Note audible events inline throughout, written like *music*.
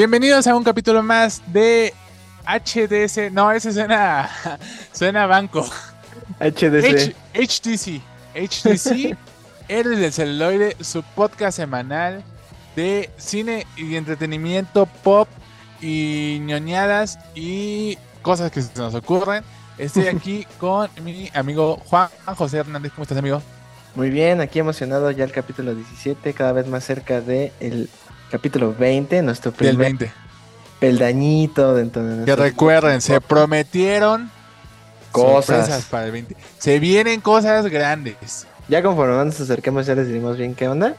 Bienvenidos a un capítulo más de HDS. No, ese suena, *laughs* suena banco. HDC. HTC. HTC, Héroes *laughs* del Celuloide, su podcast semanal de cine y entretenimiento pop y ñoñadas y cosas que se nos ocurren. Estoy *laughs* aquí con mi amigo Juan José Hernández. ¿Cómo estás, amigo? Muy bien, aquí emocionado ya el capítulo 17, cada vez más cerca del capítulo 20, nuestro Del primer 20. peldañito dentro de Que recuerden, se prometieron Cosas. para el 20. Se vienen cosas grandes. Ya conforme nos acerquemos ya les diremos bien qué onda,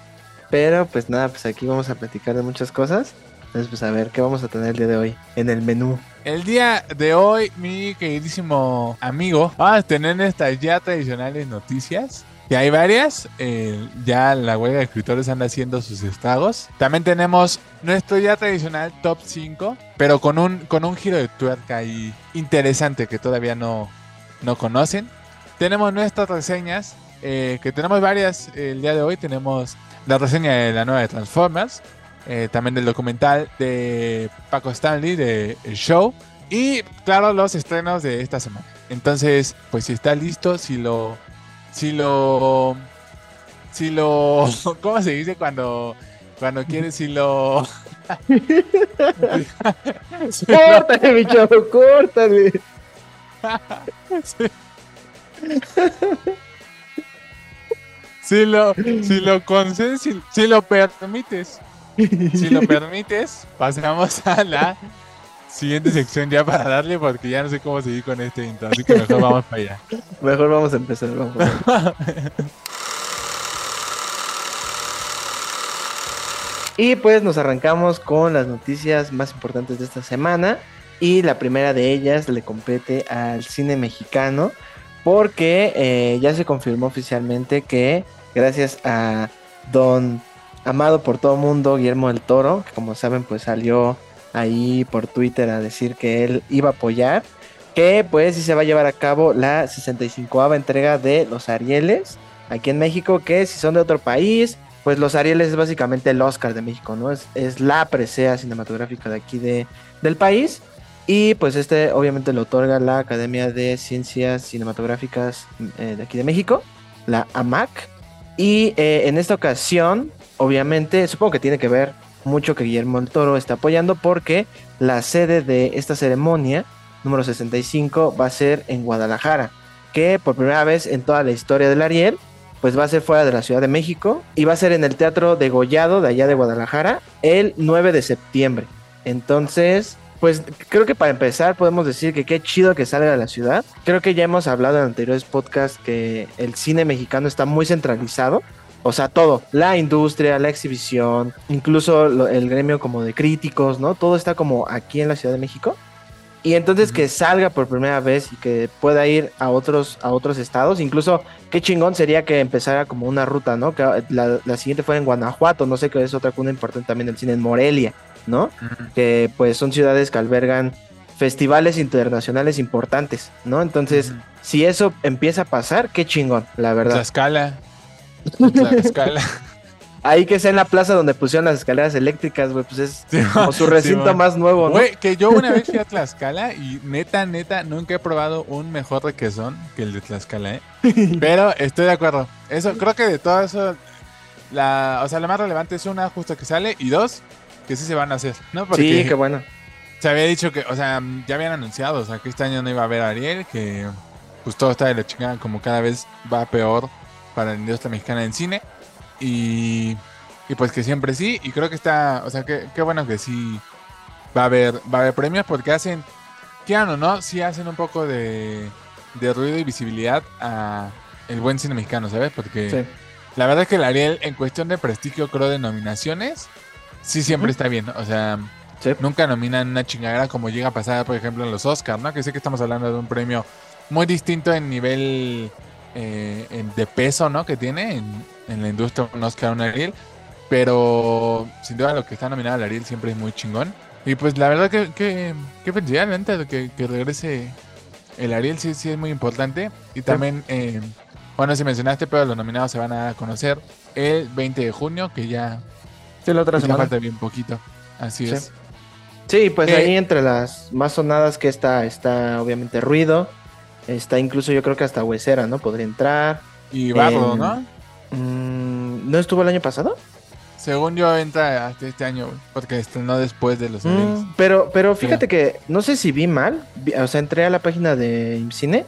pero pues nada, pues aquí vamos a platicar de muchas cosas. Entonces pues a ver qué vamos a tener el día de hoy en el menú. El día de hoy, mi queridísimo amigo, vamos a tener estas ya tradicionales noticias. Que hay varias, eh, ya la huelga de escritores anda haciendo sus estragos. También tenemos nuestro ya tradicional top 5, pero con un, con un giro de tuerca ahí interesante que todavía no, no conocen. Tenemos nuestras reseñas, eh, que tenemos varias el día de hoy. Tenemos la reseña de la nueva de Transformers, eh, también del documental de Paco Stanley de El Show y claro los estrenos de esta semana. Entonces, pues si está listo, si lo, si lo, si lo, *laughs* ¿cómo se dice cuando, cuando quieres, si lo, *laughs* si ¡Córtale, mi chavo, córtale! *laughs* si lo, si lo concedes, si, si lo permites, si lo permites, pasamos a la siguiente sección ya para darle porque ya no sé cómo seguir con este intro, así que mejor vamos para allá. Mejor vamos a empezar, vamos. *laughs* Y pues nos arrancamos con las noticias más importantes de esta semana. Y la primera de ellas le compete al cine mexicano. Porque eh, ya se confirmó oficialmente que gracias a don amado por todo mundo, Guillermo del Toro, que como saben pues salió ahí por Twitter a decir que él iba a apoyar. Que pues sí se va a llevar a cabo la 65ava entrega de los Arieles aquí en México. Que si son de otro país, pues los Arieles es básicamente el Oscar de México, ¿no? Es, es la presea cinematográfica de aquí de, del país. Y pues este obviamente lo otorga la Academia de Ciencias Cinematográficas eh, de aquí de México, la AMAC. Y eh, en esta ocasión, obviamente, supongo que tiene que ver mucho que Guillermo del Toro está apoyando porque la sede de esta ceremonia, número 65, va a ser en Guadalajara, que por primera vez en toda la historia del Ariel, pues va a ser fuera de la Ciudad de México y va a ser en el Teatro de Gollado de allá de Guadalajara el 9 de septiembre. Entonces, pues creo que para empezar podemos decir que qué chido que salga de la ciudad. Creo que ya hemos hablado en anteriores podcasts que el cine mexicano está muy centralizado. O sea, todo, la industria, la exhibición, incluso lo- el gremio como de críticos, ¿no? Todo está como aquí en la Ciudad de México. Y entonces Ujú. que salga por primera vez y que pueda ir a otros, a otros estados, incluso qué chingón sería que empezara como una ruta, ¿no? Que la, la siguiente fuera en Guanajuato, no sé qué es otra cuna importante también del cine en Morelia, ¿no? que pues son ciudades que albergan festivales internacionales importantes, ¿no? Entonces, Ujú. si eso empieza a pasar, qué chingón, la verdad. Tlaxcala. *laughs* Tlaxcala. Ahí que sea en la plaza donde pusieron las escaleras eléctricas, güey, pues es como su recinto más nuevo, ¿no? Güey, que yo una vez fui a Tlaxcala y neta, neta, nunca he probado un mejor requesón que el de Tlaxcala, ¿eh? *laughs* Pero estoy de acuerdo. Eso, creo que de todo eso, la, o sea, lo más relevante es una, justo que sale, y dos, que sí se van a hacer, ¿no? Porque Sí, qué bueno. se había dicho que, o sea, ya habían anunciado, o sea, que este año no iba a haber Ariel, que pues todo está de la chingada, como cada vez va peor para la industria mexicana en cine. Y, y pues que siempre sí, y creo que está, o sea, que qué bueno que sí va a haber, va a haber premios porque hacen, quieran o no, sí hacen un poco de, de ruido y visibilidad a el buen cine mexicano, ¿sabes? Porque Sí. la verdad es que el Ariel, en cuestión de prestigio, creo, de nominaciones, sí siempre Ujú. está bien. O sea, Sí. nunca nominan una chingadera como llega a pasar, por ejemplo, en los Oscars, ¿no? Que sé que estamos hablando de un premio muy distinto en nivel eh, de peso, ¿no? Que tiene en, en la industria un Oscar, un Ariel. Pero sin duda lo que está nominado al Ariel siempre es muy chingón. Y pues la verdad que, que, que felicidad, que, que regrese el Ariel sí, sí es muy importante. Y también, eh, bueno, si mencionaste, pero los nominados se van a conocer el 20 de junio, que ya, Sí, la otra semana. falta bien poquito. Así Sí. es. Sí, pues Eh, ahí entre las más sonadas que está, está obviamente Ruido, está incluso yo creo que hasta Huesera, ¿no? Podría entrar. Y Bardo, ¿no? Mm, ¿No estuvo el año pasado? Según yo, entra hasta este año, porque estrenó después de los. Mm, pero, pero fíjate que no sé si vi mal, vi- o sea, entré a la página de IMCINE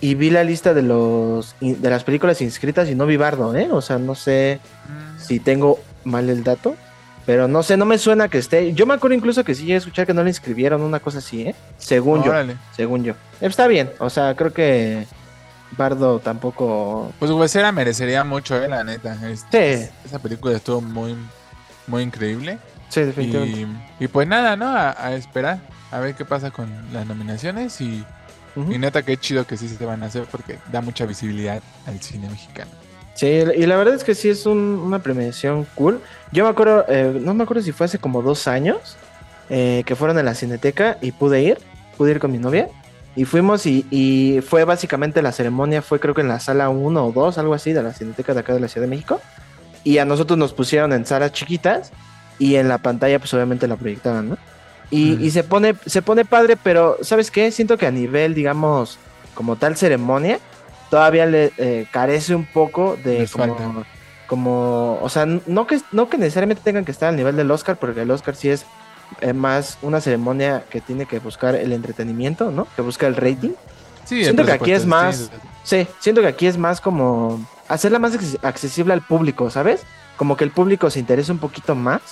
y vi la lista de los de las películas inscritas y no vi Bardo, ¿eh? O sea, no sé Mm. si tengo mal el dato, pero no sé, no me suena que esté. Yo me acuerdo incluso que sí llegué a escuchar que no le inscribieron una cosa así, ¿eh? Según yo, Órale. según yo. Está bien, o sea, creo que Bardo tampoco. Pues Huesera merecería mucho, eh, la neta. Es- Sí. Esa película estuvo muy, muy increíble. Sí, definitivamente. Y, y pues nada, ¿no? A, a esperar a ver qué pasa con las nominaciones y, y neta qué chido que sí se van a hacer porque da mucha visibilidad al cine mexicano. Sí, y la verdad es que sí es un- una premiación cool. Yo me acuerdo, eh, no me acuerdo si fue hace como dos años eh, que fueron a la Cineteca y pude ir, pude ir con mi novia. Y fuimos y, y fue básicamente la ceremonia, fue creo que en la sala 1 o 2, algo así, de la Cineteca de acá de la Ciudad de México. Y a nosotros nos pusieron en salas chiquitas y en la pantalla pues obviamente la proyectaban, ¿no? Y, y se pone se pone padre, pero ¿sabes qué? Siento que a nivel, digamos, como tal ceremonia, todavía le eh, carece un poco de como, como, o sea, no que, no que necesariamente tengan que estar al nivel del Oscar, porque el Oscar sí es eh, más una ceremonia que tiene que buscar el entretenimiento, ¿no? Que busca el rating. Sí, Siento que aquí es más- sí, siento que aquí es más como hacerla más acces- accesible al público, ¿sabes? Como que el público se interese un poquito más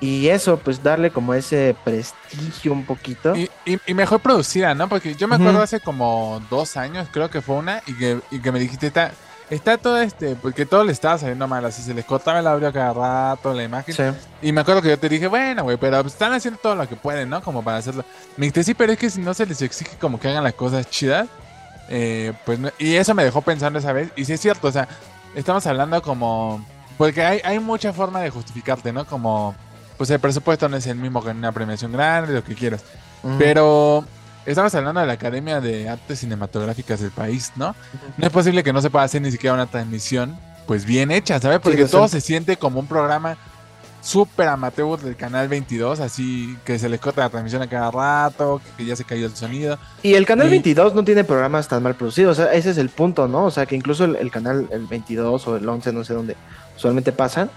y eso, pues darle como ese prestigio un poquito. Y, y- y mejor producida, ¿no? Porque yo me acuerdo hace como dos años, creo que fue una, y que, y que me dijiste, está, está todo este, porque todo le estaba saliendo mal, así se les cortaba el audio cada rato, la imagen. Sí. Y me acuerdo que yo te dije, bueno, güey, pero pues, están haciendo todo lo que pueden, ¿no? Como para hacerlo. Me dijiste, sí, pero es que si no se les exige como que hagan las cosas chidas, eh, pues no- Y eso me dejó pensando esa vez. Y sí es cierto, o sea, estamos hablando como... Porque hay, hay mucha forma de justificarte, ¿no? Como, pues el presupuesto no es el mismo que en una premiación grande, lo que quieras. Ujú. Pero estamos hablando de la Academia de Artes Cinematográficas del país, ¿no? No es posible que no se pueda hacer ni siquiera una transmisión, pues bien hecha, ¿sabes? Porque sé. todo se siente como un programa súper amateur del canal 22, así que se les corta la transmisión a cada rato, que ya se cayó el sonido. Y el canal Y- 22 no tiene programas tan mal producidos, o sea, ese es el punto, ¿no? O sea, que incluso el, el canal el 22 o el 11, no sé dónde usualmente pasan,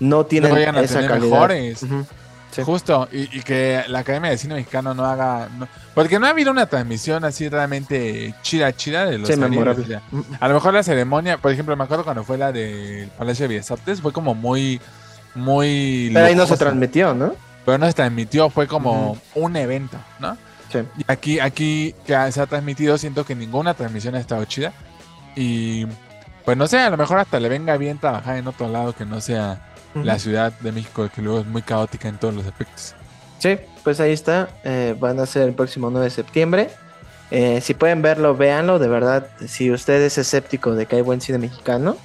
no tienen No vayan a esa tener calidad. mejores. Sí. Justo, y, y que la Academia de Cine Mexicano no haga... no- porque no ha habido una transmisión así realmente chida, chida de los Sí, memorable. A lo mejor la ceremonia, por ejemplo, me acuerdo cuando fue la del Palacio de Bellas Artes, fue como muy, muy... Pero ahí no se transmitió, ¿no? Pero no se transmitió, fue como un evento, ¿no? Sí. Y aquí, aquí que se ha transmitido, siento que ninguna transmisión ha estado chida. Y pues no sé, a lo mejor hasta le venga bien trabajar en otro lado que no sea La Ciudad de México, que luego es muy caótica en todos los aspectos. Sí, pues ahí está. eh, van a ser el próximo 9 de septiembre. Eh, si pueden verlo, véanlo. De verdad, si usted es escéptico de que hay buen cine mexicano,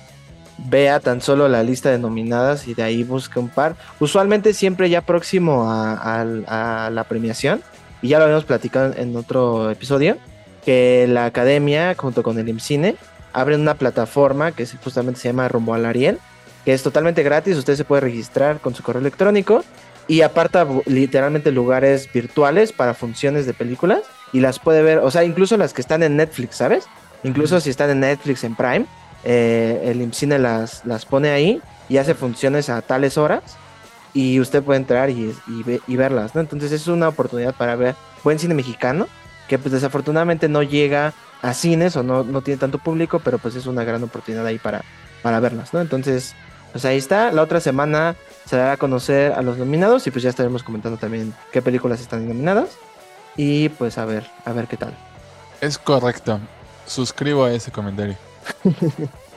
vea tan solo la lista de nominadas y de ahí busque un par. Usualmente siempre ya próximo a, a- a la premiación, y ya lo habíamos platicado en otro episodio, que la academia junto con el IMCINE abren una plataforma que justamente se llama Rumbo al Ariel, que es totalmente gratis. Usted se puede registrar con su correo electrónico y aparta literalmente lugares virtuales para funciones de películas y las puede ver, o sea, incluso las que están en Netflix, ¿sabes? Incluso si están en Netflix, en Prime, eh, el IMCINE las, las pone ahí y hace funciones a tales horas y usted puede entrar y, y ve- y verlas, ¿no? Entonces es una oportunidad para ver buen cine mexicano que pues desafortunadamente no llega a cines o no, no tiene tanto público, pero pues es una gran oportunidad ahí para, para verlas, ¿no? Entonces, pues ahí está. La otra semana se dará a conocer a los nominados y pues ya estaremos comentando también qué películas están nominadas. Y pues a ver, a ver qué tal. Es correcto. Suscribo a ese comentario. *laughs*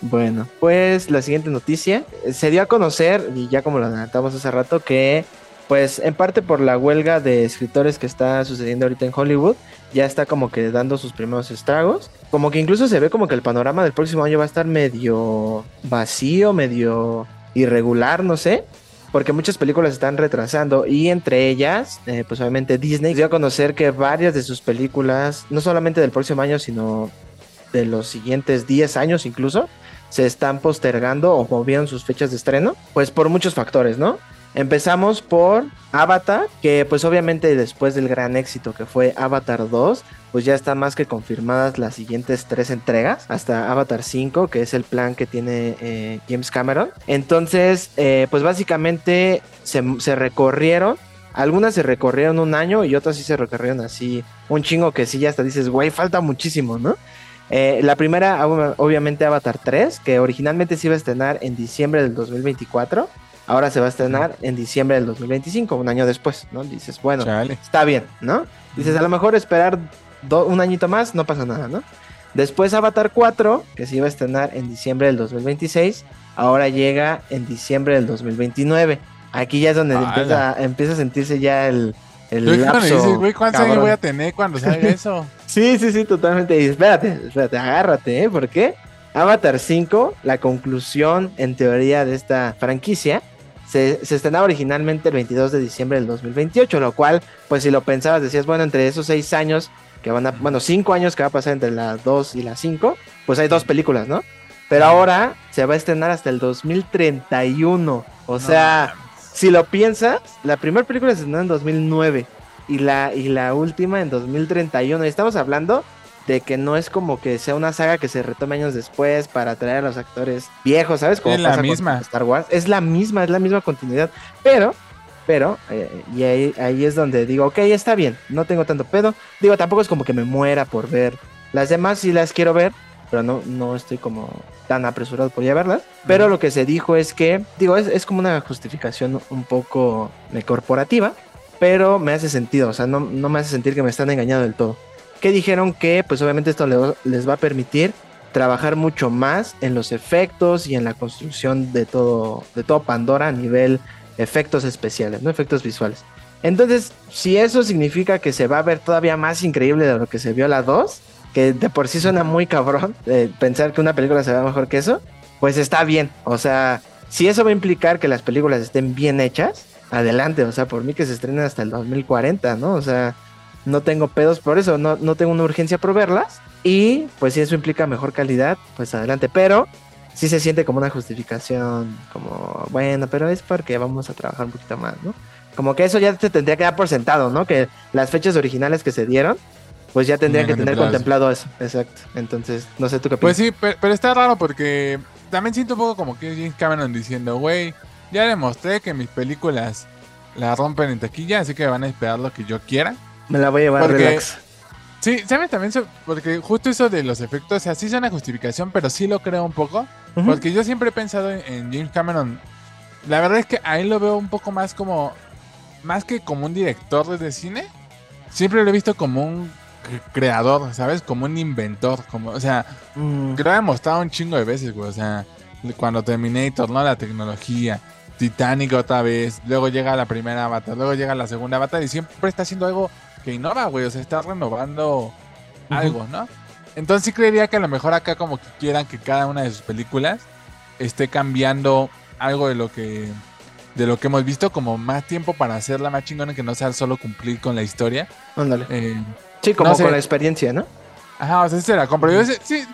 Bueno, pues la siguiente noticia se dio a conocer, y ya como lo adelantamos hace rato, que pues en parte por la huelga de escritores que está sucediendo ahorita en Hollywood, ya está como que dando sus primeros estragos. Como que incluso se ve como que el panorama del próximo año va a estar medio vacío, medio irregular, no sé. Porque muchas películas están retrasando y entre ellas, eh, pues obviamente Disney dio a conocer que varias de sus películas, no solamente del próximo año, sino de los siguientes 10 años incluso, se están postergando o movieron sus fechas de estreno, pues por muchos factores, ¿no? Empezamos por Avatar, que pues obviamente después del gran éxito que fue Avatar 2, pues ya están más que confirmadas las siguientes tres entregas, hasta Avatar 5, que es el plan que tiene eh, James Cameron. Entonces, eh, pues básicamente se, recorrieron algunas se recorrieron un año y otras sí se recorrieron así un chingo que sí ya hasta dices, güey, falta muchísimo, ¿no? Eh, la primera, obviamente, Avatar 3, que originalmente se iba a estrenar en diciembre del 2024. Ahora se va a estrenar en diciembre del 2025, un año después, ¿no? Dices, bueno, está bien, ¿no? Dices, a lo mejor esperar un añito más, no pasa nada, ¿no? Después Avatar 4, que se iba a estrenar en diciembre del 2026, ahora llega en diciembre del 2029. Aquí ya es donde empieza, empieza, a sentirse ya el, el lapso, güey, ¿cuántos años voy a tener cuando salga *laughs* eso? sí, sí, sí, totalmente. Y espérate, espérate, agárrate, ¿eh? ¿Por qué? Avatar 5, la conclusión en teoría de esta franquicia, se, se estrenaba originalmente el 22 de diciembre del 2028, lo cual, pues si lo pensabas, decías, bueno, entre esos seis años que van a, bueno, cinco años que va a pasar entre la 2 y la 5, pues hay dos películas, ¿no? Pero ahora se va a estrenar hasta el 2031. O sea, si lo piensas, la primera película se estrenó en 2009 y la, y la última en 2031. Y estamos hablando de que no es como que sea una saga que se retome años después para traer a los actores viejos, ¿sabes? Como es la misma. Star Wars. Es la misma, es la misma continuidad. Pero, pero, eh, y ahí, ahí es donde digo, ok, está bien, no tengo tanto pedo. Digo, tampoco es como que me muera por ver. Las demás sí las quiero ver, pero no, no estoy como tan apresurado por ya verlas. Pero lo que se dijo es que, digo, es, como una justificación un poco corporativa, pero me hace sentido, o sea, no, no me hace sentir que me están engañando del todo. Que dijeron que, pues obviamente esto les va a permitir trabajar mucho más en los efectos y en la construcción de todo, de todo Pandora a nivel efectos especiales, no efectos visuales. Entonces, si eso significa que se va a ver todavía más increíble de lo que se vio la 2, que de por sí suena muy cabrón eh, pensar que una película se vea mejor que eso, pues está bien. O sea, si eso va a implicar que las películas estén bien hechas, adelante. O sea, por mí que se estrenen hasta el 2040, ¿no? O sea, no tengo pedos por eso, no, no tengo una urgencia por verlas. Y pues si eso implica mejor calidad, pues adelante. Pero sí se siente como una justificación, como, bueno, pero es porque vamos a trabajar un poquito más, ¿no? Como que eso ya se tendría que dar por sentado, ¿no? Que las fechas originales que se dieron, pues ya tendrían que tener contemplado eso. Exacto. Entonces, no sé tú qué piensas. Pues sí, pero, está raro porque también siento un poco como que James Cameron diciendo, güey, ya demostré que mis películas la rompen en taquilla, así que van a esperar lo que yo quiera. Me la voy a llevar relax. Sí, ¿saben también? Porque justo eso de los efectos, o sea, sí es una justificación, pero sí lo creo un poco. Porque yo siempre he pensado en, James Cameron. La verdad es que ahí lo veo un poco más como. Más que como un director de cine. Siempre lo he visto como un creador, ¿sabes? Como un inventor, como, o sea, mm. que lo he demostrado un chingo de veces, güey, o sea, cuando Terminator, ¿no? La tecnología, Titanic otra vez, luego llega la primera Avatar, luego llega la segunda Avatar y siempre está haciendo algo que innova, güey, o sea, está renovando algo, ¿no? Entonces sí creería que a lo mejor acá como que quieran que cada una de sus películas esté cambiando algo de lo que de lo que hemos visto como más tiempo para hacerla más chingona que no sea solo cumplir con la historia. Ándale. Eh, Sí, como con la experiencia, ¿no? Ajá, o sea, se la compro. Yo, sí,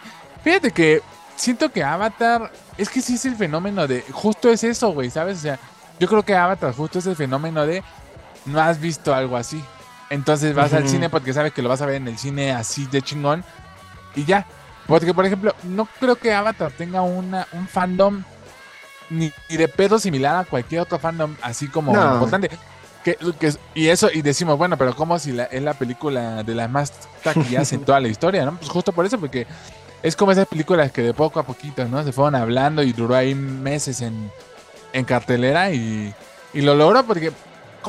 fíjate que siento que Avatar, es que sí es el fenómeno de, justo es eso, güey, ¿sabes? O sea, yo creo que Avatar justo es el fenómeno de, no has visto algo así. Entonces vas al cine porque sabes que lo vas a ver en el cine así de chingón y ya. Porque, por ejemplo, no creo que Avatar tenga una, un fandom ni, de pedo similar a cualquier otro fandom así como importante. Que, y eso, y decimos, bueno, pero ¿cómo si la, es la película de las más taquillas en *laughs* toda la historia, ¿no? Pues justo por eso, porque es como esas películas que de poco a poquito, ¿no? Se fueron hablando y duró ahí meses en, cartelera y, lo logró porque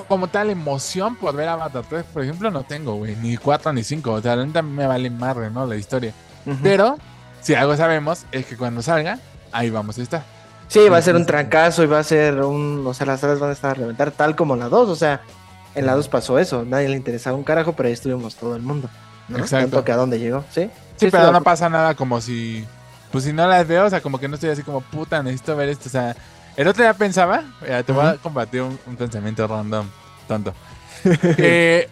como tal emoción por ver Avatar 3, por ejemplo, no tengo, güey, ni 4 ni 5, o sea, la me vale madre, ¿no? La historia. Pero, si algo sabemos, es que cuando salga, ahí vamos a estar. Sí, va a ser un trancazo y va a ser un. O sea, las salas van a estar a reventar tal como la 2. O sea, en la 2 pasó eso. Nadie le interesaba un carajo, pero ahí estuvimos todo el mundo. ¿no? Exacto. Tanto que a dónde llegó, ¿sí? Sí, pero no pasa nada como si. Pues si no las veo, o sea, como que no estoy así como puta, necesito ver esto. O sea, el otro día pensaba, te voy a compartir un, un pensamiento random, tonto. *laughs* eh,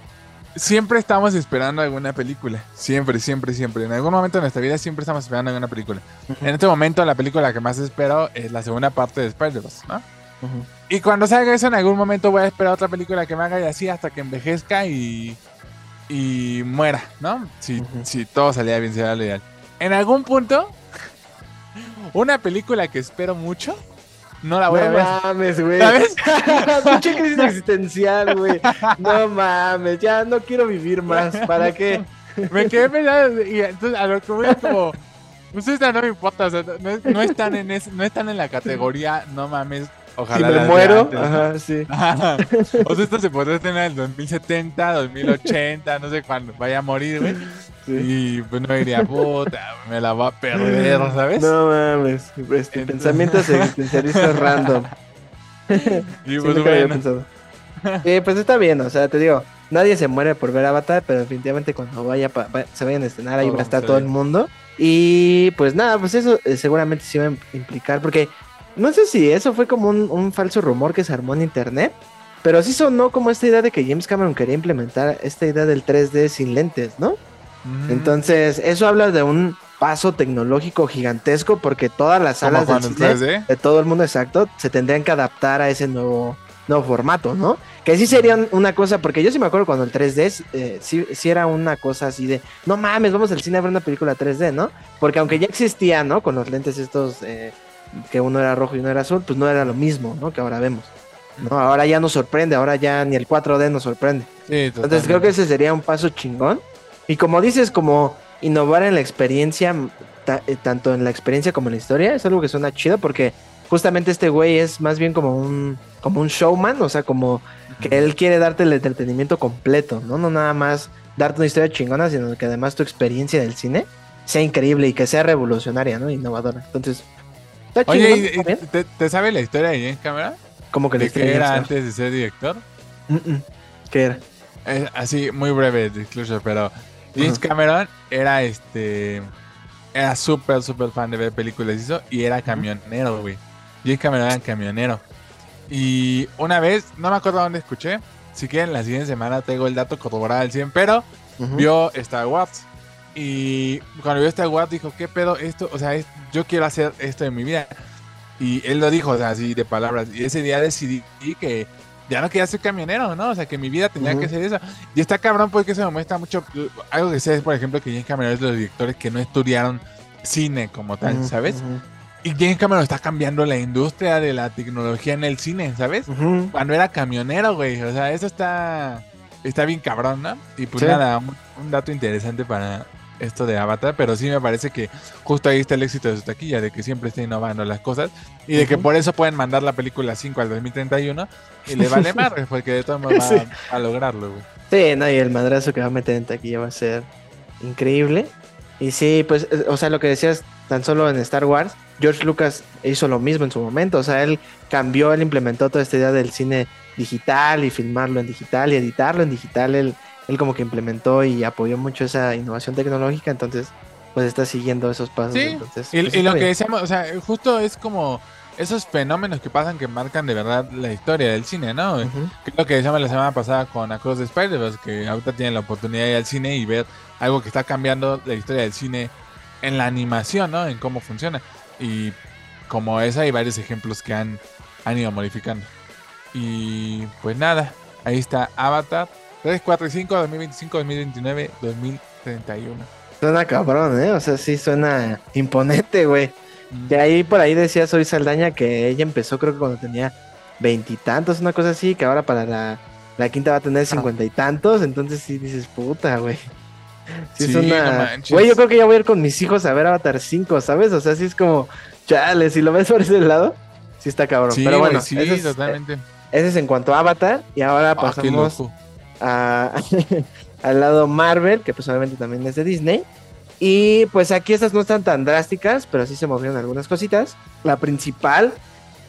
siempre estamos esperando alguna película. Siempre, siempre, siempre. En algún momento de nuestra vida siempre estamos esperando alguna película. En este momento la película que más espero es la segunda parte de Spider-Man, ¿no? Y cuando salga eso, en algún momento voy a esperar otra película que me haga y así hasta que envejezca y, y muera, ¿no? Si, si todo salía bien, sería lo ideal. En algún punto, *laughs* una película que espero mucho, no la voy a No ver. mames, güey. ¿Sabes? *laughs* Pinche crisis existencial, güey. No mames, ya no quiero vivir más. ¿Para qué? *laughs* Me quedé pensando y entonces a lo que voy es como... Pues esta no me importa, o sea, no, no están en es- no están en la categoría, no mames, Si ojalá me las de muero, antes, ¿no? ajá, sí. *laughs* Ajá. O sea, esto se podría estrenar en el 2070, 2080, no sé cuándo vaya a morir, güey. Sí. Y pues no diría, puta, me la va a perder, ¿sabes? No mames. Este, Entonces- pensamientos existencialistas *laughs* random. y Sí, pues había bueno. pensado. *laughs* Eh, pues está bien, o sea, te digo, nadie se muere por ver Avatar, pero definitivamente cuando vaya pa- va- se vayan a estrenar ahí Todo va a estar se todo el mundo. Y pues nada, pues eso eh, seguramente sí va a im- implicar, porque no sé si eso fue como un, un falso rumor que se armó en internet, pero sí sonó como esta idea de que James Cameron quería implementar esta idea del 3D sin lentes, ¿no? Mm, Entonces, eso habla de un paso tecnológico gigantesco porque todas las salas del cine 3D. de todo el mundo exacto se tendrían que adaptar a ese nuevo, nuevo formato, ¿no? Que sí serían una cosa, porque yo sí me acuerdo cuando el 3D eh, sí, sí era una cosa así de, no mames, vamos al cine a ver una película 3D, ¿no? Porque aunque ya existía, ¿no? Con los lentes estos, eh, que uno era rojo y uno era azul, pues no era lo mismo, ¿no? Que ahora vemos. ¿no? Ahora ya nos sorprende, ahora ya ni el 4D nos sorprende. Sí, Entonces creo que ese sería un paso chingón. Y como dices, como innovar en la experiencia, eh, tanto en la experiencia como en la historia, es algo que suena chido porque justamente este güey es más bien como un, como un showman, o sea, como que él quiere darte el entretenimiento completo, ¿no? No nada más darte una historia chingona, sino que además tu experiencia del cine sea increíble y que sea revolucionaria, ¿no? Innovadora. Entonces, está Oye, chingón, ¿y- está y bien. ¿te, te sabe la historia de James Cameron? Como que la ¿De qué historia era antes de ser director? Mm, mm. ¿Qué era? Eh, así, muy breve disclosure, pero James. Cameron era este. Era súper, súper fan de ver películas y era camionero, güey. James Cameron era camionero. Y una vez, no me acuerdo dónde escuché, si quieren la siguiente semana tengo el dato corroborado al 100, pero vio Star Wars. Y cuando vio Star Wars dijo, ¿qué pedo esto? O sea, es- yo quiero hacer esto en mi vida. Y él lo dijo, o sea, así de palabras. Y ese día decidí que ya no quería ser camionero, ¿no? O sea, que mi vida tenía que ser eso. Y está cabrón porque eso me muestra mucho. Algo que sé es, por ejemplo, que James Cameron es de los directores que no estudiaron cine como tal, ¿sabes? Y James Cameron está cambiando la industria de la tecnología en el cine, ¿sabes? Cuando era camionero, güey. O sea, eso está, está bien cabrón, ¿no? Y pues Sí. nada, un, un dato interesante para esto de Avatar, pero sí me parece que justo ahí está el éxito de su taquilla, de que siempre está innovando las cosas y de que Ujú. por eso pueden mandar la película 5 al 2031 y le vale *laughs* más, porque de todos modos va a lograrlo, güey. Sí, no, y el madrazo que va a meter en taquilla va a ser increíble. Y sí, pues, eh, o sea, lo que decías tan solo en Star Wars, George Lucas hizo lo mismo en su momento. O sea, él cambió, él implementó toda esta idea del cine digital y filmarlo en digital y editarlo en digital. Él, él como que implementó y apoyó mucho esa innovación tecnológica. Entonces, pues está siguiendo esos pasos. Sí, entonces, Y, pues, y lo que decíamos, o sea, justo es como esos fenómenos que pasan que marcan de verdad la historia del cine, ¿no? Ujú. Que es lo que decíamos la semana pasada con Across the Spider-Verse, que ahorita tienen la oportunidad de ir al cine y ver algo que está cambiando la historia del cine en la animación, ¿no? En cómo funciona. Y como esa hay varios ejemplos que han, han ido modificando. Y pues nada, ahí está Avatar 3, 4 y 5, 2025, 2029, 2031. Suena cabrón, ¿eh? O sea, sí suena imponente, güey. Mm. De ahí por ahí decía Soy Saldaña que ella empezó creo que cuando tenía veintitantos, una cosa así, que ahora para la, la quinta va a tener cincuenta y tantos, entonces sí dices, puta, güey. Sí, es Sí, no una... Güey, yo creo que ya voy a ir con mis hijos a ver Avatar 5, ¿sabes? O sea, sí es como, chale, si lo ves por ese lado, sí está cabrón. Sí, Pero güey, bueno, sí, ese, es, totalmente. ese es en cuanto a Avatar, y ahora Ah, qué pasamos loco. A- *laughs* al lado Marvel, que personalmente también es de Disney. Y pues aquí estas no están tan drásticas, pero sí se movieron algunas cositas. La principal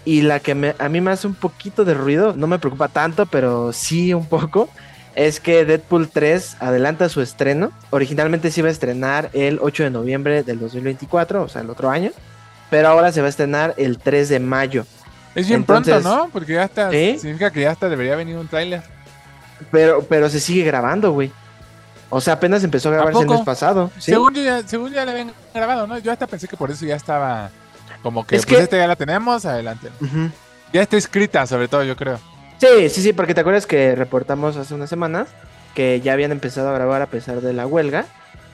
y la que me- a mí me hace un poquito de ruido, no me preocupa tanto, pero sí un poco, es que Deadpool 3 adelanta su estreno. Originalmente se iba a estrenar el 8 de noviembre del 2024, o sea, el otro año. Pero ahora se va a estrenar el 3 de mayo. Es bien Entonces- pronto, ¿no? Porque ya ¿Sí? significa que ya hasta debería venir un tráiler. Pero, pero se sigue grabando, güey. O sea, apenas empezó a grabarse el poco? mes pasado. ¿sí? Según yo ya, según ya la habían grabado, ¿no? Yo hasta pensé que por eso ya estaba como que Es pues que- esta ya la tenemos, adelante. Ya está escrita, sobre todo, yo creo. Sí, sí, sí, porque te acuerdas que reportamos hace unas semanas que ya habían empezado a grabar a pesar de la huelga,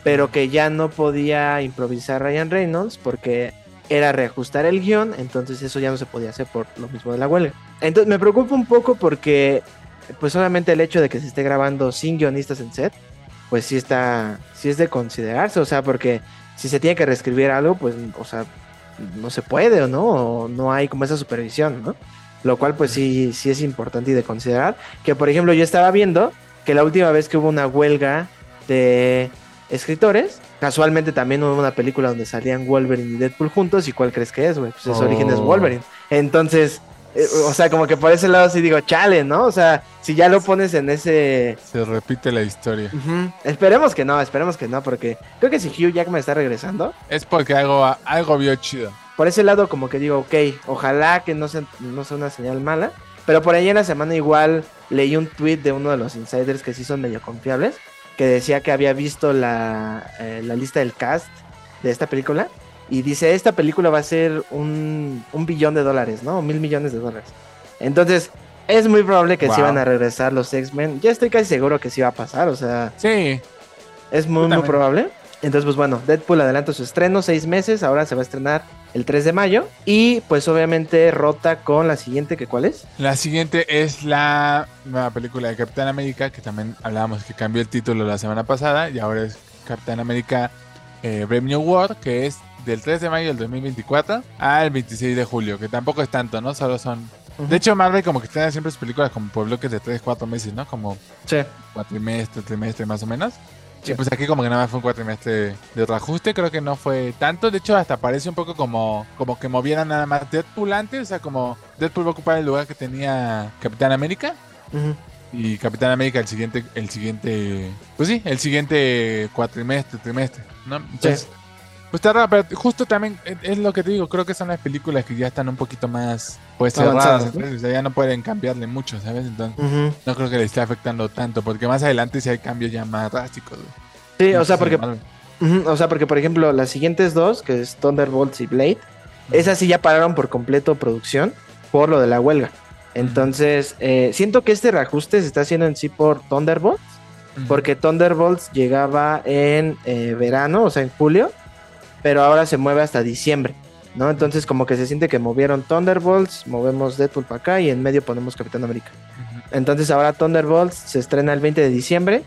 pero que ya no podía improvisar Ryan Reynolds porque era reajustar el guion, entonces eso ya no se podía hacer por lo mismo de la huelga. Entonces me preocupa un poco porque, pues obviamente el hecho de que se esté grabando sin guionistas en set, pues sí está, sí es de considerarse, o sea, porque si se tiene que reescribir algo, pues, o sea, no se puede o no, o no hay como esa supervisión, ¿no? Lo cual pues sí, sí es importante y de considerar. Que por ejemplo yo estaba viendo que la última vez que hubo una huelga de escritores, casualmente también hubo una película donde salían Wolverine y Deadpool juntos. ¿Y cuál crees que es, güey? Pues es Oh. Wolverine. Entonces, eh, o sea, como que por ese lado sí digo, chale, ¿no? O sea, si ya lo pones en ese... Se repite la historia. Esperemos que no, esperemos que no, porque creo que si Hugh Jackman está regresando, Es porque algo, algo vio chido. por ese lado como que digo, ok, ojalá que no sea, no sea una señal mala. Pero por ahí en la semana igual leí un tweet de uno de los insiders que sí son medio confiables, que decía que había visto la, eh, la lista del cast de esta película. Y dice, esta película va a ser un, un billón de dólares, ¿no? Mil millones de dólares. Entonces, es muy probable que Wow. van a regresar los X-Men. Ya estoy casi seguro que sí va a pasar, o sea... Sí, Es muy, muy probable. Entonces, pues bueno, Deadpool adelanta su estreno, seis meses, ahora se va a estrenar el 3 de mayo. Y pues obviamente rota con la siguiente, que cuál es? La siguiente es la nueva película de Capitán América, que también hablábamos que cambió el título la semana pasada, y ahora es Capitán América eh, Brave New World, que es del 3 de mayo del 2024 al 26 de julio, que tampoco es tanto, ¿no? Solo son... De hecho, Marvel como que tiene siempre sus películas como por bloques de 3, 4 meses, ¿no? Como Sí. cuatrimestre, trimestre más o menos. Sí. Y pues aquí como que nada más fue un cuatrimestre de reajuste, creo que no fue tanto. De hecho, hasta parece un poco como, como que movieran nada más Deadpool antes. O sea, como Deadpool va a ocupar el lugar que tenía Capitán América. Ujú. Y Capitán América el siguiente, el siguiente, pues sí, el siguiente cuatrimestre, trimestre, ¿no? Entonces, pues está raro, pero justo también es- lo que te digo, creo que son las películas que ya están un poquito más, pues cerradas, o sea, ya no pueden cambiarle mucho, ¿sabes? Entonces, no creo que le esté afectando tanto, porque más adelante sí hay cambios ya más drásticos. güey. Sí, o sea, porque, o sea, porque por ejemplo, las siguientes dos, que es Thunderbolts y Blade, esas sí ya pararon por completo producción por lo de la huelga. Entonces, eh, siento que este reajuste se está haciendo en sí por Thunderbolts. Porque Thunderbolts llegaba en eh, verano, o sea, en julio, pero ahora se mueve hasta diciembre, ¿no? Entonces como que se siente que movieron Thunderbolts, movemos Deadpool para acá y en medio ponemos Capitán América. Entonces ahora Thunderbolts se estrena el 20 de diciembre,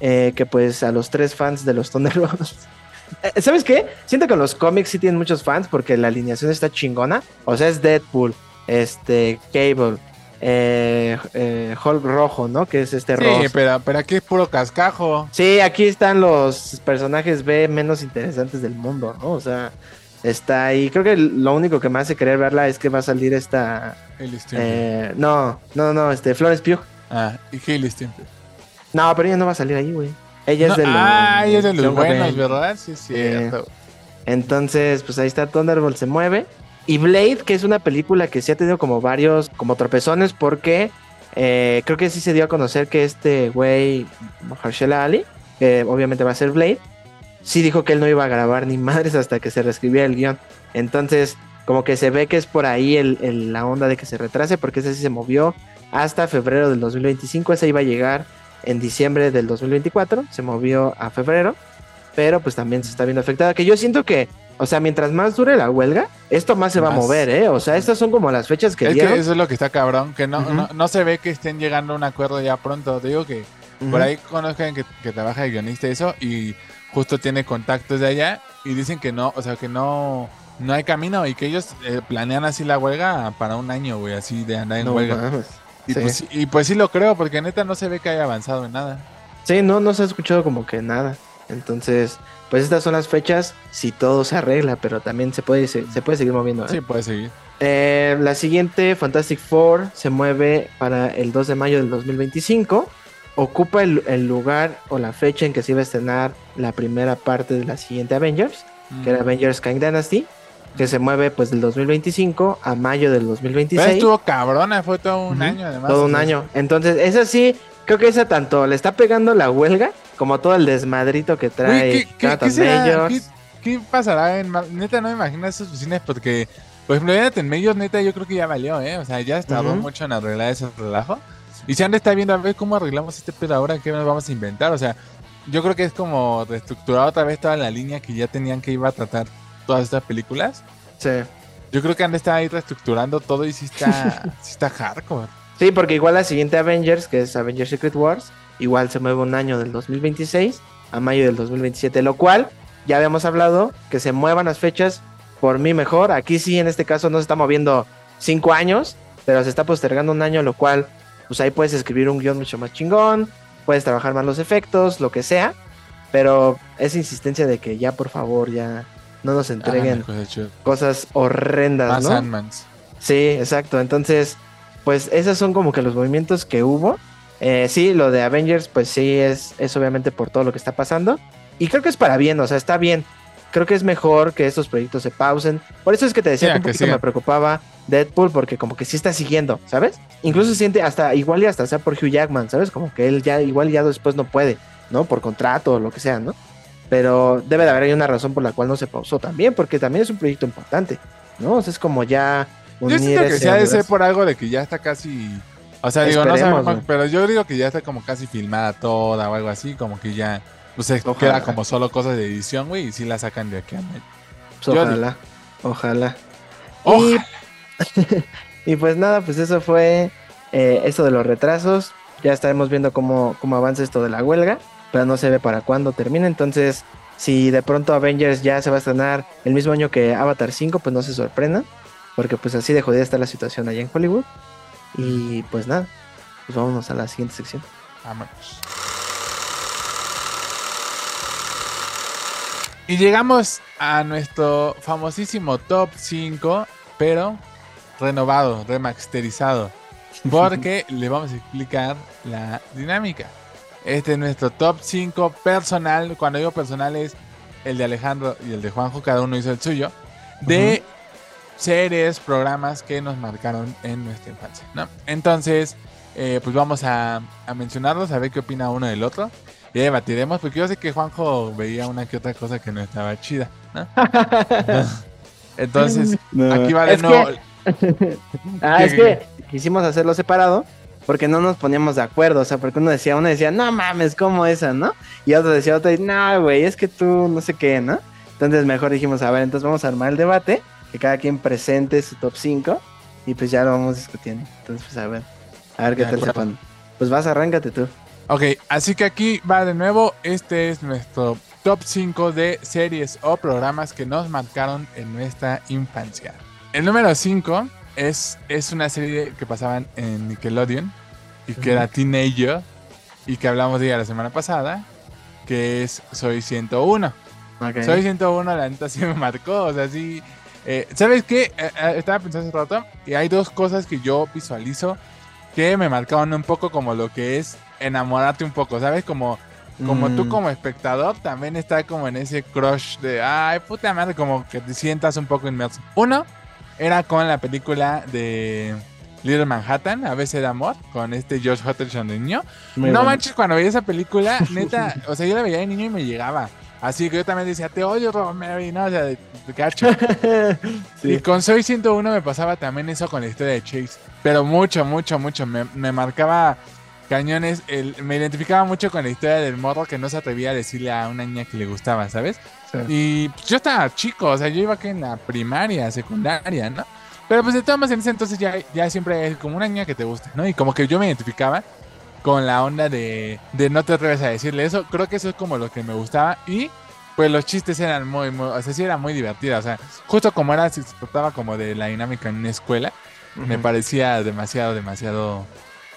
eh, que pues a los tres fans de los Thunderbolts... *laughs* Eh, ¿Sabes qué? Siento que los cómics sí tienen muchos fans porque la alineación está chingona. O sea, es Deadpool, este, Cable, eh, eh, Hulk rojo, ¿no? Que es este Sí, rojo. pero, pero aquí es puro cascajo. Sí, aquí están los personajes B menos interesantes del mundo, ¿no? O sea, está ahí. Creo que lo único que me hace querer verla es que va a salir esta. Eh, no, no, no, este, Flores Pugh. Ah, y Hailey Steinfeld. No, pero ella no va a salir ahí, güey. Ella No, es de los. ah, ella es de los buenos. ¿verdad? Sí, cierto. Entonces, pues ahí está Thunderbolt se mueve. Y Blade, que es una película que sí ha tenido como varios, como tropezones, porque eh, creo que sí se dio a conocer que este güey, Mahershala Ali, que obviamente va a ser Blade, sí dijo que él no iba a grabar ni madres hasta que se reescribiera el guion. Entonces, como que se ve que es por ahí la onda de que se retrase, porque ese sí se movió hasta febrero del 2025. Ese iba a llegar en diciembre del 2024, se movió a febrero, pero pues también se está viendo afectada. Que yo siento que, o sea, mientras más dure la huelga, esto más se va a mover, ¿eh? O sea, estas son como las fechas que Es dieron. que eso es lo que está cabrón, que no, no, no se ve que estén llegando a un acuerdo ya pronto. Te digo que por ahí conozcan que, que trabaja de guionista y eso, y justo tiene contactos de allá, y dicen que no, o sea, que no, no hay camino, y que ellos eh, planean así la huelga para un año, güey, así de andar en No huelga. mames. Y, Sí. pues, y pues sí lo creo, porque neta no se ve que haya avanzado en nada. Sí, no, no se ha escuchado como que nada. Entonces, pues estas son las fechas si todo se arregla, pero también se puede, se, se puede seguir moviendo. ¿eh? Sí, puede seguir. Eh, la siguiente, Fantastic Four, se mueve para el 2 de mayo del 2025. Ocupa el, el lugar o la fecha en que se iba a estrenar la primera parte de la siguiente Avengers, que era Mm. Avengers Kang Dynasty, que se mueve pues del 2025 a mayo del Pero 2026. estuvo cabrona, fue todo un año además. Todo un año. Entonces, esa sí, creo que esa tanto le está pegando la huelga como todo el desmadrito que trae Güey, ¿qué, qué, pasará en Neta, no me imagino esas oficinas porque Por ejemplo, en medios, neta, yo creo que ya valió, ¿eh? O sea, ya tardó Ujú. mucho en arreglar ese relajo. Y se han estar viendo a ver cómo arreglamos este pedo ahora, qué nos vamos a inventar. O sea, yo creo que es como reestructurar otra vez toda la línea que ya tenían que iba a tratar todas estas películas. Sí. Yo creo que han estar ahí reestructurando todo y sí está, *laughs* sí está hardcore. Sí, porque igual la siguiente Avengers, que es Avengers Secret Wars, igual se mueve un año del 2026 a mayo del 2027, lo cual ya habíamos hablado que se muevan las fechas por mí mejor. Aquí sí, en este caso no se está moviendo cinco años, pero se está postergando un año, lo cual, pues ahí puedes escribir un guion mucho más chingón, puedes trabajar más los efectos, lo que sea, pero esa insistencia de que ya por favor ya no nos entreguen Ah, cosas horrendas, Más ¿no? Sí, exacto. Entonces, pues esos son como que los movimientos que hubo. Eh, sí, lo de Avengers, pues sí, es, es obviamente por todo lo que está pasando. Y creo que es para bien, o sea, está bien. Creo que es mejor que estos proyectos se pausen. Por eso es que te decía Sí, que un poquito me preocupaba Deadpool, porque como que sí está siguiendo, ¿sabes? Incluso siente hasta, igual y hasta sea por Hugh Jackman, ¿sabes? Como que él ya, igual ya después no puede, ¿no? Por contrato o lo que sea, ¿no? Pero debe de haber ahí una razón por la cual no se pausó también, porque también es un proyecto importante, ¿no? O sea, es como ya Yo siento que ha de ser por algo de que ya está casi. O sea, digo, no sabemos, güey. pero yo digo que ya está como casi filmada toda o algo así, como que ya. Pues se Ojalá. queda como solo cosas de edición, güey, y sí la sacan de aquí a. Pues ojalá, ojalá. Ojalá. Y, *laughs* y pues nada, pues eso fue eh, esto de los retrasos. Ya estaremos viendo cómo, cómo avanza esto de la huelga, pero no se ve para cuándo termina. Entonces, si de pronto Avengers ya se va a estrenar el mismo año que Avatar 5, pues no se sorprendan, porque pues así de jodida está la situación allá en Hollywood. Y pues nada, pues vámonos a la siguiente sección. Vámonos. Y llegamos a nuestro famosísimo top 5, pero renovado, remasterizado. *laughs* Porque le vamos a explicar la dinámica. Este es nuestro top 5 personal. Cuando digo personal es el de Alejandro y el de Juanjo, cada uno hizo el suyo. De series, programas que nos marcaron en nuestra infancia. ¿no? Entonces, eh, pues vamos a, a mencionarlos, a ver qué opina uno del otro. Y debatiremos, porque yo sé que Juanjo veía una que otra cosa que no estaba chida. ¿no? *laughs* Entonces, aquí va de Es nuevo. *laughs* Ah, ¿Qué, es que quisimos hacerlo separado porque no nos poníamos de acuerdo, o sea, porque uno decía, uno decía, no mames, como esa, ¿no? Y otro decía, otro, no, güey, es que tú no sé qué, ¿no? Entonces mejor dijimos, a ver, entonces vamos a armar el debate, que cada quien presente su top 5 y pues ya lo vamos discutiendo. Entonces, pues a ver, a ver qué De tal se pone. Pues vas, arráncate tú. Ok, así que aquí va de nuevo. Este es nuestro top 5 de series o programas que nos marcaron en nuestra infancia. El número 5 es, es una serie que pasaban en Nickelodeon y que era Teenager y que hablamos de ella la semana pasada, que es Soy 101. Ok. Soy 101, la neta sí me marcó. O sea, sí. Eh, ¿Sabes qué? Eh, eh, estaba pensando hace rato y hay dos cosas que yo visualizo que me marcaron un poco como lo que es enamorarte un poco, ¿sabes? Como, como tú Mm, como espectador también está como en ese crush de, ay, puta madre, como que te sientas un poco inmerso. Uno era con la película de Little Manhattan, A veces de amor, con este Josh Hutcherson de niño. muy no bueno. manches, cuando veía esa película, *laughs* neta, o sea, yo la veía de niño y me llegaba. Así que yo también decía, te odio, Rosemary, ¿no? O sea, de, de. *laughs* Sí. Y con Soy 101 me pasaba también eso con la historia de Chase. Pero mucho, mucho, mucho. Me, me marcaba cañones. El, me identificaba mucho con la historia del morro que no se atrevía a decirle a una niña que le gustaba, ¿sabes? Sí. Y pues, yo estaba chico, o sea, yo iba aquí en la primaria, secundaria, ¿no? Pero pues de todas maneras en ese entonces ya, ya siempre es como una niña que te gusta, ¿no? Y como que yo me identificaba con la onda de, de no te atreves a decirle eso. Creo que eso es como lo que me gustaba. Y pues los chistes eran muy, muy, o sea, sí era muy divertida. O sea, justo como era, se trataba como de la dinámica en una escuela, me parecía demasiado, demasiado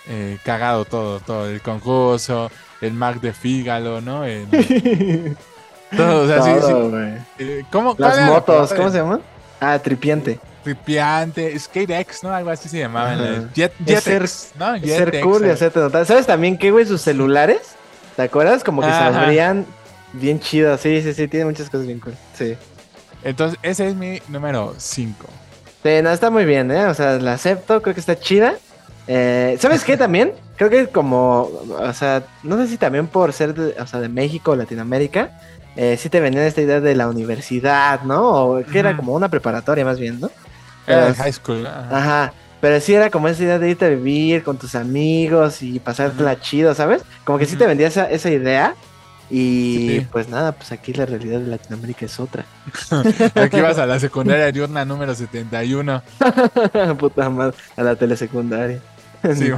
eh, cagado todo, todo. El concurso, el Mac de Fígalo, ¿no? El- *laughs* todo, o sea, sí, sí. Todo, güey. Eh, ¿Cómo, Las la motos? ¿cómo se llaman? Ah, tripiente. Tripiante, SkateX, ¿no? Algo así se llamaban. Ajá. eh, Jet, Jetex, ¿no? Ser cool y hacerte notar. ¿Sabes también qué, güey? Sus celulares. ¿Te acuerdas? Como que se Ajá. abrían bien chidos. Sí, sí, sí. Tiene muchas cosas bien cool. Sí. Entonces, ese es mi número 5. Sí, no, está muy bien, ¿eh? O sea, la acepto. Creo que está chida. Eh, ¿Sabes qué también? Creo que como, o sea, no sé si también por ser de, o sea, de México o Latinoamérica, eh, sí te venía esta idea de la universidad, ¿no? O que era Ujú. como una preparatoria más bien, ¿no? Pero- high school. ajá. Pero sí era como esa idea de irte a vivir con tus amigos y pasártela chido, ¿sabes? Como que sí te vendía esa, esa idea. Y Sí. pues nada, pues aquí la realidad de Latinoamérica es otra. *laughs* Aquí vas a la secundaria diurna número 71. *laughs* Puta madre, a la telesecundaria. *laughs* Sí,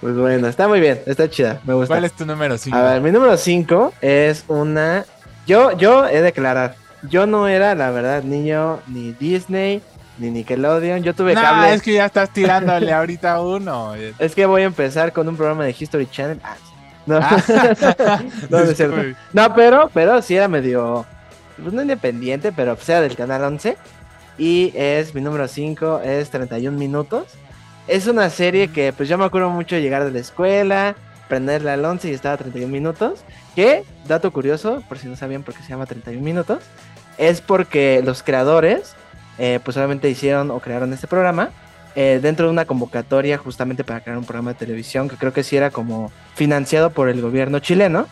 pues bueno, está muy bien, está chida, me gusta. ¿Cuál es tu número 5? A ver, mi número 5 es una. Yo, yo he de declarar, yo no era, la verdad, niño ni Disney, ni Nickelodeon. Yo tuve No, cable. es que ya estás tirándole ahorita a uno. *laughs* Es que voy a empezar con un programa de History Channel. Ah, no. Ah. *laughs* no, no es cierto. No, pero, pero sí era medio. Pues no independiente, pero pues era del canal 11. Y es mi número 5, es 31 minutos. Es una serie que, pues yo me acuerdo mucho de llegar de la escuela, prenderla al 11 y estaba 31 minutos. Que, dato curioso, por si no sabían por qué se llama 31 minutos, es porque los creadores, eh, pues obviamente hicieron o crearon este programa eh, dentro de una convocatoria justamente para crear un programa de televisión que creo que sí era como financiado por el gobierno chileno.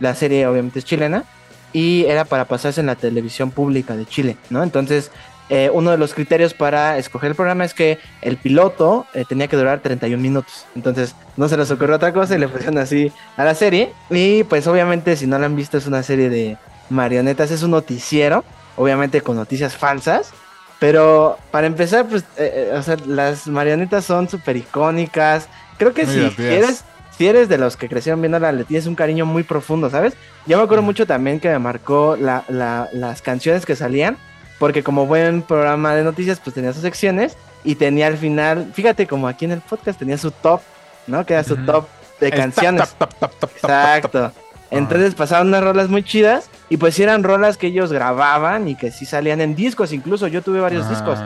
La serie obviamente es chilena y era para pasarse en la televisión pública de Chile, ¿no? Entonces, eh, uno de los criterios para escoger el programa es que el piloto eh, tenía que durar 31 minutos. Entonces, no se les ocurrió otra cosa y le pusieron así a la serie. Y pues obviamente, si no la han visto, es una serie de marionetas, es un noticiero, obviamente con noticias falsas. Pero para empezar, pues, eh, eh, o sea, las marionetas son súper icónicas. Creo que si eres, si eres de los que crecieron viéndola, le tienes un cariño muy profundo, ¿sabes? Yo me acuerdo mucho también que me marcó la- la- las canciones que salían, porque como buen programa de noticias, pues tenía sus secciones y tenía al final, fíjate como aquí en el podcast tenía su top, ¿no? Que era su top de canciones. tap, tap, tap. Exacto. Entonces pasaban unas rolas muy chidas y pues eran rolas que ellos grababan y que sí salían en discos, incluso yo tuve varios Ah, discos.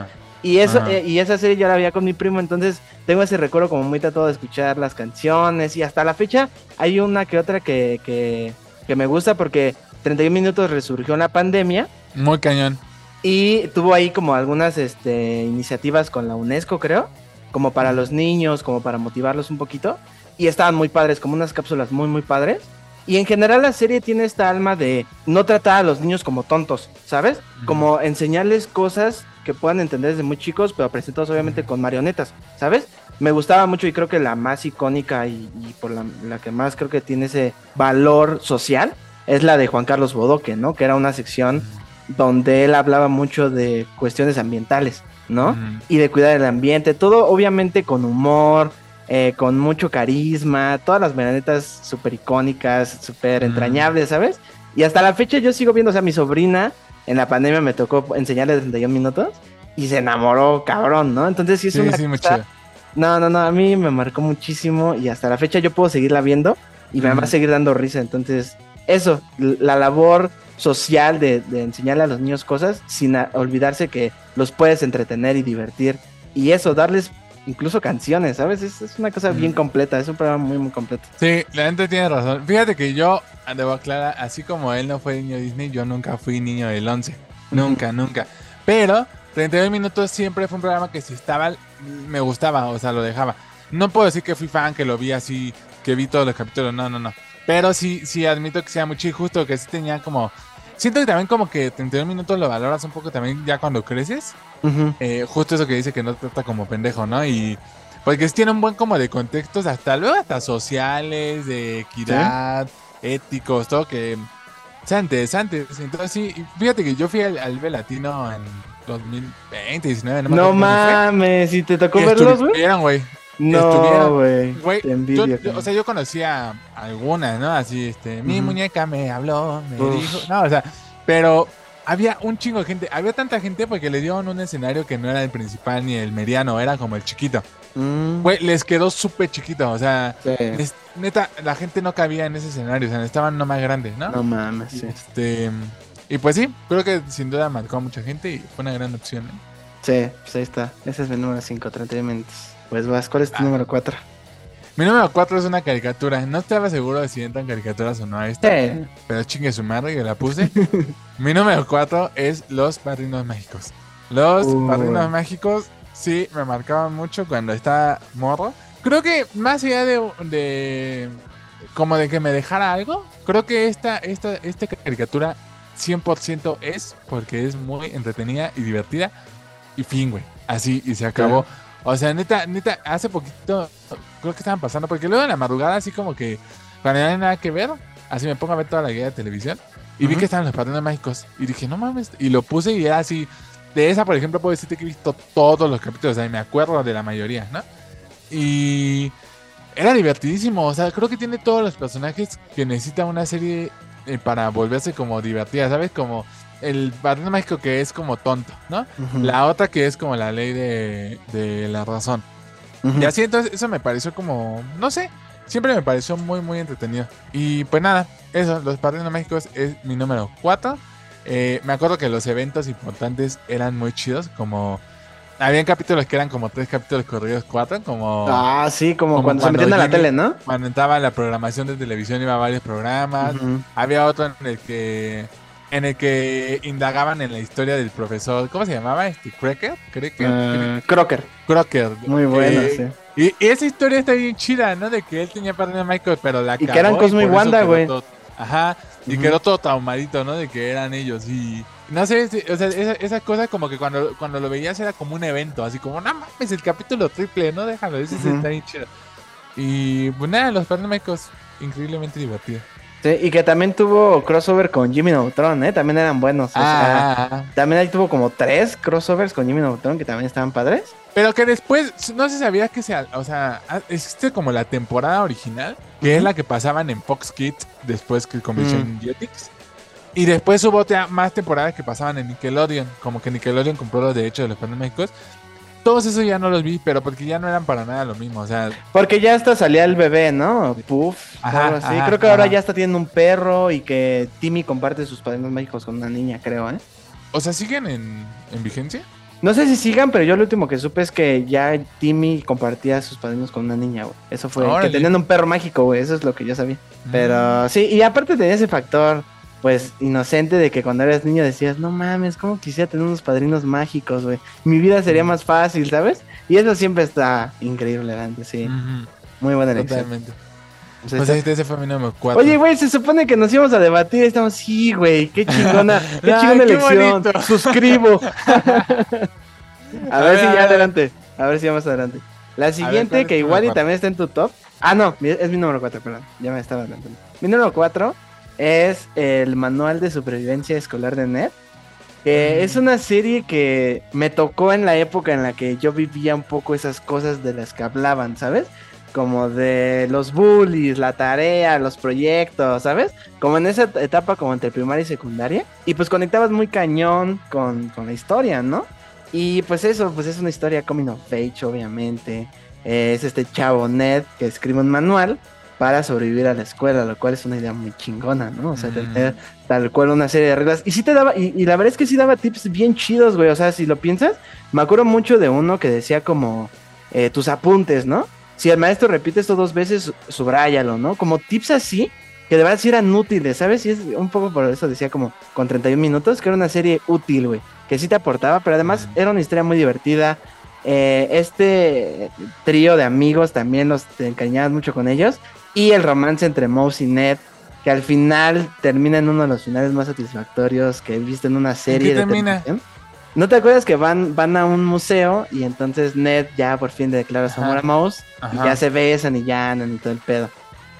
Y eso eh, y esa serie yo la veía con mi primo, entonces tengo ese recuerdo como muy tratado de escuchar las canciones y hasta la fecha hay una que otra que, que, que me gusta porque 31 minutos resurgió en la pandemia Muy cañón. y tuvo ahí como algunas este, iniciativas con la UNESCO, creo, como para los niños, como para motivarlos un poquito. Y estaban muy padres, como unas cápsulas muy, muy padres. Y en general la serie tiene esta alma de no tratar a los niños como tontos, ¿sabes? Como enseñarles cosas que puedan entender desde muy chicos, pero presentados obviamente con marionetas, ¿sabes? Me gustaba mucho y creo que la más icónica y, y por la, la que más creo que tiene ese valor social es la de Juan Carlos Bodoque, ¿no? Que era una sección donde él hablaba mucho de cuestiones ambientales, ¿no? Y de cuidar el ambiente, todo obviamente con humor, eh, con mucho carisma, todas las marionetas súper icónicas, súper entrañables, ¿sabes? Y hasta la fecha yo sigo viendo, o sea, mi sobrina en la pandemia me tocó enseñarle 31 minutos y se enamoró, cabrón, ¿no? Entonces sí es Sí, una sí, cosa-. No, no, no, a mí me marcó muchísimo y hasta la fecha yo puedo seguirla viendo y me va a seguir dando risa. Entonces, eso, la labor social de, de enseñarle a los niños cosas sin olvidarse que los puedes entretener y divertir. Y eso, darles incluso canciones, ¿sabes? Es, es una cosa Ujú. bien completa, es un programa muy, muy completo. Sí, la gente tiene razón. Fíjate que yo, debo aclarar, así como él no fue niño Disney, yo nunca fui niño del 11. Nunca, nunca. Pero 32 minutos siempre fue un programa que si estaba, me gustaba, o sea, lo dejaba. No puedo decir que fui fan, que lo vi así, que vi todos los capítulos, no, no, no. Pero sí, sí admito que sea mucho y justo, que sí tenía como... Siento que también como que 32 minutos lo valoras un poco también ya cuando creces. Ujú. Eh, justo eso que dice que no te trata como pendejo, ¿no? Y porque sí tiene un buen como de contextos, hasta luego hasta sociales, de equidad, éticos, todo que sean interesantes. Entonces sí, fíjate que yo fui al, al Latino en 2020, 19, no No mames, ¿y te tocó verlos, güey? güey. No, güey. O sea, yo conocía algunas, ¿no? Así, este, mi muñeca me habló, me Uf. dijo, no, o sea, pero había un chingo de gente, había tanta gente porque le dieron un escenario que no era el principal ni el mediano, era como el chiquito. Mm, Güey, les quedó súper chiquito, o sea, sí. neta, la gente no cabía en ese escenario, o sea, estaban no más grandes, ¿no? No mames, sí. Este, y pues sí, creo que sin duda marcó a mucha gente y fue una gran opción. ¿eh? Sí, pues ahí está. Ese es mi número 5, 31 minutos. Pues vas, ¿cuál es tu Ah. número 4? Mi número 4 es una caricatura. No estaba seguro de si entran caricaturas o no a esta. Sí. Pero chingue su madre que la puse. *laughs* Mi número 4 es Los Padrinos Mágicos. Los Uy. Padrinos Mágicos sí me marcaban mucho cuando estaba morro. Creo que más allá de, de como de que me dejara algo, creo que esta, esta, esta caricatura 100% es porque es muy entretenida y divertida. y fin, güey. Así, y se acabó. O sea, neta, neta, hace poquito, creo que estaban pasando, porque luego en la madrugada, así como que, cuando no hay nada que ver, así me pongo a ver toda la guía de televisión, y vi que estaban los padrinos mágicos, y dije, no mames, y lo puse y era así, de esa, por ejemplo, puedo decirte que he visto todos los capítulos, o sea, y me acuerdo de la mayoría, ¿no? Y era divertidísimo, o sea, creo que tiene todos los personajes que necesita una serie eh, para volverse como divertida, ¿sabes? Como el padrino mágico que es como tonto, ¿no? La otra que es como la ley de, de la razón. Y así entonces eso me pareció como, no sé, siempre me pareció muy muy entretenido. Y pues nada, eso, los padrinos mágicos es mi número 4. me acuerdo que los eventos importantes eran muy chidos, como... Habían capítulos que eran como tres capítulos corridos, cuatro, como Ah, sí, como, Como cuando, se metían a la tele, ¿no? cuando entraba la programación de televisión iba a varios programas. Había otro en el que en el que indagaban en la historia del profesor, ¿cómo se llamaba? Este Cracker, Cracker, Eh, Crocker. Crocker. Muy bueno, Eh, sí. Y, y esa historia está bien chida, ¿no? De que él tenía padrino Michael, pero la Y que eran Cosmo y Wanda, güey. Ajá, y Ujú. quedó todo traumadito, ¿no? De que eran ellos y... No sé, o sea, esa, esa cosa como que cuando, cuando lo veías era como un evento, así como, no mames, el capítulo triple, ¿no? Déjalo, ese Ujú. está bien chido. Y pues nada, los Michaels, increíblemente divertidos. Sí, y que también tuvo crossover con Jimmy Neutron, ¿eh? También eran buenos. o sea, Ah, ah, también ahí tuvo como tres crossovers con Jimmy Neutron que también estaban padres. Pero que después, no se sabía que sea, o sea, ah, existe como la temporada original, que es la que pasaban en Fox Kids después que convirtió Mm. en Jetix. Y después hubo más temporadas que pasaban en Nickelodeon, como que Nickelodeon compró los derechos de los Mágicos. Todos esos ya no los vi, pero porque ya no eran para nada lo mismo, o sea, Porque ya hasta salía el bebé, ¿no? Puff, Ajá, algo así. ajá, creo que ahora ya está teniendo un perro y que Timmy comparte sus padrinos mágicos con una niña, creo, ¿eh? o sea, siguen en, en vigencia. No sé si sigan, pero yo lo último que supe es que ya Timmy compartía sus padrinos con una niña, güey. Eso fue. Órale. Que tenían un perro mágico, güey. Eso es lo que yo sabía. Mm. Pero sí, y aparte tenía ese factor, pues, inocente de que cuando eras niño decías, no mames, ¿cómo quisiera tener unos padrinos mágicos, güey? Mi vida sería más fácil, ¿sabes? Y eso siempre está increíble, antes, sí. Muy buena elección. Totalmente. Pues está- este, ese fue mi número 4. Oye, güey, se supone que nos íbamos a debatir. Estamos, sí, güey, qué chingona, *laughs* qué chingona qué elección. bonito. *laughs* Suscribo. a *laughs* A ver ver, si ya adelante. A ver si vamos adelante. La siguiente, ¿cuál es que igual y también está en tu top. Ah, no, es mi número 4, perdón. Ya me estaba adelantando. Mi número 4 es el manual de supervivencia escolar de Ned. Que Mm. es una serie que me tocó en la época en la que yo vivía un poco esas cosas de las que hablaban, ¿sabes? Como de los bullies, la tarea, los proyectos, ¿sabes? Como en esa etapa como entre primaria y secundaria. Y pues conectabas muy cañón con, con la historia, ¿no? Y pues eso, pues es una historia coming of age, obviamente. Eh, es este chavo Ned que escribe un manual para sobrevivir a la escuela, lo cual es una idea muy chingona, ¿no? O sea, Mm. tener tal cual una serie de reglas. Y sí te daba, y, y la verdad es que sí daba tips bien chidos, güey. O sea, si lo piensas, me acuerdo mucho de uno que decía como eh, tus apuntes, ¿no? Si el maestro repite esto dos veces, subráyalo, ¿no? Como tips así, que de verdad sí eran útiles, ¿sabes? Y es un poco por eso decía como con 31 minutos, que era una serie útil, güey. Que sí te aportaba, pero además Mm. era una historia muy divertida. Eh, este trío de amigos también los te encariñabas mucho con ellos. Y el romance entre Mouse y Ned, que al final termina en uno de los finales más satisfactorios que he visto en una serie qué de termina? televisión. ¿No te acuerdas que van, van a un museo y entonces Ned ya por fin le declara su amor a Mouse y Ajá. ya se besan y ya andan y todo el pedo?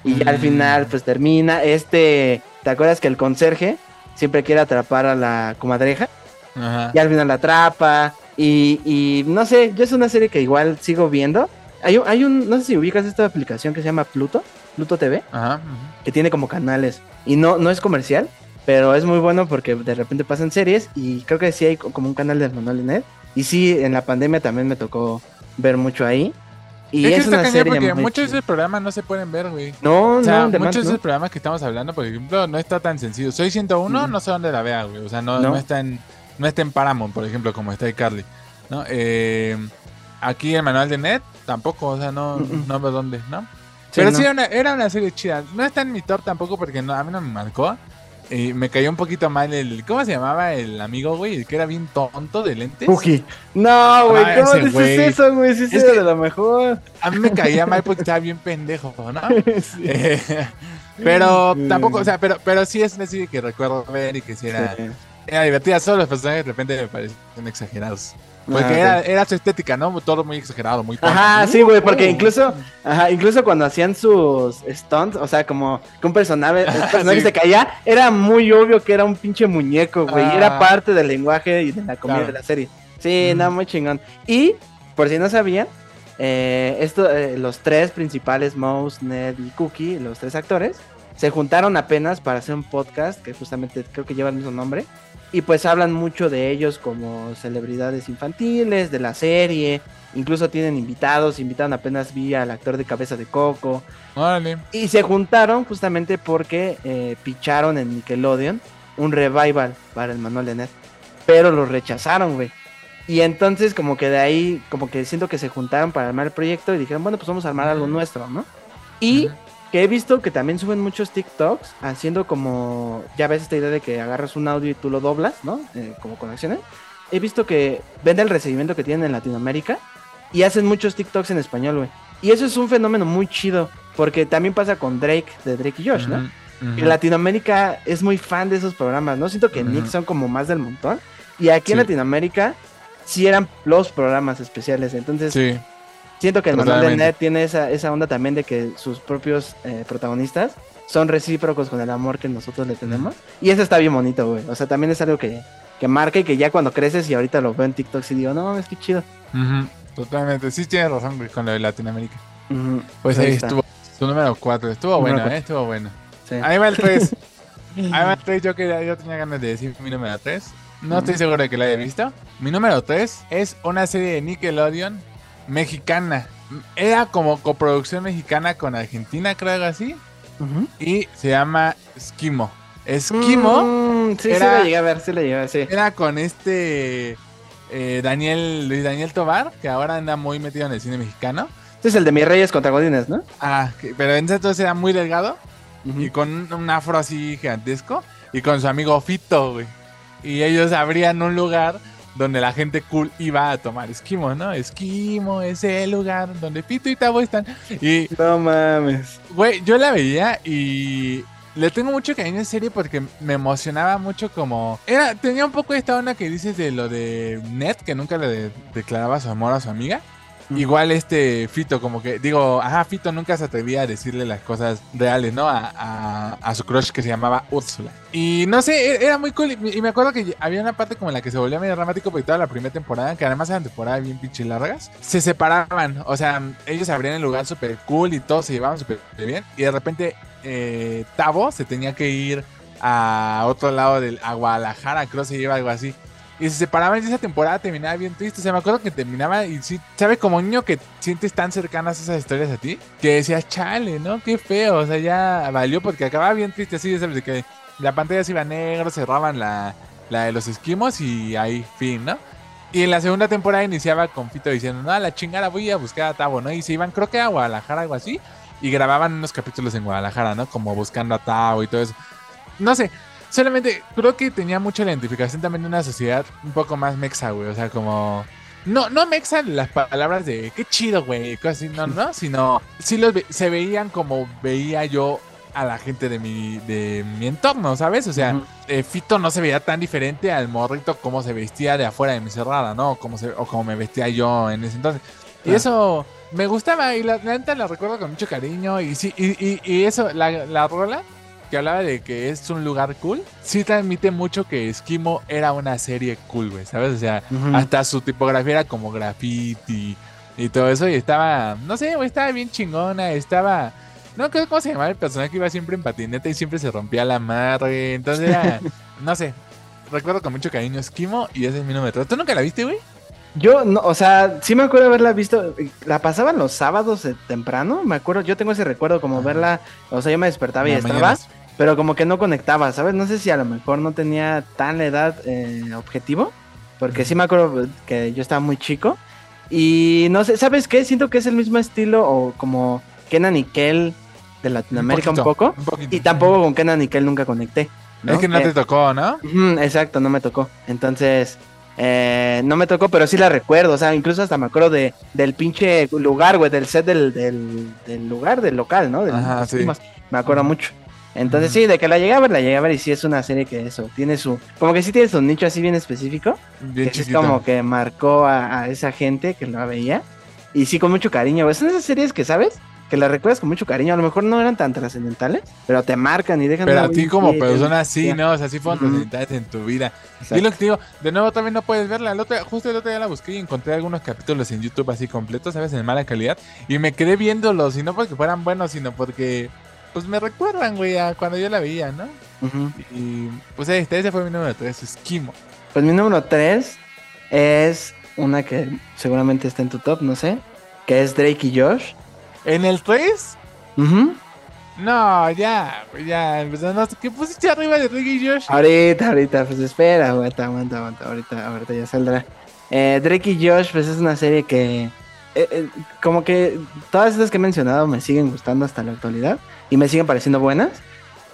Y ya al Mm. final pues termina este, ¿te acuerdas que el conserje siempre quiere atrapar a la comadreja? Ajá. Y al final la atrapa y, y no sé, yo es una serie que igual sigo viendo. Hay un, hay un, no sé si ubicas esta aplicación que se llama Pluto, Pluto TV Ajá. que tiene como canales y no, no es comercial, pero es muy bueno porque de repente pasan series y creo que sí hay co- como un canal del Manuel y Ned. Y sí, en la pandemia también me tocó ver mucho ahí. Y es que es, está una serie porque muy muchos de esos programas no se pueden ver, güey. No, O sea, no, de muchos de esos ¿no? programas que estamos hablando, por ejemplo, no está tan sencillo. Soy 101, Ujú. no sé dónde la vea, güey. O sea, no, No. no está en no está en Paramount, por ejemplo, como está Carly. ¿no? Eh, aquí el manual de Net tampoco, o sea, no, no veo dónde, ¿no? Pero no. sí, era una, era una serie chida. No está en mi top tampoco porque no, a mí no me marcó. Y me cayó un poquito mal el. ¿Cómo se llamaba el amigo, güey? El que era bien tonto de lentes. No, güey, Ah, ¿cómo dices güey. eso, güey? Sí, sí, Es era que- de lo mejor. A mí me caía mal porque estaba bien pendejo, ¿no? *laughs* Sí. Eh, *laughs* pero tampoco, o sea, pero, pero sí es una serie que recuerdo ver y que sí era, Sí. era divertida. Solo los personajes de repente me parecen exagerados. Porque Ah, era, su estética, ¿no? Todo muy exagerado, muy. Ajá, sí, güey, porque incluso, ajá, incluso cuando hacían sus stunts, o sea, como que un personaje, *laughs* el personaje Sí. se caía, era muy obvio que era un pinche muñeco, güey, y Ah. era parte del lenguaje y de la comedia Claro. de la serie. Sí, Ujú. no, muy chingón. Y, por si no sabían, eh, esto, eh, los tres principales, Mouse, Ned y Cookie, los tres actores, se juntaron apenas para hacer un podcast que justamente creo que lleva el mismo nombre. Y pues hablan mucho de ellos como celebridades infantiles, de la serie. Incluso tienen invitados, invitaron apenas vi al actor de Cabeza de Coco. Órale. Y se juntaron justamente porque eh, picharon en Nickelodeon un revival para el manual de Ned. Pero lo rechazaron, güey. Y entonces como que de ahí, como que siento que se juntaron para armar el proyecto y dijeron, bueno, pues vamos a armar algo nuestro, ¿no? Y. que he visto que también suben muchos TikToks haciendo como, ya ves esta idea de que agarras un audio y tú lo doblas, ¿no? Eh, como conexiones. He visto que ven el recibimiento que tienen en Latinoamérica y hacen muchos TikToks en español, güey. Y eso es un fenómeno muy chido, porque también pasa con Drake, de Drake y Josh, ¿no? Que Latinoamérica es muy fan de esos programas, ¿no? Siento que en. Nick son como más del montón. Y aquí en. Latinoamérica sí eran los programas especiales. Entonces, Sí. Siento que el manual de. Ned tiene esa, esa onda también de que sus propios eh, protagonistas son recíprocos con el amor que nosotros le tenemos. Y eso está bien bonito, güey. O sea, también es algo que, que marca y que ya cuando creces y ahorita lo veo en TikTok y digo, no mames, qué chido. Totalmente. Sí, tienes razón, güey, con lo de Latinoamérica. Pues ahí estuvo. Su número 4. Estuvo Número bueno, cuatro. ¿eh? Estuvo bueno. Sí. Ahí va el 3. *laughs* Ahí va el 3. Yo, quería, yo tenía ganas de decir mi número 3. No estoy seguro de que lo haya visto. Mi número 3 es una serie de Nickelodeon mexicana. Era como coproducción mexicana con Argentina, creo algo así. Y se llama Esquimo. Esquimo Mm, sí, sí era- la llegué a ver, sí la llegué a ver, sí. era con este eh, Daniel, Luis Daniel Tobar, que ahora anda muy metido en el cine mexicano. Este es el de mis reyes contra godines, ¿no? Ah, pero en ese entonces era muy delgado. Y con un afro así gigantesco y con su amigo Fito, güey. Y ellos abrían un lugar donde la gente cool iba a tomar esquimo, ¿no? Esquimo es el lugar donde Fito y Tabo están. Y, No mames. güey, yo la veía y le tengo mucho cariño en serie porque me emocionaba mucho como... Era, tenía un poco esta onda que dices de lo de Ned, que nunca le de- declaraba su amor a su amiga. Igual este Fito, como que, digo, ajá, Fito nunca se atrevía a decirle las cosas reales, ¿no? A, a- a su crush que se llamaba Úrsula. Y no sé, e- era muy cool. Y, y me acuerdo que había una parte como en la que se volvía medio dramático porque toda la primera temporada, que además eran temporadas bien pinche largas, se separaban. O sea, ellos abrían el lugar súper cool y todos se llevaban súper bien. Y de repente, eh, Tavo se tenía que ir a otro lado del a Guadalajara, creo que se lleva algo así. Y se separaban y esa temporada terminaba bien triste. O sea, me acuerdo que terminaba y sí, ¿sabes? Como niño que sientes tan cercanas esas historias a ti, que decías, chale, ¿no? Qué feo. O sea, ya valió porque acababa bien triste así, ¿sabes? De que la pantalla se iba negro, cerraban la, la de los esquimos y ahí, fin, ¿no? Y en la segunda temporada iniciaba con Fito diciendo, no, la chingada voy a buscar a Tavo, ¿no? Y se iban, creo que a Guadalajara, algo así. Y grababan unos capítulos en Guadalajara, ¿no? Como buscando a Tavo y todo eso. No sé, solamente creo que tenía mucha identificación también de una sociedad un poco más mexa, güey. O sea, como. No, no mexa en las palabras de qué chido, güey, cosas así, no, no, sino sí los ve- se veían como veía yo a la gente de mi, de mi entorno, ¿sabes? O sea, eh, Fito no se veía tan diferente al morrito como se vestía de afuera de mi cerrada, ¿no? Como se, o como me vestía yo en ese entonces. Y eso me gustaba y la, la neta la recuerdo con mucho cariño. Y sí, y, y, y eso, la, la rola que hablaba de que es un lugar cool, sí transmite mucho que Esquimo era una serie cool, güey, ¿sabes? O sea, hasta su tipografía era como graffiti y todo eso. Y estaba, no sé, güey, estaba bien chingona. Estaba, no creo cómo se llamaba el personaje que iba siempre en patineta y siempre se rompía la madre. Entonces era, *laughs* no sé, recuerdo con mucho cariño Esquimo y ese es mi número. ¿Tú nunca la viste, güey? Yo, no, o sea, sí me acuerdo haberla visto. La pasaban los sábados eh, temprano. Me acuerdo, yo tengo ese recuerdo como Ajá. verla. O sea, yo me despertaba y No, estaba, mañanas. Pero como que no conectaba, ¿sabes? No sé si a lo mejor no tenía tan la edad eh, objetivo. Porque sí me acuerdo que yo estaba muy chico. Y no sé, ¿sabes qué? Siento que es el mismo estilo o como Kenan y Kel de Latinoamérica un, poquito, poco. un. Y tampoco con Kenan y Kel nunca conecté. Es que no Eh, te tocó, ¿no? Exacto, no me tocó. Entonces, eh, no me tocó, pero sí la recuerdo. O sea, incluso hasta me acuerdo de, del pinche lugar, güey, del set del, del, del lugar, del local, ¿no? Del- Ajá, sí. Me acuerdo mucho. Entonces Ujú. sí, de que la llegué a ver, la llegué a ver y sí es una serie que eso, tiene su, como que sí tiene su nicho así bien específico, Bien que sí es como que marcó a, a esa gente que la veía y sí con mucho cariño, son esas series que, ¿sabes? Que las recuerdas con mucho cariño, a lo mejor no eran tan trascendentales, pero te marcan y dejan Pero a ti como persona sí. ¿no? O sea, sí fueron trascendentales en tu vida. Exacto. Y lo que te digo, de nuevo también no puedes verla. El otro, justo el otro día la busqué y encontré algunos capítulos en YouTube así completos, ¿sabes? En mala calidad. Y me quedé viéndolos, y no porque fueran buenos, sino porque, pues me recuerdan, güey, a cuando yo la veía, ¿no? Ujú. Y pues ahí está, ese fue mi número 3, Esquimo. Pues mi número 3 es una que seguramente está en tu top, no sé, que es Drake y Josh. ¿En el 3? Ujú. No, ya, ya. pues, no, ¿Qué pusiste arriba de Ricky y Josh? Ahorita, ahorita, pues espera, aguanta, aguanta, aguanta, ahorita, ahorita ya saldrá. Eh, Drake y Josh, pues es una serie que, eh, eh, como que todas estas que he mencionado me siguen gustando hasta la actualidad y me siguen pareciendo buenas.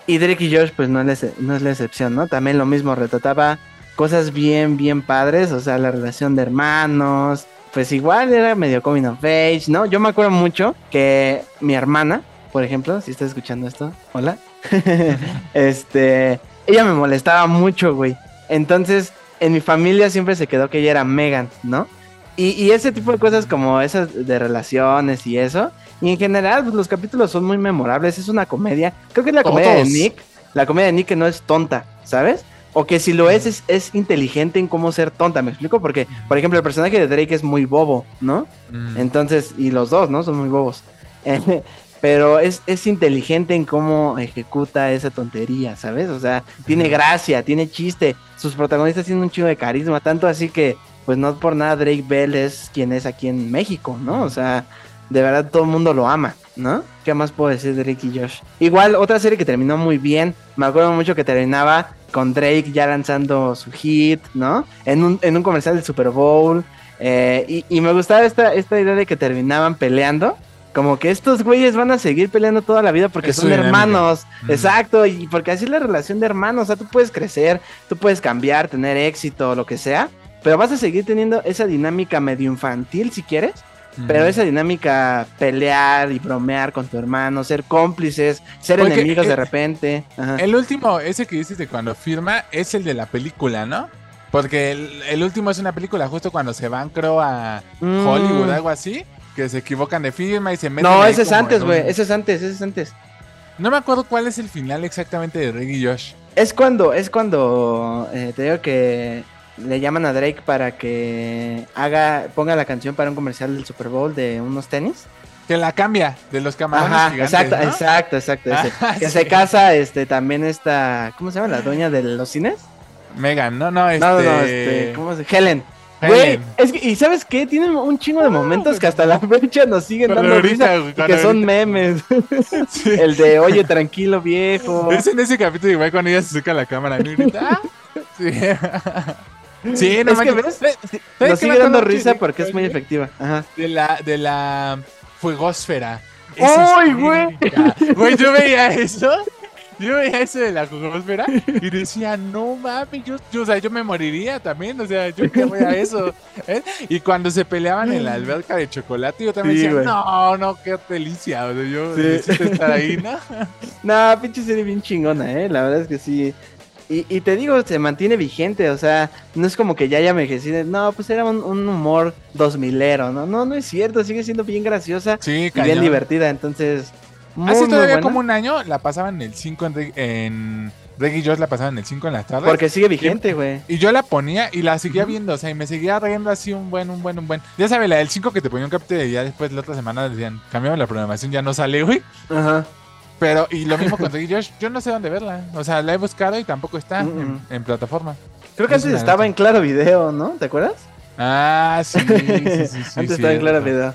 Y Drake y Josh, pues no es, la no es la excepción, ¿no? También lo mismo, retrataba cosas bien, bien padres, o sea, la relación de hermanos, pues igual era medio coming of age, ¿no? Yo me acuerdo mucho que mi hermana, por ejemplo, si estás escuchando esto, hola, *laughs* este, ella me molestaba mucho, güey. Entonces, en mi familia siempre se quedó que ella era Megan, ¿no? Y, y ese tipo de cosas como esas de relaciones y eso. Y en general, pues, los capítulos son muy memorables. Es una comedia. Creo que es la comedia de. Nick. La comedia de Nick que no es tonta, ¿sabes? O que si lo es, es, es inteligente en cómo ser tonta. ¿Me explico? Porque, por ejemplo, el personaje de Drake es muy bobo, ¿no? Mm. Entonces, y los dos, ¿no? Son muy bobos. Eh, *laughs* Pero es, es inteligente en cómo ejecuta esa tontería, ¿sabes? O sea, tiene gracia, tiene chiste. Sus protagonistas tienen un chingo de carisma. Tanto así que, pues no por nada Drake Bell es quien es aquí en México, ¿no? O sea, de verdad todo el mundo lo ama, ¿no? ¿Qué más puedo decir de Drake y Josh? Igual, otra serie que terminó muy bien. Me acuerdo mucho que terminaba con Drake ya lanzando su hit, ¿no? En un, en un comercial del Super Bowl. Eh, y, y me gustaba esta, esta idea de que terminaban peleando. Como que estos güeyes van a seguir peleando toda la vida porque Es son hermanos. Mm. Exacto. Y porque así es la relación de hermanos. O sea, tú puedes crecer, tú puedes cambiar, tener éxito, lo que sea. Pero vas a seguir teniendo esa dinámica medio infantil si quieres. Pero esa dinámica pelear y bromear con tu hermano, ser cómplices, ser Porque, enemigos de repente. Ajá. El último, ese que dices de cuando firma, es el de la película, ¿no? Porque el, el último es una película justo cuando se van, creo, a Mm. Hollywood, algo así. Que se equivocan de firma y se meten. No, ese es antes, güey. Ese es antes, ese es antes. No me acuerdo cuál es el final exactamente de y Josh. Es cuando, es cuando eh, te digo que le llaman a Drake para que haga, ponga la canción para un comercial del Super Bowl de unos tenis. Que la cambia de los camarones Ajá, gigantes, exacto, ¿no? exacto, exacto. ese. Ah, *laughs* que sí. se casa, este, también esta, ¿cómo se llama? La dueña de los cines. Megan, no, no, este... No, no, no, este, ¿cómo se Helen. Güey, es que, y ¿sabes qué? Tienen un chingo de momentos que hasta la fecha nos siguen dando ahorita, risa, y que son memes. *laughs* Sí. El de, oye, tranquilo, viejo. Es en ese capítulo igual cuando ella se acerca a la cámara ¿no? y grita, "Ah". Sí. *laughs* Sí, no Es que. ¿ves? ¿Sabes Nos sigue dando risa porque es muy efectiva. Ajá. De la, de la fuegosfera. ¡Ay, es güey! Güey, yo veía eso. Yo veía eso de la fuegosfera y decía, no mames, yo, yo, o sea, yo me moriría también, o sea, yo qué voy a eso. ¿eh? Y cuando se peleaban en la alberca de chocolate, yo también Sí, decía, no, no, qué delicia, o sea, yo Sí. necesito estar ahí, ¿no? *laughs* No, pinche serie bien chingona, ¿eh? La verdad es que sí. Y, y te digo, se mantiene vigente, o sea, no es como que ya haya envejecido. No, pues era un, un humor dos milero, ¿no? No, no es cierto, sigue siendo bien graciosa Sí, y bien divertida, entonces... Muy, Hace todavía como un año la pasaban en el 5 en, en Reggae Josh la pasaban en el 5 en las tardes. Porque sigue vigente, güey. Y yo la ponía y la seguía viendo, o sea, y me seguía riendo así un buen, un buen, un buen. Ya sabes, la del 5 que te ponía un capítulo y ya después la otra semana decían, cambiamos la programación, ya no sale, güey. Ajá. Pero, y lo mismo con *laughs* Reggae Josh, yo no sé dónde verla. O sea, la he buscado y tampoco está Mm, en, mm. en plataforma. Creo que Es antes estaba en Claro Video, ¿no? ¿Te acuerdas? Ah, sí, sí, sí, *laughs* sí. antes estaba en Claro. Video.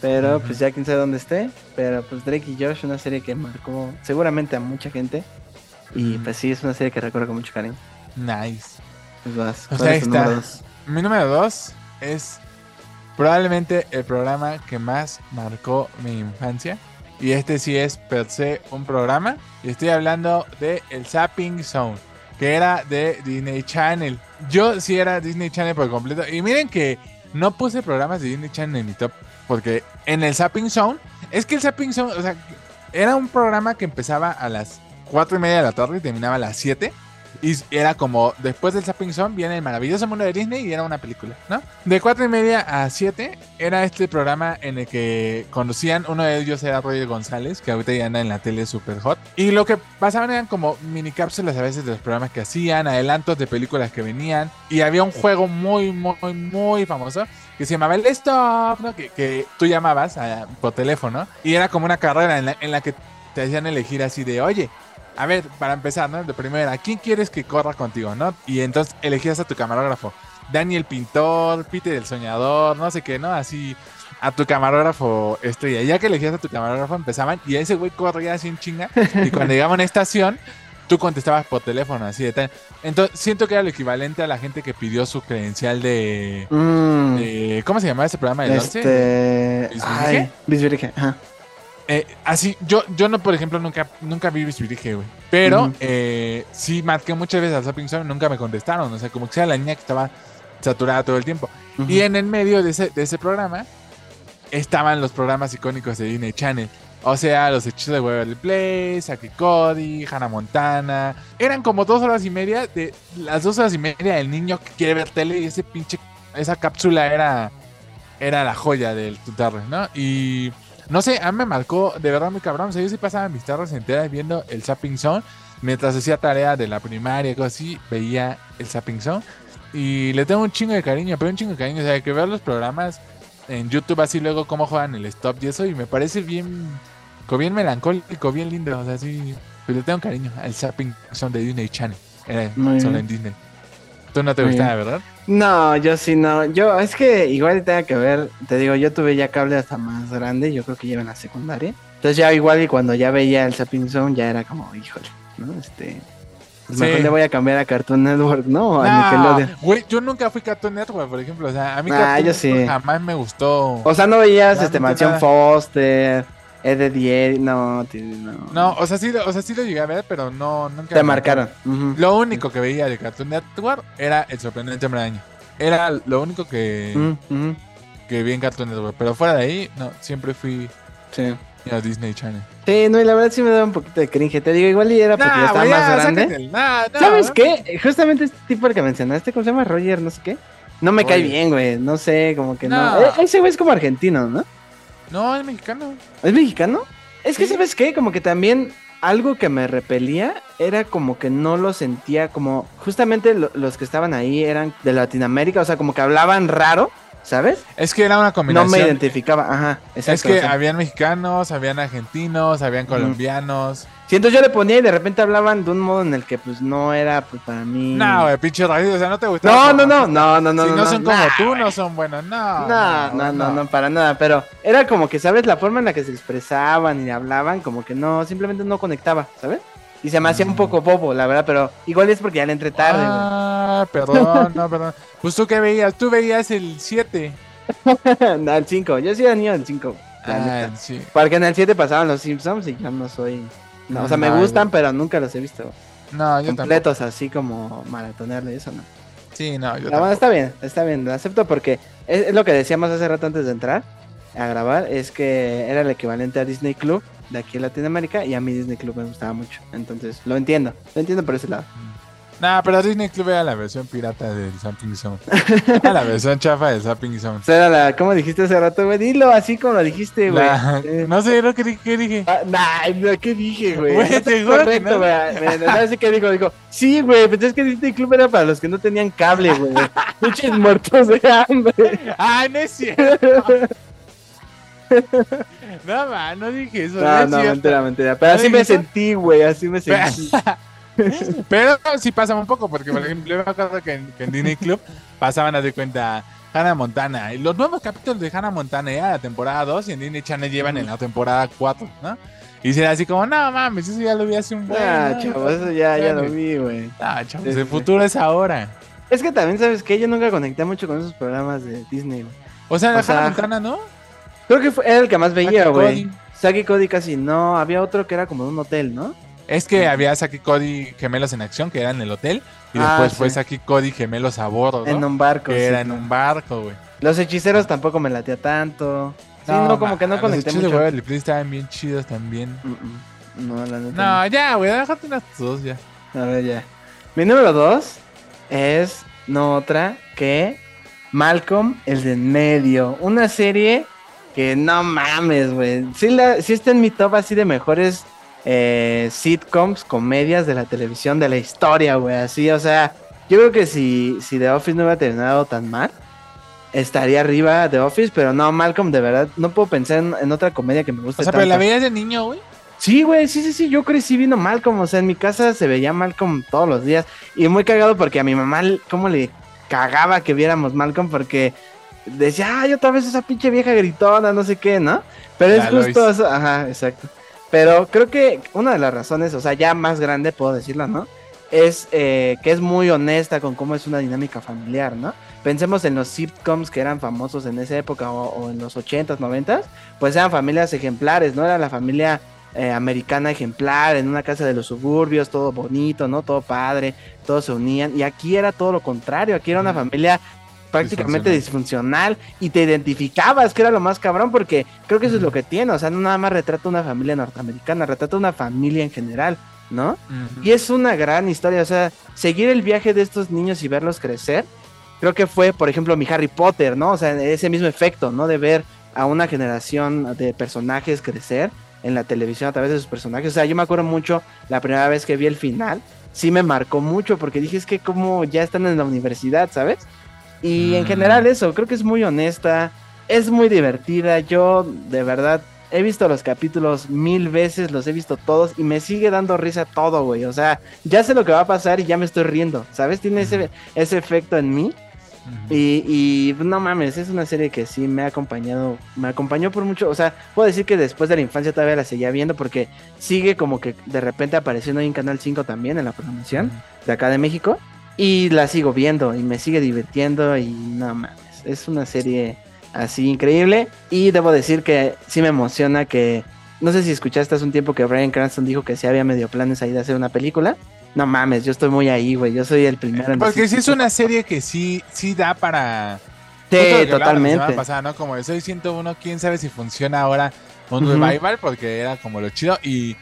Pero pues ya quién sabe dónde esté. Pero pues Drake y Josh, una serie que marcó seguramente a mucha gente. Y pues sí, es una serie que recuerdo con mucho cariño. Nice. Pues vas. O ¿cuál sea, es tu está. número dos? Mi número 2 es probablemente el programa que más marcó mi infancia. Y este sí es per se un programa. Y estoy hablando de el Zapping Zone, que era de Disney Channel. Yo sí era Disney Channel por completo. Y miren que no puse programas de Disney Channel en mi top. Porque en el Zapping Zone, es que el Zapping Zone, o sea, era un programa que empezaba a las 4 y media de la tarde y terminaba a las 7. Y era como, después del Zapping Zone viene el maravilloso mundo de Disney y era una película, ¿no? De 4 y media a 7 era este programa en el que conducían, uno de ellos era Roger González, que ahorita ya anda en la tele super hot. Y lo que pasaban eran como mini cápsulas a veces de los programas que hacían, adelantos de películas que venían. Y había un juego muy, muy, muy famoso que se llamaba el Stop, ¿no? Que, que tú llamabas a- por teléfono y era como una carrera en la, en la que te hacían elegir así de, oye, a ver, para empezar, ¿no? De primera, ¿quién quieres que corra contigo, no? Y entonces elegías a tu camarógrafo. Daniel Pintor, Peter el Soñador, no sé qué, ¿no? Así a tu camarógrafo estrella. Ya que elegías a tu camarógrafo empezaban y ese güey corría así en chinga. Y cuando llegaba a una estación, tú contestabas por teléfono, así de tal. Entonces siento que era lo equivalente a la gente que pidió su credencial de... Mm, de- ¿Cómo se llamaba ese programa 11? este. Ay, Bisbirige, ajá. Eh, así, yo, yo no, por ejemplo, nunca, nunca vi Bisbirige, güey. Pero Ujú. eh, sí marqué muchas veces al Zapping Zone nunca me contestaron. O sea, como que sea la niña que estaba saturada todo el tiempo. Y en el medio de ese, de ese programa estaban los programas icónicos de Disney Channel. O sea, los hechizos de Waverly Place, Saki Cody, Hannah Montana. Eran como dos horas y media de las dos horas y media del niño que quiere ver tele y ese pinche, esa cápsula era, era la joya del tutarre, ¿no? Y no sé, a mí me marcó de verdad muy cabrón. O sea, yo sí pasaba mis tardes enteras viendo el Zapping Zone. Mientras hacía tarea de la primaria cosas así, veía el Zapping Zone. Y le tengo un chingo de cariño, pero un chingo de cariño. O sea, que ver los programas en YouTube así luego cómo juegan el stop y eso. Y me parece bien, bien melancólico, bien lindo. O sea, sí, pero le tengo cariño al Zapping Zone de Disney Channel. Muy solo en Disney. Tú no te gustaba, ¿verdad? No, yo sí no. Yo, es que igual tenga que ver. Te digo, yo tuve ya cable hasta más grande. Yo creo que lleva en la secundaria. Entonces, ya igual y cuando ya veía el Zapping Zone, ya era como, híjole, ¿no? Este. pues Sí. Mejor le voy a cambiar a Cartoon Network, ¿no? O a No, Nickelodeon. güey, yo nunca fui Cartoon Network, por ejemplo. O sea, a mí Ah, Cartoon yo sí. Jamás me gustó. O sea, no veías Ya, este no Mansión nada. Foster, Ed Eddie, no, tío, no. no, o sea, sí, lo- o sea, sí lo llegué a ver, pero no, nunca. Te marcaron. Lo único que veía de Cartoon Network era El Sorprendente Hombre. Era lo único que, que vi en Cartoon Network. Pero fuera de ahí, no, siempre fui Sí. a Disney Channel. Sí, no, y la verdad sí me daba un poquito de cringe. Te digo, igual y era porque ya estaba más grande. el- nah, ¿Sabes qué? Justamente este tipo que mencionaste, ¿cómo se llama? Roger, no sé qué. No me cae bien, güey. No sé, como que no. No. Eh, Ese güey es como argentino, ¿no? No, es mexicano. ¿Es mexicano? Es que. ¿sabes qué? Como que también algo que me repelía era como que no lo sentía como... Justamente lo- los que estaban ahí eran de Latinoamérica, o sea, como que hablaban raro, ¿sabes? Es que era una No combinación. me identificaba, ajá. Es exacto, que o sea. habían mexicanos, habían argentinos, habían colombianos. Sí, entonces yo le ponía y de repente hablaban de un modo en el que pues no era pues para mí... No, güey, pinche rayos, o sea, no te gusta. No, no, no, no, no, no. si no, son como nah, tú, güey. no son buenos. No, No, no, no, no, para nada, pero era como que, ¿sabes? La forma en la que se expresaban y hablaban, como que no, simplemente no conectaba, ¿sabes? Y se me hacía un Mm. poco bobo, la verdad, pero igual es porque ya le entré tarde, güey. Ah, perdón, no, perdón. *laughs* Pues tú qué veías, tú veías el 7. *laughs* No, el 5, yo sí era niño del 5. Ah, sí. Porque en el 7 pasaban los Simpsons y yo no soy... No, o sea, me No, gustan, pero nunca los he visto No, yo tampoco. completos, así como maratonearle eso, ¿no? Sí, no, yo No, está bien, está bien, lo acepto porque es, es lo que decíamos hace rato antes de entrar a grabar, es que era el equivalente a Disney Club de aquí en Latinoamérica y a mí Disney Club me gustaba mucho. Entonces, lo entiendo, lo entiendo por ese lado. No, pero Disney Club era la versión pirata del Zapping Zone. Era la versión chafa del Zapping Zone. Era la, ¿cómo dijiste hace rato, güey? Dilo así como lo dijiste, güey. Eh, No sé dije. ¿qué dije? ah, nah, no, ¿qué dije, güey? Güey, No te juro correcto, no. güey. ¿Sabes qué dijo? Dijo, sí, güey, pero es que Disney Club era para los que no tenían cable, güey. Muchos muertos de hambre. ¡Ay, no es cierto! *laughs* No, man, no dije eso. No, No, no, mentira, mentira. Pero ¿No así me sentí, güey, así me *laughs* sentí. *laughs* Pero sí pasa un poco, porque por ejemplo, yo me acuerdo que en, que en Disney Club pasaban a de cuenta Hannah Montana. Y los nuevos capítulos de Hannah Montana ya la temporada 2 y en Disney Channel llevan en la temporada 4, ¿no? Y será así como, no mames, eso ya lo vi hace un buen. Ah, chavo, eso ya, ya lo vi, güey. Ah, chavos, el futuro es ahora. Es que también, ¿sabes qué? Yo nunca conecté mucho con esos programas de Disney, güey. O sea, O la sea, Hannah Montana, ¿no? Creo que fue, era el que más veía, güey. Saki Cody casi no. Había otro que era como de un hotel, ¿no? Es que había Saki Cody gemelos en acción, que era en el hotel. Y Ah, después sí. fue Saki Cody gemelos a bordo, ¿no? En un barco. que sí, era en un barco, güey. Los hechiceros tampoco me latía tanto. Sí, no, como que no conecté Los de mucho. Waverly Place estaban bien chidos también. Mm, mm. No, la neta. No, ya, güey, déjate unas dos ya. A ver, ya. Mi número dos es no otra que Malcolm, el de en medio. Una serie que no mames, güey. Sí, la, sí está en mi top así de mejores eh, sitcoms, comedias de la televisión, de la historia, güey. Así, o sea, yo creo que si, si The Office no hubiera terminado tan mal, estaría arriba The Office, pero no, Malcolm, de verdad, no puedo pensar en, en otra comedia que me guste O sea, pero la veías de niño, güey. Sí, güey, sí, sí, sí, yo crecí viendo Malcolm, o sea, en mi casa se veía Malcolm todos los días y muy cagado porque a mi mamá, cómo le cagaba que viéramos Malcolm porque decía, ay, otra vez esa pinche vieja gritona, no sé qué, ¿no? Pero es justo eso, ajá, exacto. Pero creo que una de las razones, o sea, ya más grande puedo decirlo, ¿no? Es eh, que es muy honesta con cómo es una dinámica familiar, ¿no? Pensemos en los sitcoms que eran famosos en esa época o, o en los 80s, 90s, pues eran familias ejemplares, ¿no? Era la familia eh, americana ejemplar, en una casa de los suburbios, todo bonito, ¿no? Todo padre, todos se unían. Y aquí era todo lo contrario, aquí era una familia prácticamente disfuncional y te identificabas, que era lo más cabrón, porque creo que eso es lo que tiene, o sea, no nada más retrata una familia norteamericana, retrata una familia en general, ¿no? Y es una gran historia, o sea, seguir el viaje de estos niños y verlos crecer, creo que fue, por ejemplo, mi Harry Potter, ¿no? O sea, ese mismo efecto, ¿no? De ver a una generación de personajes crecer en la televisión a través de sus personajes. O sea, yo me acuerdo mucho la primera vez que vi el final, sí me marcó mucho porque dije, es que como ya están en la universidad, ¿sabes? Y en Mm. general eso, creo que es muy honesta, es muy divertida, yo de verdad he visto los capítulos mil veces, los he visto todos y me sigue dando risa todo, güey. O sea, ya sé lo que va a pasar y ya me estoy riendo, ¿sabes? Tiene ese, ese efecto en mí. Y, y no mames, es una serie que sí me ha acompañado, me acompañó por mucho, o sea, puedo decir que después de la infancia todavía la seguía viendo porque sigue como que de repente apareciendo ahí en Canal 5 también en la programación de acá de México y la sigo viendo y me sigue divirtiendo y no mames, es una serie así increíble y debo decir que sí me emociona que no sé si escuchaste hace un tiempo que Brian Cranston dijo que sí había medio planes ahí de hacer una película. No mames, yo estoy muy ahí, güey. Yo soy el primero en Porque sí es una serie que sí, sí da para. Sí, totalmente. pasada, ¿no? Como de Soy 101, quién sabe si funciona ahora un Ujú. revival, porque era como lo chido. Y,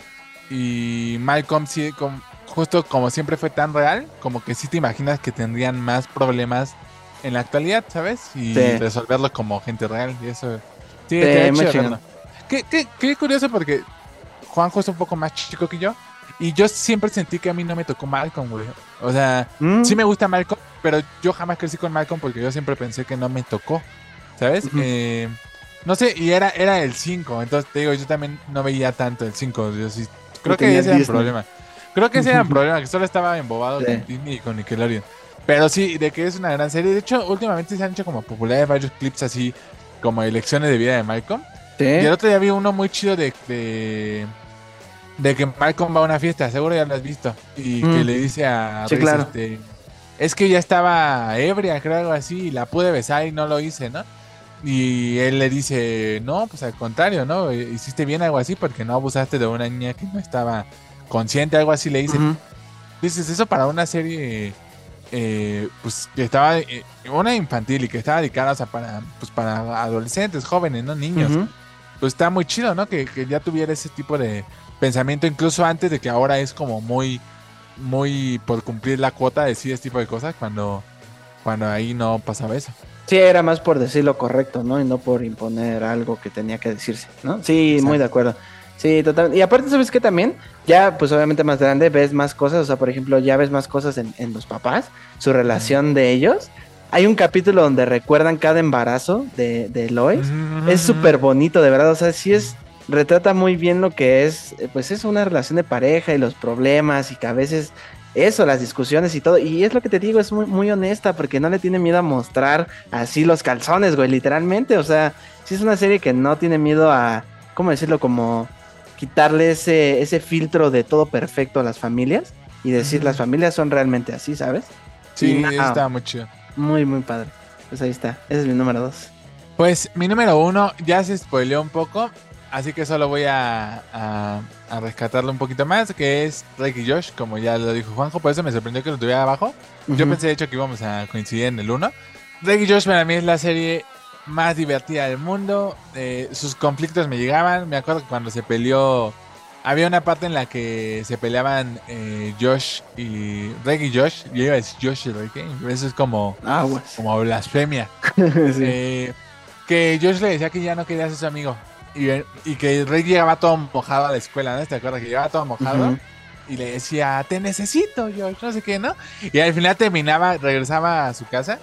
y Malcolm, sí, com- justo como siempre fue tan real, como que sí te imaginas que tendrían más problemas en la actualidad, ¿sabes? Y Sí. resolverlo como gente real. Y eso. Sí, te. Qué, qué, qué curioso porque Juanjo es un poco más chico que yo. Y yo siempre sentí que a mí no me tocó Malcolm, güey. O sea, Mm, sí me gusta Malcolm, pero yo jamás crecí con Malcolm porque yo siempre pensé que no me tocó, ¿sabes? Eh, no sé, y era, era el 5, entonces te digo, yo también no veía tanto el 5, yo sí, creo que ese era el problema. Creo que ese era el problema, que solo estaba embobado Sí. con Disney y con Nickelodeon. Pero sí, de que es una gran serie. De hecho, últimamente se han hecho como populares varios clips así, como elecciones de vida de Malcolm. sí. Y el otro día vi uno muy chido de, de, de que Malcolm va a una fiesta, seguro ya lo has visto. Y Mm. que le dice a Sí, Reese, claro. este, es que ya estaba ebria, creo algo así, y la pude besar y no lo hice, ¿no? Y él le dice, no, pues al contrario, ¿no? Hiciste bien algo así porque no abusaste de una niña que no estaba consciente, algo así le dice. Ujú. Dices, eso para una serie, eh, pues que estaba, eh, una infantil y que estaba dedicada, o sea, para, pues, para adolescentes, jóvenes, ¿no? Niños pues está muy chido, ¿no? Que, que ya tuviera ese tipo de pensamiento, incluso antes de que ahora es como muy, muy por cumplir la cuota decir ese tipo de cosas, cuando, cuando ahí no pasaba eso. Sí, era más por decir lo correcto, ¿no? Y no por imponer algo que tenía que decirse, ¿no? Sí, Exacto. muy de acuerdo. Sí, total. Y aparte, ¿sabes qué también? Ya, pues obviamente más grande, ves más cosas, o sea, por ejemplo, ya ves más cosas en, en los papás, su relación de ellos. Hay un capítulo donde recuerdan cada embarazo de, de Lois. Es súper bonito, de verdad, o sea, sí es, retrata muy bien lo que es, eh, pues es una relación de pareja y los problemas y que a veces eso, las discusiones y todo, y es lo que te digo, es muy, muy honesta porque no le tiene miedo a mostrar así los calzones, güey, literalmente, o sea, sí es una serie que no tiene miedo a, ¿cómo decirlo? Como quitarle ese, ese filtro de todo perfecto a las familias y decir, las familias son realmente así, ¿sabes? Sí, no. está muy chido. Muy, muy padre. Pues ahí está, ese es mi número dos. Pues mi número uno ya se spoileó un poco, así que solo voy a, a, a rescatarlo un poquito más, que es Drake y Josh, como ya lo dijo Juanjo, por eso me sorprendió que lo tuviera abajo. Yo pensé de hecho que íbamos a coincidir en el 1. Drake y Josh para mí es la serie más divertida del mundo. eh, sus conflictos me llegaban. Me acuerdo que cuando se peleó había una parte en la que se peleaban eh, Josh y Reg y Josh. Yo iba a decir Josh y Reg, eso es como, Aguas. como blasfemia. *laughs* Sí. Eh, que Josh le decía que ya no quería ser su amigo. Y, y que Reg llegaba todo mojado a la escuela, ¿no? ¿Te acuerdas? Que llegaba todo mojado. Y le decía, te necesito, Josh, no sé qué, ¿no? Y al final terminaba, regresaba a su casa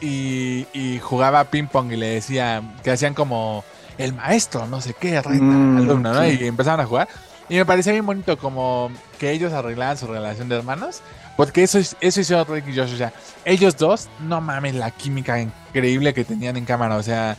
y, y jugaba ping pong y le decía que hacían como el maestro, no sé qué, reta, Mm, alumno, ¿no? sí. Y empezaban a jugar. Y me parecía bien bonito como que ellos arreglaban su relación de hermanos. Porque eso, es- eso hizo Rick y Josh. O sea, ellos dos, no mames, la química increíble que tenían en cámara. O sea,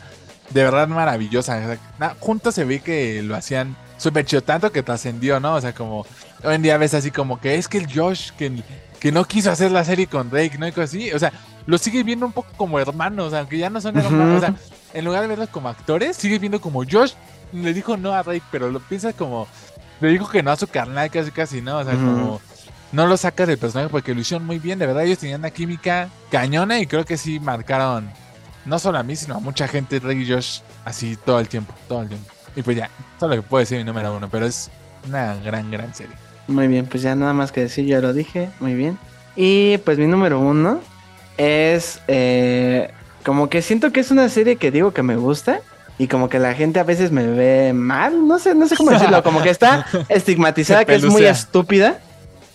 de verdad maravillosa. O sea, na- juntos se ve que lo hacían súper chido, tanto que trascendió, ¿no? O sea, como hoy en día ves así como que es que el Josh que, que no quiso hacer la serie con Drake, ¿no? Y cosas así. O sea, lo sigues viendo un poco como hermanos, aunque ya no son hermanos. O sea, en lugar de verlos como actores, sigues viendo como Josh le dijo no a Drake, pero lo piensas como. Le dijo que no a su carnal, casi, casi, ¿no? O sea, como. No lo sacas del personaje porque lo hicieron muy bien, de verdad. Ellos tenían una química cañona y creo que sí marcaron. No solo a mí, sino a mucha gente, Drake y Josh, así todo el tiempo, todo el tiempo. Y pues ya, es lo que puedo decir mi número uno, pero es una gran, gran serie. Muy bien, pues ya nada más que decir, ya lo dije, muy bien. Y pues mi número uno es eh, como que siento que es una serie que digo que me gusta y como que la gente a veces me ve mal, no sé, no sé cómo decirlo, como que está *laughs* estigmatizada, que es muy estúpida,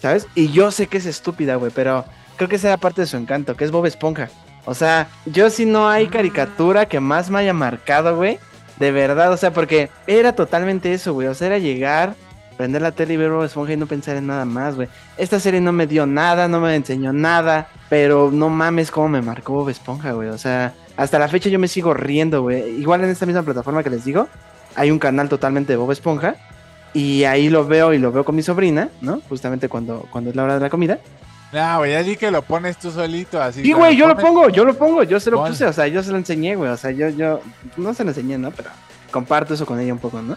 ¿sabes? Y yo sé que es estúpida, güey, pero creo que esa era parte de su encanto, que es Bob Esponja. O sea, yo si no hay caricatura que más me haya marcado, güey, de verdad, o sea, porque era totalmente eso, güey, o sea, era llegar, prender la tele y ver Bob Esponja y no pensar en nada más, güey. Esta serie no me dio nada, no me enseñó nada, pero no mames cómo me marcó Bob Esponja, güey. O sea, hasta la fecha yo me sigo riendo, güey. Igual en esta misma plataforma que les digo, hay un canal totalmente de Bob Esponja y ahí lo veo y lo veo con mi sobrina, ¿no? Justamente cuando, cuando es la hora de la comida. No, güey, ya di que lo pones tú solito, así. Sí, güey, yo lo pongo, yo lo pongo, yo se lo puse, o sea, yo se lo enseñé, güey. O sea, yo, yo, no se lo enseñé, ¿no? Pero comparto eso con ella un poco, ¿no?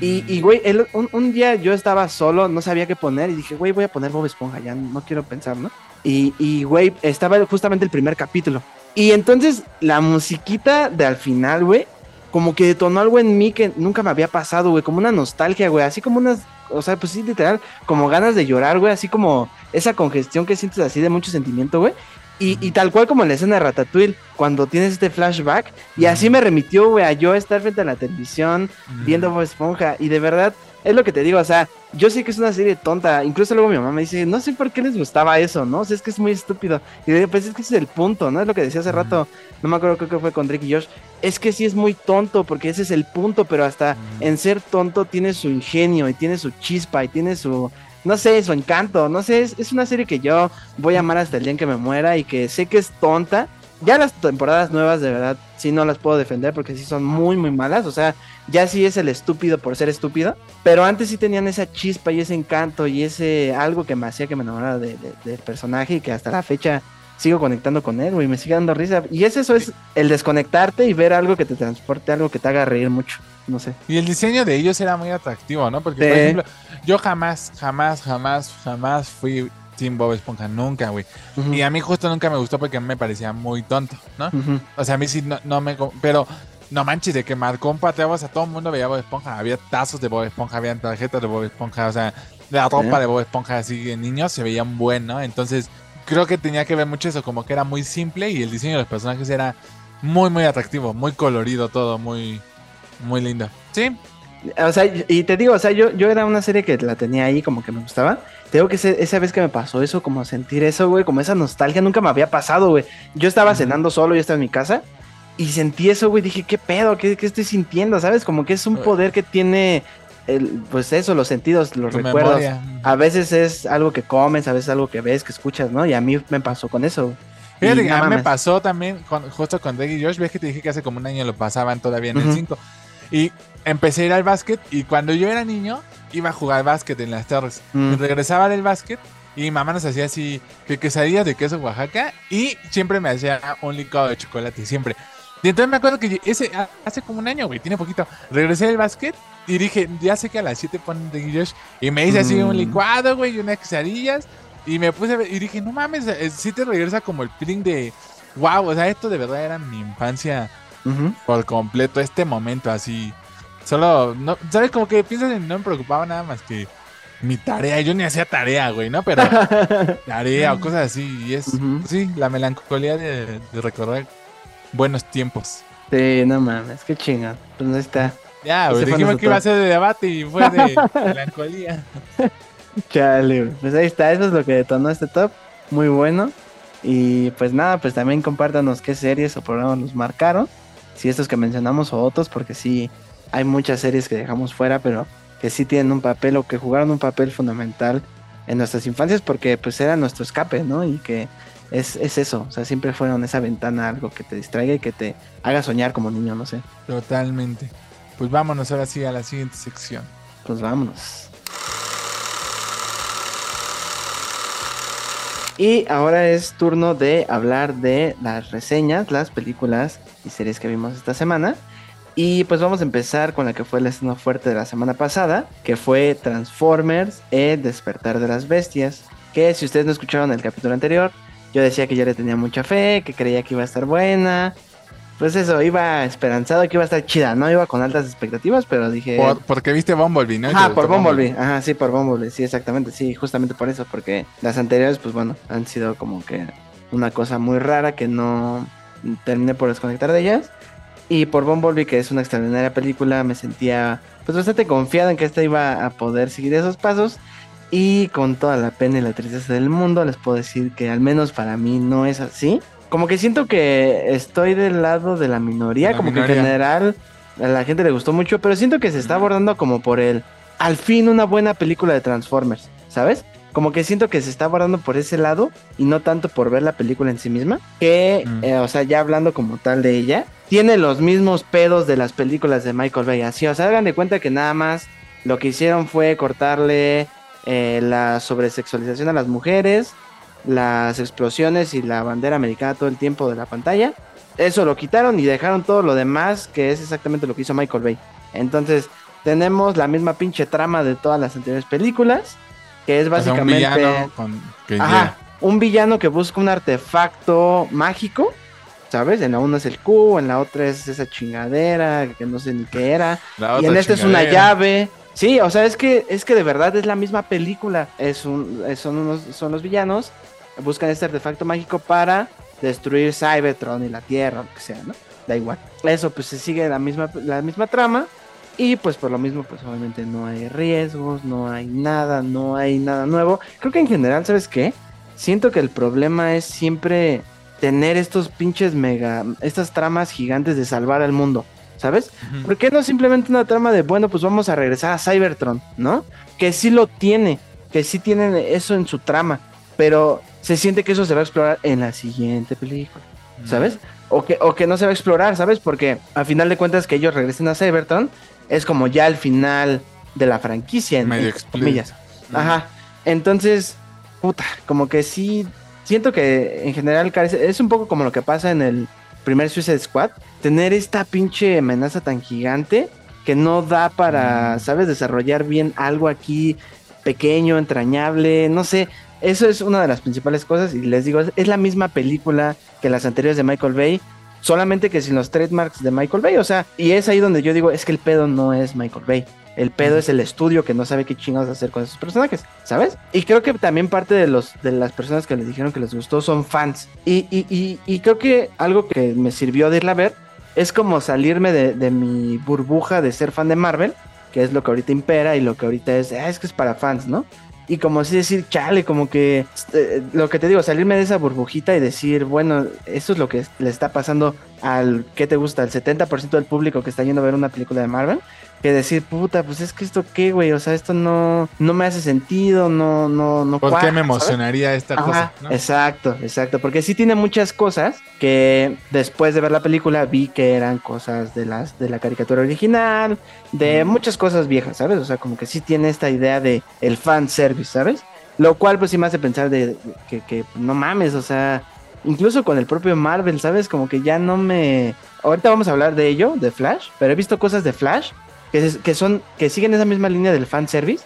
Y, y, güey, el- un, un día yo estaba solo, no sabía qué poner y dije, güey, voy a poner Bob Esponja, ya no quiero pensar, ¿no? Y, y, güey, estaba justamente el primer capítulo. Y entonces la musiquita de al final, güey, como que detonó algo en mí que nunca me había pasado, güey, como una nostalgia, güey, así como unas, o sea, pues sí, literal, como ganas de llorar, güey, así como esa congestión que sientes así de mucho sentimiento, güey. Y, y tal cual como en la escena de Ratatouille, cuando tienes este flashback, y así me remitió, güey, a yo estar frente a la televisión, viendo Bob Esponja. Y de verdad, es lo que te digo, o sea, yo sé que es una serie tonta. Incluso luego mi mamá me dice, no sé por qué les gustaba eso, ¿no? O sea, es que es muy estúpido. Y digo, pues es que ese es el punto, ¿no? Es lo que decía hace rato, no me acuerdo, creo que fue con Drake y Josh. Es que sí es muy tonto, porque ese es el punto, pero hasta en ser tonto tiene su ingenio y tiene su chispa y tiene su, no sé, su encanto. No sé, es, es una serie que yo voy a amar hasta el día en que me muera y que sé que es tonta. Ya las temporadas nuevas, de verdad, sí no las puedo defender porque sí son muy, muy malas. O sea, ya sí es el estúpido por ser estúpido. Pero antes sí tenían esa chispa y ese encanto y ese algo que me hacía que me enamorara de- de- del personaje y que hasta la fecha sigo conectando con él, güey. Me sigue dando risa. Y es eso, es el desconectarte y ver algo que te transporte, algo que te haga reír mucho. No sé. Y el diseño de ellos era muy atractivo, ¿no? Porque, por ejemplo, yo jamás, jamás, jamás, jamás fui Team Bob Esponja, nunca, güey. Y a mí justo nunca me gustó porque me parecía muy tonto, ¿no? ujú. O sea, a mí sí no, no me... Pero no manches, de que marcó un pateabas a todo el mundo veía Bob Esponja. Había tazos de Bob Esponja, había tarjetas de Bob Esponja, o sea, la ropa de Bob Esponja así en niños se veía un buen, ¿no? Entonces, creo que tenía que ver mucho eso, como que era muy simple y el diseño de los personajes era muy, muy atractivo, muy colorido todo, muy, muy lindo. Sí, O sea, y te digo, o sea, yo, yo era una serie que la tenía ahí como que me gustaba. Te digo que ese- esa vez que me pasó eso, como sentir eso, güey, como esa nostalgia, nunca me había pasado, güey. Yo estaba cenando solo, yo estaba en mi casa y sentí eso, güey. Dije, ¿qué pedo? ¿Qué, qué estoy sintiendo? ¿Sabes? Como que es un poder que tiene, el, pues eso, los sentidos, los tu recuerdos. memoria. A veces es algo que comes, a veces algo que ves, que escuchas, ¿no? Y a mí me pasó con eso. Fíjate que a mí me pasó también con- justo con Drake y Josh. Ves que te dije que hace como un año lo pasaban todavía en el Ujú. 5. Y empecé a ir al básquet. Y cuando yo era niño, iba a jugar básquet en las torres. Mm. Regresaba del básquet. Y mi mamá nos hacía así que quesadillas de queso Oaxaca. Y siempre me hacía un licuado de chocolate. Siempre. Y entonces me acuerdo que ese hace como un año, güey, tiene poquito. Regresé del básquet y dije, ya sé que a las 7 ponen Drake y Josh. Y me hice así un Mm. licuado, güey, y unas quesadillas. Y me puse a ver, y dije, no mames, eh, sí te regresa como el feeling de, wow, o sea, esto de verdad era mi infancia por completo, este momento así. Solo, no, ¿sabes? Como que piensas en no me preocupaba nada más que mi tarea. Yo ni hacía tarea, güey, ¿no? Pero *laughs* tarea o cosas así. Y es, sí, la melancolía de, de recordar buenos tiempos. Sí, no mames, qué chingón. Pues no está. Ya, güey, fue dijimos que iba a ser de debate y fue de *laughs* melancolía. Chale. Pues ahí está, eso es lo que detonó este top. Muy bueno. Y pues nada, pues también compártanos qué series o programas nos marcaron. Si estos que mencionamos o otros, porque sí hay muchas series que dejamos fuera, pero que sí tienen un papel o que jugaron un papel fundamental en nuestras infancias porque pues era nuestro escape, ¿no? Y que es, es eso, o sea, siempre fueron esa ventana, algo que te distraiga y que te haga soñar como niño, no sé. Totalmente. Pues vámonos ahora sí a la siguiente sección. Pues vámonos. Y ahora es turno de hablar de las reseñas, las películas y series que vimos esta semana. Y pues vamos a empezar con la que fue la escena fuerte de la semana pasada, que fue Transformers, El despertar de las bestias. Que si ustedes no escucharon el capítulo anterior, yo decía que yo le tenía mucha fe, que creía que iba a estar buena. Pues eso, iba esperanzado que iba a estar chida, no iba con altas expectativas, pero dije... Por- porque viste Bumblebee, ¿no? Gustó por Bumblebee. Ajá, sí, por Bumblebee. Sí, exactamente. Sí, justamente por eso. Porque las anteriores, pues bueno, han sido como que una cosa muy rara que no terminé por desconectar de ellas. Y por Bumblebee, que es una extraordinaria película, me sentía pues bastante confiado en que esta iba a poder seguir esos pasos. Y con toda la pena y la tristeza del mundo, les puedo decir que al menos para mí no es así. Como que siento que estoy del lado de la minoría, la como que en general a la gente le gustó mucho, pero siento que se está abordando como por el al fin una buena película de Transformers, ¿sabes? Como que siento que se está abordando por ese lado y no tanto por ver la película en sí misma. Que, Mm. eh, o sea, ya hablando como tal de ella, tiene los mismos pedos de las películas de Michael Bay. Así, o sea, hagan de cuenta que nada más lo que hicieron fue cortarle eh, la sobresexualización a las mujeres, las explosiones y la bandera americana todo el tiempo de la pantalla. Eso lo quitaron y dejaron todo lo demás, que es exactamente lo que hizo Michael Bay. Entonces, tenemos la misma pinche trama de todas las anteriores películas, que es O sea, un básicamente villano con, que Ajá, un villano que busca un artefacto mágico, ¿sabes? En la una es el Q, en la otra es esa chingadera que no sé ni qué era. *laughs* Y en esta es una llave. Sí, o sea, es que es que de verdad es la misma película. Es un, es- son unos, son los villanos buscan este artefacto mágico para destruir Cybertron y la Tierra, lo que sea, ¿no? Da igual. Eso, pues se sigue la misma, la misma trama. Y pues por lo mismo, pues obviamente no hay riesgos, no hay nada, no hay nada nuevo. Creo que en general, ¿sabes qué? Siento que el problema es siempre tener estos pinches mega, estas tramas gigantes de salvar al mundo, ¿sabes? Ujú. ¿Por qué no simplemente una trama de, bueno, pues vamos a regresar a Cybertron, ¿no? Que sí lo tiene, que sí tienen eso en su trama, pero se siente que eso se va a explorar en la siguiente película, ¿sabes? O que, o que no se va a explorar, ¿sabes? Porque a final de cuentas que ellos regresen a Cybertron es como ya el final de la franquicia, en, Medio comillas. Ajá. Entonces, puta, como que sí, siento que en general carece, es un poco como lo que pasa en el primer Suicide Squad, tener esta pinche amenaza tan gigante que no da para, Mm. ¿sabes? Desarrollar bien algo aquí pequeño, entrañable, no sé. Eso es una de las principales cosas y les digo, es, es la misma película que las anteriores de Michael Bay, solamente que sin los trademarks de Michael Bay, o sea, y es ahí donde yo digo, es que el pedo no es Michael Bay. El pedo es el estudio que no sabe qué chingados hacer con esos personajes, ¿sabes? Y creo que también parte de los de las personas que les dijeron que les gustó son fans. Y, y, y, y creo que algo que me sirvió de irla a ver es como salirme de, de mi burbuja de ser fan de Marvel, que es lo que ahorita impera y lo que ahorita es, ah, es que es para fans, ¿no? Y como así decir, chale, como que eh, lo que te digo, salirme de esa burbujita y decir, bueno, eso es lo que le está pasando al, ¿qué te gusta? Al 70% del público que está yendo a ver una película de Marvel. Que decir, puta, pues es que esto qué, güey, o sea, esto no, no me hace sentido, no, no, no. ¿Por qué me ¿sabes? emocionaría esta Ajá, cosa? ¿no? Exacto, exacto, porque sí tiene muchas cosas que después de ver la película vi que eran cosas de las de la caricatura original, de muchas cosas viejas, ¿sabes? O sea, como que sí tiene esta idea de el fan service, ¿sabes? Lo cual pues sí me hace pensar de que, que no mames, o sea, incluso con el propio Marvel, ¿sabes? Como que ya no me ahorita vamos a hablar de ello, de Flash, pero he visto cosas de Flash que, que son que siguen esa misma línea del fan service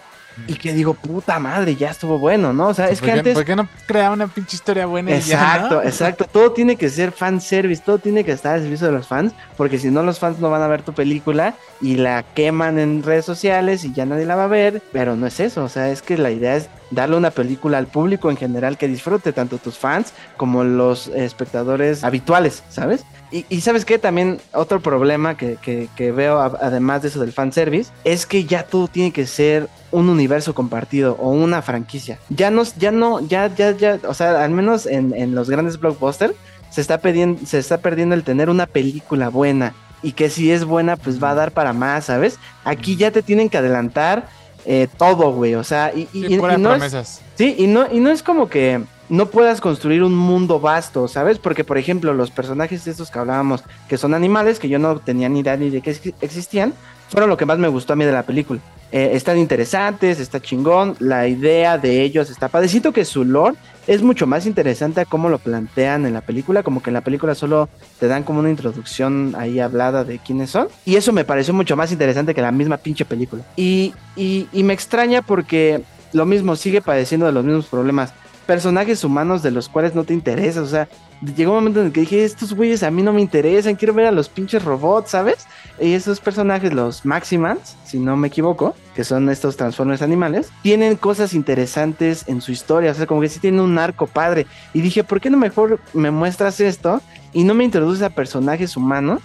y que digo, puta madre, ya estuvo bueno, ¿no? O sea, es ¿Por que qué- antes... ¿Por qué no creaba una pinche historia buena y ya, Exacto, no? exacto. Todo tiene que ser fan service, todo tiene que estar al servicio de los fans, porque si no los fans no van a ver tu película y la queman en redes sociales y ya nadie la va a ver, pero no es eso, o sea, es que la idea es darle una película al público en general que disfrute, tanto tus fans como los espectadores habituales, ¿sabes? Y, y sabes qué, también otro problema que, que- que veo, a- además de eso del fanservice, es que ya todo tiene que ser un universo compartido o una franquicia. Ya no, ya no, ya, ya, ya, o sea, al menos en, en los grandes blockbusters se está, perdiendo, se está perdiendo el tener una película buena y que si es buena, pues va a dar para más, ¿sabes? Aquí ya te tienen que adelantar eh, todo, güey, o sea, y, y- Sí, y- y no es, promesas. Sí, y no, y no es como que no puedas construir un mundo vasto, ¿sabes? Porque, por ejemplo, los personajes estos que hablábamos, que son animales, que yo no tenía ni idea ni de que ex- existían, fueron lo que más me gustó a mí de la película. Eh, están interesantes, está chingón, la idea de ellos está padre. Siento que su lore es mucho más interesante a cómo lo plantean en la película, como que en la película solo te dan como una introducción ahí hablada de quiénes son. Y eso me pareció mucho más interesante que la misma pinche película. Y, y, y me extraña porque lo mismo, sigue padeciendo de los mismos problemas. Personajes humanos de los cuales no te interesa, o sea, llegó un momento en el que dije, estos güeyes a mí no me interesan, quiero ver a los pinches robots, ¿sabes? Y esos personajes, los Maximans, si no me equivoco, que son estos Transformers animales, tienen cosas interesantes en su historia, o sea, como que sí tienen un arco padre. Y dije, ¿por qué no mejor me muestras esto y no me introduces a personajes humanos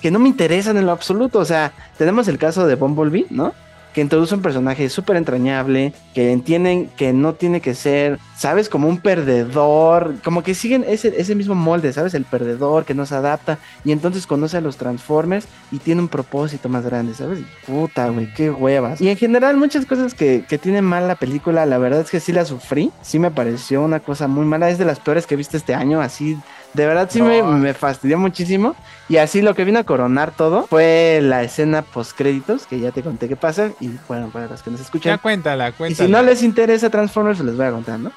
que no me interesan en lo absoluto? O sea, tenemos el caso de Bumblebee, ¿no? Que introduce un personaje súper entrañable, que entienden que no tiene que ser, ¿sabes? Como un perdedor, como que siguen ese, ese mismo molde, ¿sabes? El perdedor que no se adapta y entonces conoce a los Transformers y tiene un propósito más grande, ¿sabes? Puta, güey, qué huevas. Y en general muchas cosas que, que tiene mal la película, la verdad es que sí la sufrí, sí me pareció una cosa muy mala, es de las peores que he visto este año, así de verdad sí me, No. me fastidió muchísimo. Y así lo que vino a coronar todo fue la escena post créditos, que ya te conté qué pasa. Y bueno, para los que nos Ya escuchan. cuéntala, Y cuéntala. si no les interesa Transformers, se les voy a contar, ¿no?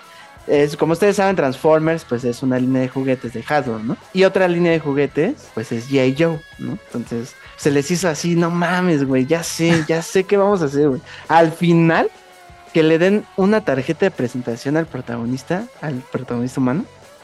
Es, como ustedes saben, Transformers, pues es una línea de juguetes de Hasbro, ¿no? Y otra línea de juguetes, pues es G.I. Joe, ¿no? Entonces, se les hizo así, no mames, güey, ya sé, ya sé qué vamos a hacer, güey. Al final, que le den una tarjeta de presentación al protagonista, al protagonista humano,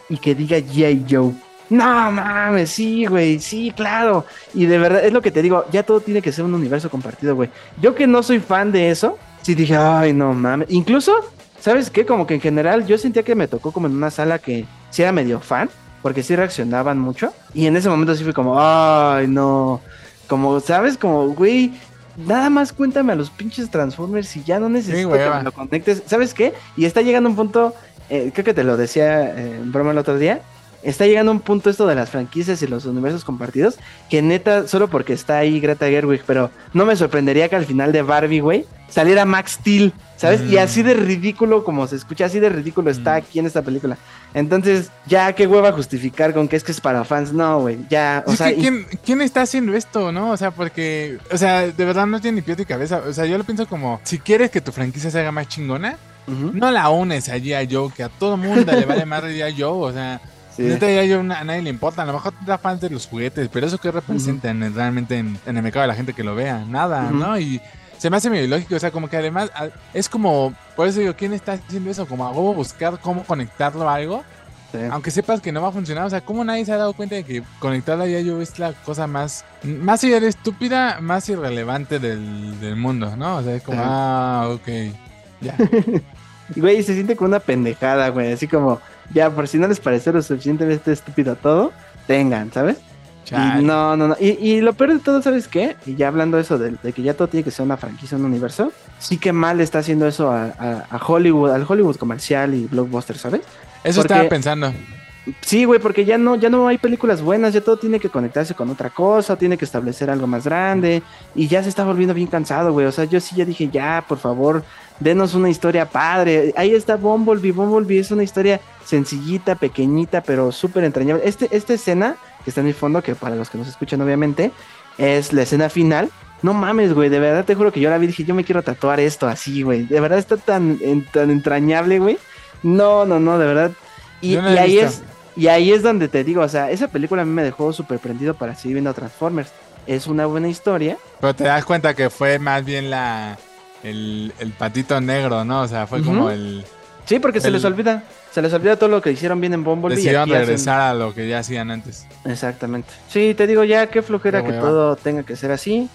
y que diga G.I. Joe. No mames, sí, güey, sí, claro. Y de verdad, es lo que te digo, ya todo tiene que ser un universo compartido, güey. Yo que no soy fan de eso, sí dije, ay, no mames. Incluso, ¿sabes qué? Como que en general yo sentía que me tocó como en una sala que sí era medio fan, porque sí reaccionaban mucho. Y en ese momento sí fue como, ay, no. Como, ¿sabes? Como, güey, nada más cuéntame a los pinches Transformers y ya no necesito que me lo conectes. ¿Sabes qué? Y está llegando un punto, eh, creo que te lo decía eh, en broma el otro día. Está llegando un punto esto de las franquicias y los universos compartidos, que neta, solo porque está ahí Greta Gerwig, pero no me sorprendería que al final de Barbie, güey, saliera Max Steel, ¿sabes? Y Mm. así de ridículo como se escucha, así de ridículo está Mm. aquí en esta película. Entonces, ya qué hueva justificar con que es que es para fans, no, güey, ya, o Es sea, que y- ¿quién, está haciendo esto, no? O sea, porque, o sea, de verdad no tiene ni pie ni cabeza. O sea, yo lo pienso como, si quieres que tu franquicia se haga más chingona, No la unes a G.I. Joe, que a todo mundo le vale más G.I. Joe, o sea, sí. G.I. Joe a nadie le importa, a lo mejor tendrá fans de los juguetes, pero eso que representan en- realmente en, en el mercado de la gente que lo vea, nada. ¿no? Y se me hace medio ilógico, o sea, como que además es como, por eso digo, ¿quién está haciendo eso? Como a huevo buscar cómo conectarlo a algo, sí. aunque sepas que no va a funcionar, o sea, ¿cómo nadie se ha dado cuenta de que conectarla a Yayo es la cosa más, más estúpida, más irrelevante del, del mundo, ¿no? O sea, es como, ah, ok, ya. *laughs* *laughs* Y, Güey, se siente como una pendejada, güey. Así como, ya, por si no les pareció lo suficientemente estúpido todo, tengan, ¿sabes? Chale. Y no, no, no. Y, y lo peor de todo, ¿sabes qué? Y ya hablando de eso, de, de que ya todo tiene que ser una franquicia, un universo, sí que mal está haciendo eso a, a- a Hollywood, al Hollywood comercial y blockbuster, ¿sabes? Eso porque- estaba pensando. Sí, güey, porque ya no, ya no hay películas buenas, ya todo tiene que conectarse con otra cosa, tiene que establecer algo más grande, y ya se está volviendo bien cansado, güey. O sea, yo sí ya dije, ya, por favor, denos una historia padre. Ahí está Bumblebee, Bumblebee es una historia sencillita, pequeñita, pero súper entrañable. Este, esta escena que está en mi fondo, que para los que nos escuchan, obviamente, es la escena final. No mames, güey, de verdad te juro que yo la vi y dije, yo me quiero tatuar esto así, güey. De verdad está tan, en- tan entrañable, güey. No, no, no, de verdad. Y, no y ahí es, y ahí es donde te digo, o sea, esa película a mí me dejó súper prendido para seguir viendo Transformers. Es una buena historia. Pero te das cuenta que fue más bien la, el, el patito negro, ¿no? O sea, fue como el... Sí, porque se les olvida. Se les olvida todo lo que hicieron bien en Bumblebee. y Decidieron hacen- regresar a lo que ya hacían antes. Exactamente. Sí, te digo, ya qué flojera Qué que todo tenga que ser así.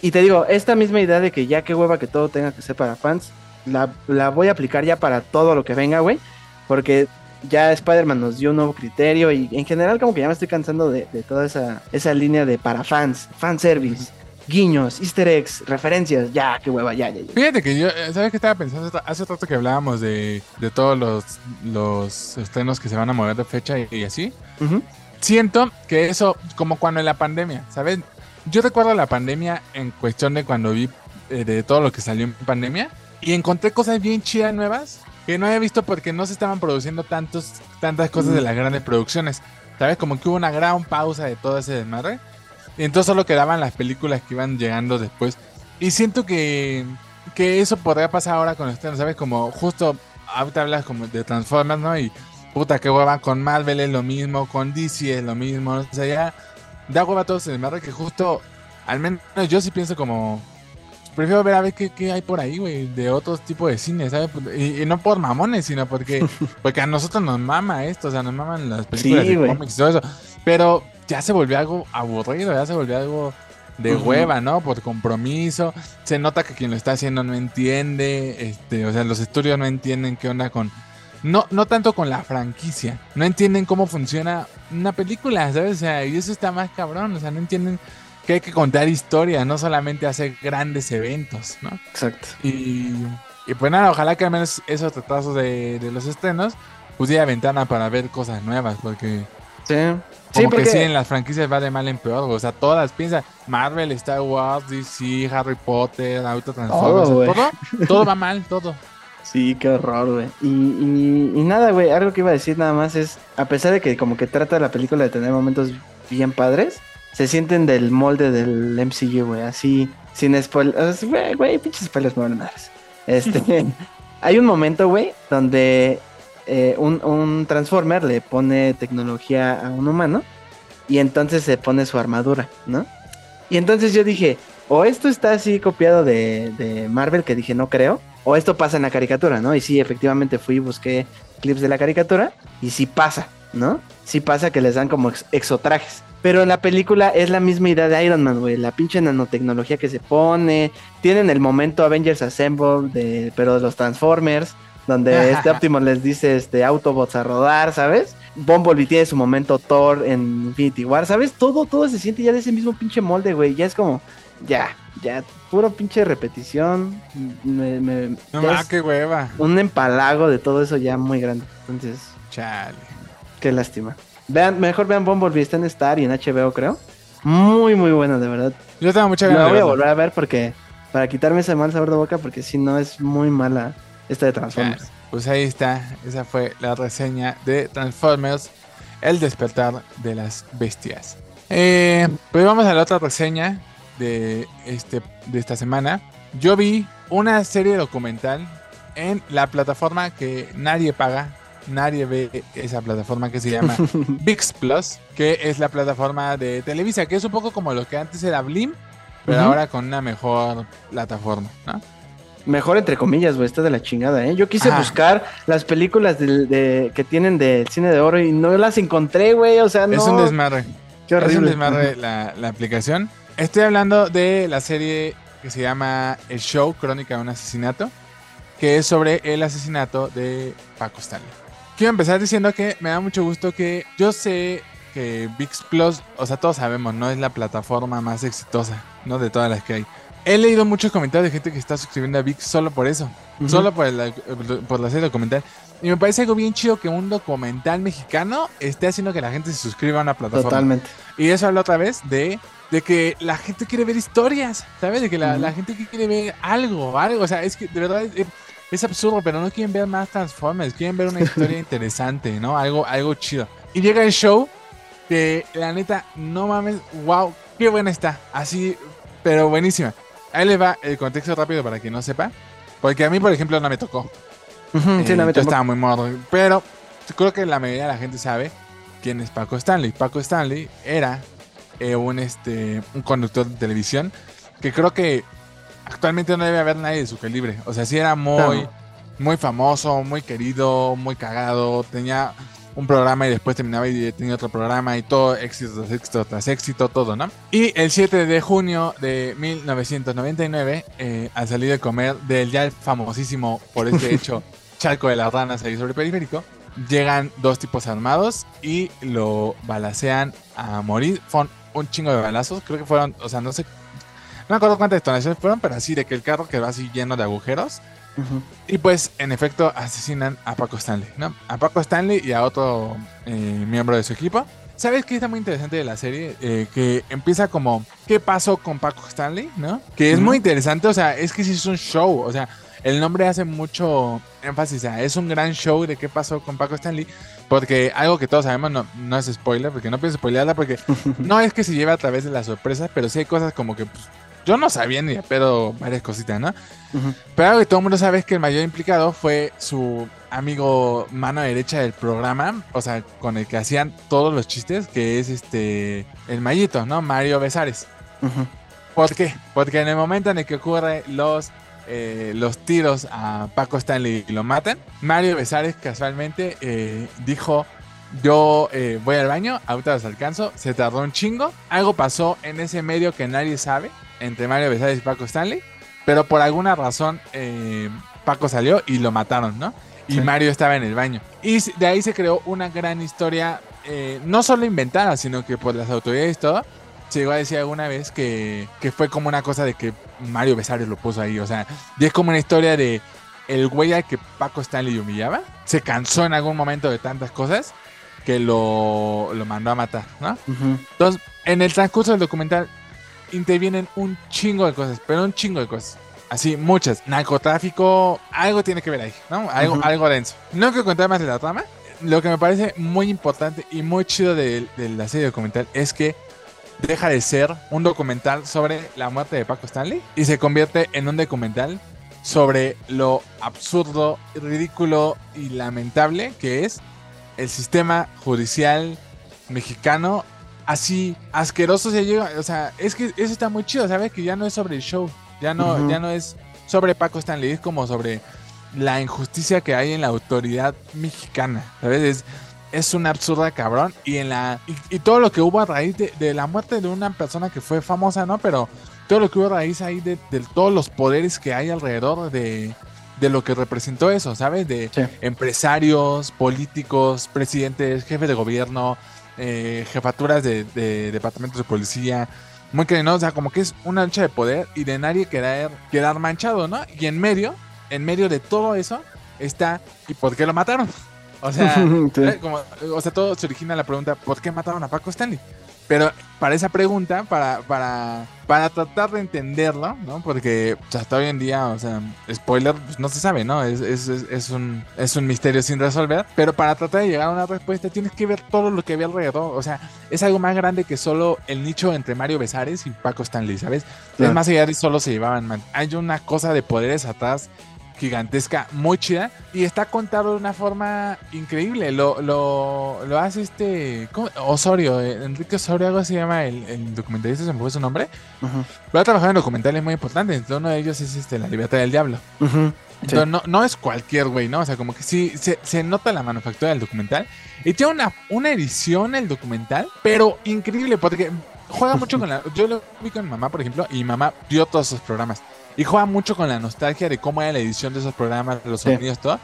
Y te digo, esta misma idea de que ya qué hueva que todo tenga que ser para fans, la, la voy a aplicar ya para todo lo que venga, güey. Porque ya Spider-Man nos dio un nuevo criterio y en general como que ya me estoy cansando de, de toda esa, esa línea de para fans, fanservice, guiños, easter eggs, referencias, ya, qué hueva, ya, ya, ya. Fíjate que yo, ¿sabes qué estaba pensando? Hace rato que hablábamos de, de todos los, los estrenos que se van a mover de fecha y, y así. Ujú. Siento que eso, como cuando en la pandemia, ¿sabes? Yo recuerdo la pandemia en cuestión de cuando vi eh, de todo lo que salió en pandemia y encontré cosas bien chidas nuevas que no había visto porque no se estaban produciendo tantos, tantas cosas de las grandes producciones. ¿Sabes? Como que hubo una gran pausa de todo ese desmadre. Entonces solo quedaban las películas que iban llegando después. Y siento que, que eso podría pasar ahora con estrenos, ¿sabes? Como justo ahorita hablas como de Transformers, ¿no? Y puta, que hueva, con Marvel es lo mismo, con DC es lo mismo. O sea, ya da hueva a todos el desmadre que justo, al menos yo sí pienso como... Prefiero ver a ver qué, qué hay por ahí, güey, de otros tipos de cine, ¿sabes? Y, y no por mamones, sino porque, *laughs* porque a nosotros nos mama esto, o sea, nos maman las películas Sí, de cómics y todo eso. Pero ya se volvió algo aburrido, ya se volvió algo de hueva, ¿no? Por compromiso. Se nota que quien lo está haciendo no entiende, este, o sea, los estudios no entienden qué onda con... No, no tanto con la franquicia, no entienden cómo funciona una película, ¿sabes? O sea, y eso está más cabrón, o sea, no entienden que hay que contar historias, no solamente hacer grandes eventos, ¿no? Exacto. Y, y pues nada, ojalá que al menos esos retrasos de, de los estrenos pusiera ventana para ver cosas nuevas, porque Sí. como Sí, porque... que sí, en las franquicias va de mal en peor, güey. o sea, todas, piensa, Marvel, Star Wars, DC, Harry Potter, Auto Transformers, Todo, güey. todo, todo va mal, todo. Sí, qué horror, güey. Y, y, y nada, güey, algo que iba a decir nada más es, a pesar de que como que trata la película de tener momentos bien padres, se sienten del molde del MCU, güey, así, sin spoilers. Güey, güey, pinches spoilers, no. Este, *laughs* hay un momento, güey, donde eh, un, un Transformer le pone tecnología a un humano y entonces se pone su armadura, ¿no? Y entonces yo dije, o esto está así copiado de, de Marvel, que dije, no creo, o esto pasa en la caricatura, ¿no? Y sí, efectivamente fui y busqué clips de la caricatura y sí pasa, ¿no? Sí pasa que les dan como ex- exotrajes. Pero en la película es la misma idea de Iron Man, güey. La pinche nanotecnología que se pone. Tienen el momento Avengers Assemble, de, pero de los Transformers. Donde *laughs* este Optimus les dice este, Autobots a rodar, ¿sabes? Bumblebee tiene su momento Thor en Infinity War, ¿sabes? Todo, todo se siente ya de ese mismo pinche molde, güey. Ya es como, ya, ya, puro pinche repetición. Me, me- No es qué hueva. un empalago de todo eso ya muy grande. Entonces, Chale. qué lástima. Vean, mejor vean Bumblebee, está en Star y en HBO, creo. Muy, muy buena, de verdad. Yo tengo mucha La ganas de voy a volver a ver porque, para quitarme ese mal sabor de boca, porque si no es muy mala esta de Transformers. Pues ahí está, esa fue la reseña de Transformers, El despertar de las bestias. Eh, pues vamos a la otra reseña de, este, de esta semana. Yo vi una serie documental en la plataforma que nadie paga, nadie ve esa plataforma que se llama *laughs* VIX Plus, que es la plataforma de Televisa, que es un poco como lo que antes era Blim, pero ahora con una mejor plataforma, ¿no? Mejor entre comillas, güey, está de la chingada, ¿eh? Yo quise buscar las películas de, que tienen del cine de oro y no las encontré, güey. O sea, no. Es un desmadre. Qué Es un horrible. desmadre la, la aplicación. Estoy hablando de la serie que se llama El Show, Crónica de un Asesinato, que es sobre el asesinato de Paco Stanley. Quiero empezar diciendo que me da mucho gusto que yo sé que VIX Plus, o sea, todos sabemos, no es la plataforma más exitosa, ¿no? De todas las que hay. He leído muchos comentarios de gente que está suscribiendo a VIX solo por eso, Ujú. solo por la, por la serie documental. Y me parece algo bien chido que un documental mexicano esté haciendo que la gente se suscriba a una plataforma. Totalmente. Y eso habla otra vez de, de que la gente quiere ver historias, ¿sabes? De que la, Ujú. la gente quiere ver algo, algo. O sea, es que de verdad es, es absurdo, pero no quieren ver más Transformers, quieren ver una *laughs* historia interesante, ¿no? Algo, algo chido. Y llega el show que la neta, no mames, wow, qué buena está. Así, pero buenísima. Ahí le va el contexto rápido para quien no sepa. Porque a mí, por ejemplo, no me tocó. Sí, Eh, no, me yo tampoco. estaba muy morro. Pero creo que la mayoría de la gente sabe quién es Paco Stanley. Paco Stanley era eh, un, este, un conductor de televisión que creo que actualmente no debe haber nadie de su calibre. O sea, sí era muy, muy famoso, muy querido, muy cagado. Tenía un programa y después terminaba y tenía otro programa y todo éxito tras éxito tras éxito, todo, ¿no? Y el 7 de junio de 1999, eh, al salir de comer del ya famosísimo por este *laughs* hecho charco de las ranas ahí sobre el periférico, llegan dos tipos armados y lo balacean a morir. Fueron un chingo de balazos, creo que fueron, o sea, no sé, no me acuerdo cuántas detonaciones fueron, pero así de que el carro quedó así lleno de agujeros. Y pues, en efecto, asesinan a Paco Stanley, ¿no? A Paco Stanley y a otro eh, miembro de su equipo. ¿Sabes qué está muy interesante de la serie? Eh, que empieza como, ¿qué pasó con Paco Stanley? ¿No? Que es muy interesante, o sea, es que sí es un show, o sea, el nombre hace mucho énfasis, o sea, es un gran show de qué pasó con Paco Stanley, porque algo que todos sabemos no, no es spoiler, porque no pienso spoilerla, porque *laughs* no es que se lleve a través de las sorpresas, pero sí hay cosas como que pues, yo no sabía ni pero varias cositas, ¿no? Pero algo que todo el mundo sabe es que el mayor implicado fue su amigo mano derecha del programa, o sea, con el que hacían todos los chistes, que es este, el Mayito, ¿no? Mario Besares. ¿Por qué? Porque en el momento en el que ocurre los, eh, los tiros a Paco Stanley y lo matan, Mario Besares casualmente eh, dijo, yo eh, voy al baño, ahorita los alcanzo, se tardó un chingo, algo pasó en ese medio que nadie sabe, entre Mario Besares y Paco Stanley, pero por alguna razón eh, Paco salió y lo mataron, ¿no? Y Mario estaba en el baño. Y de ahí se creó una gran historia, eh, no solo inventada, sino que por las autoridades y todo, se llegó a decir alguna vez que, fue como una cosa de que Mario Besares lo puso ahí, o sea, y es como una historia de el güey al que Paco Stanley humillaba, se cansó en algún momento de tantas cosas que lo, mandó a matar, ¿no? Entonces, en el transcurso del documental intervienen un chingo de cosas, pero un chingo de cosas. Así, muchas. Narcotráfico, algo tiene que ver ahí, ¿no? Algo, algo denso. No quiero contar más de la trama. Lo que me parece muy importante y muy chido de, la serie documental es que deja de ser un documental sobre la muerte de Paco Stanley y se convierte en un documental sobre lo absurdo, ridículo y lamentable que es el sistema judicial mexicano así asqueroso se llega, o sea, es que eso está muy chido, ¿sabes? Que ya no es sobre el show, ya no, ya no es sobre Paco Stanley, es como sobre la injusticia que hay en la autoridad mexicana, ¿sabes? Es, es una absurda cabrón y en la y, todo lo que hubo a raíz de, la muerte de una persona que fue famosa, ¿no? Pero todo lo que hubo a raíz ahí de, todos los poderes que hay alrededor de, de lo que representó eso, ¿sabes? De empresarios, políticos, presidentes, jefes de gobierno, eh, jefaturas de, departamentos de policía, muy que o sea, como que es una lucha de poder y de nadie quedar, quedar manchado, ¿no? Y en medio, en medio de todo eso, está, ¿y por qué lo mataron? *laughs* O sea, *laughs* o sea, todo se origina la pregunta, ¿por qué mataron a Paco Stanley? Pero para esa pregunta, para, para, para tratar de entenderlo, ¿no? Porque hasta hoy en día, o sea, spoiler, pues no se sabe, ¿no? Es, es, es, un, es un misterio sin resolver. Pero para tratar de llegar a una respuesta, tienes que ver todo lo que había alrededor. O sea, es algo más grande que solo el nicho entre Mario Besares y Paco Stanley, ¿sabes? Es más allá de solo se llevaban mal. Hay una cosa de poderes atrás gigantesca, muy chida, y está contado de una forma increíble. Lo, lo, lo hace este Osorio, eh, Enrique Osorio, algo se llama el, el documentalista, se me fue su nombre. Lo ha trabajado en documentales muy importantes, uno de ellos es este La Libertad del Diablo. no, no es cualquier güey, ¿no? O sea, como que sí se, se, nota la manufactura del documental. Y tiene una, una edición el documental, pero increíble, porque juega mucho *laughs* con la. Yo lo vi con mamá, por ejemplo, y mamá dio todos esos programas. Y juega mucho con la nostalgia de cómo era la edición de esos programas, los sonidos, todo.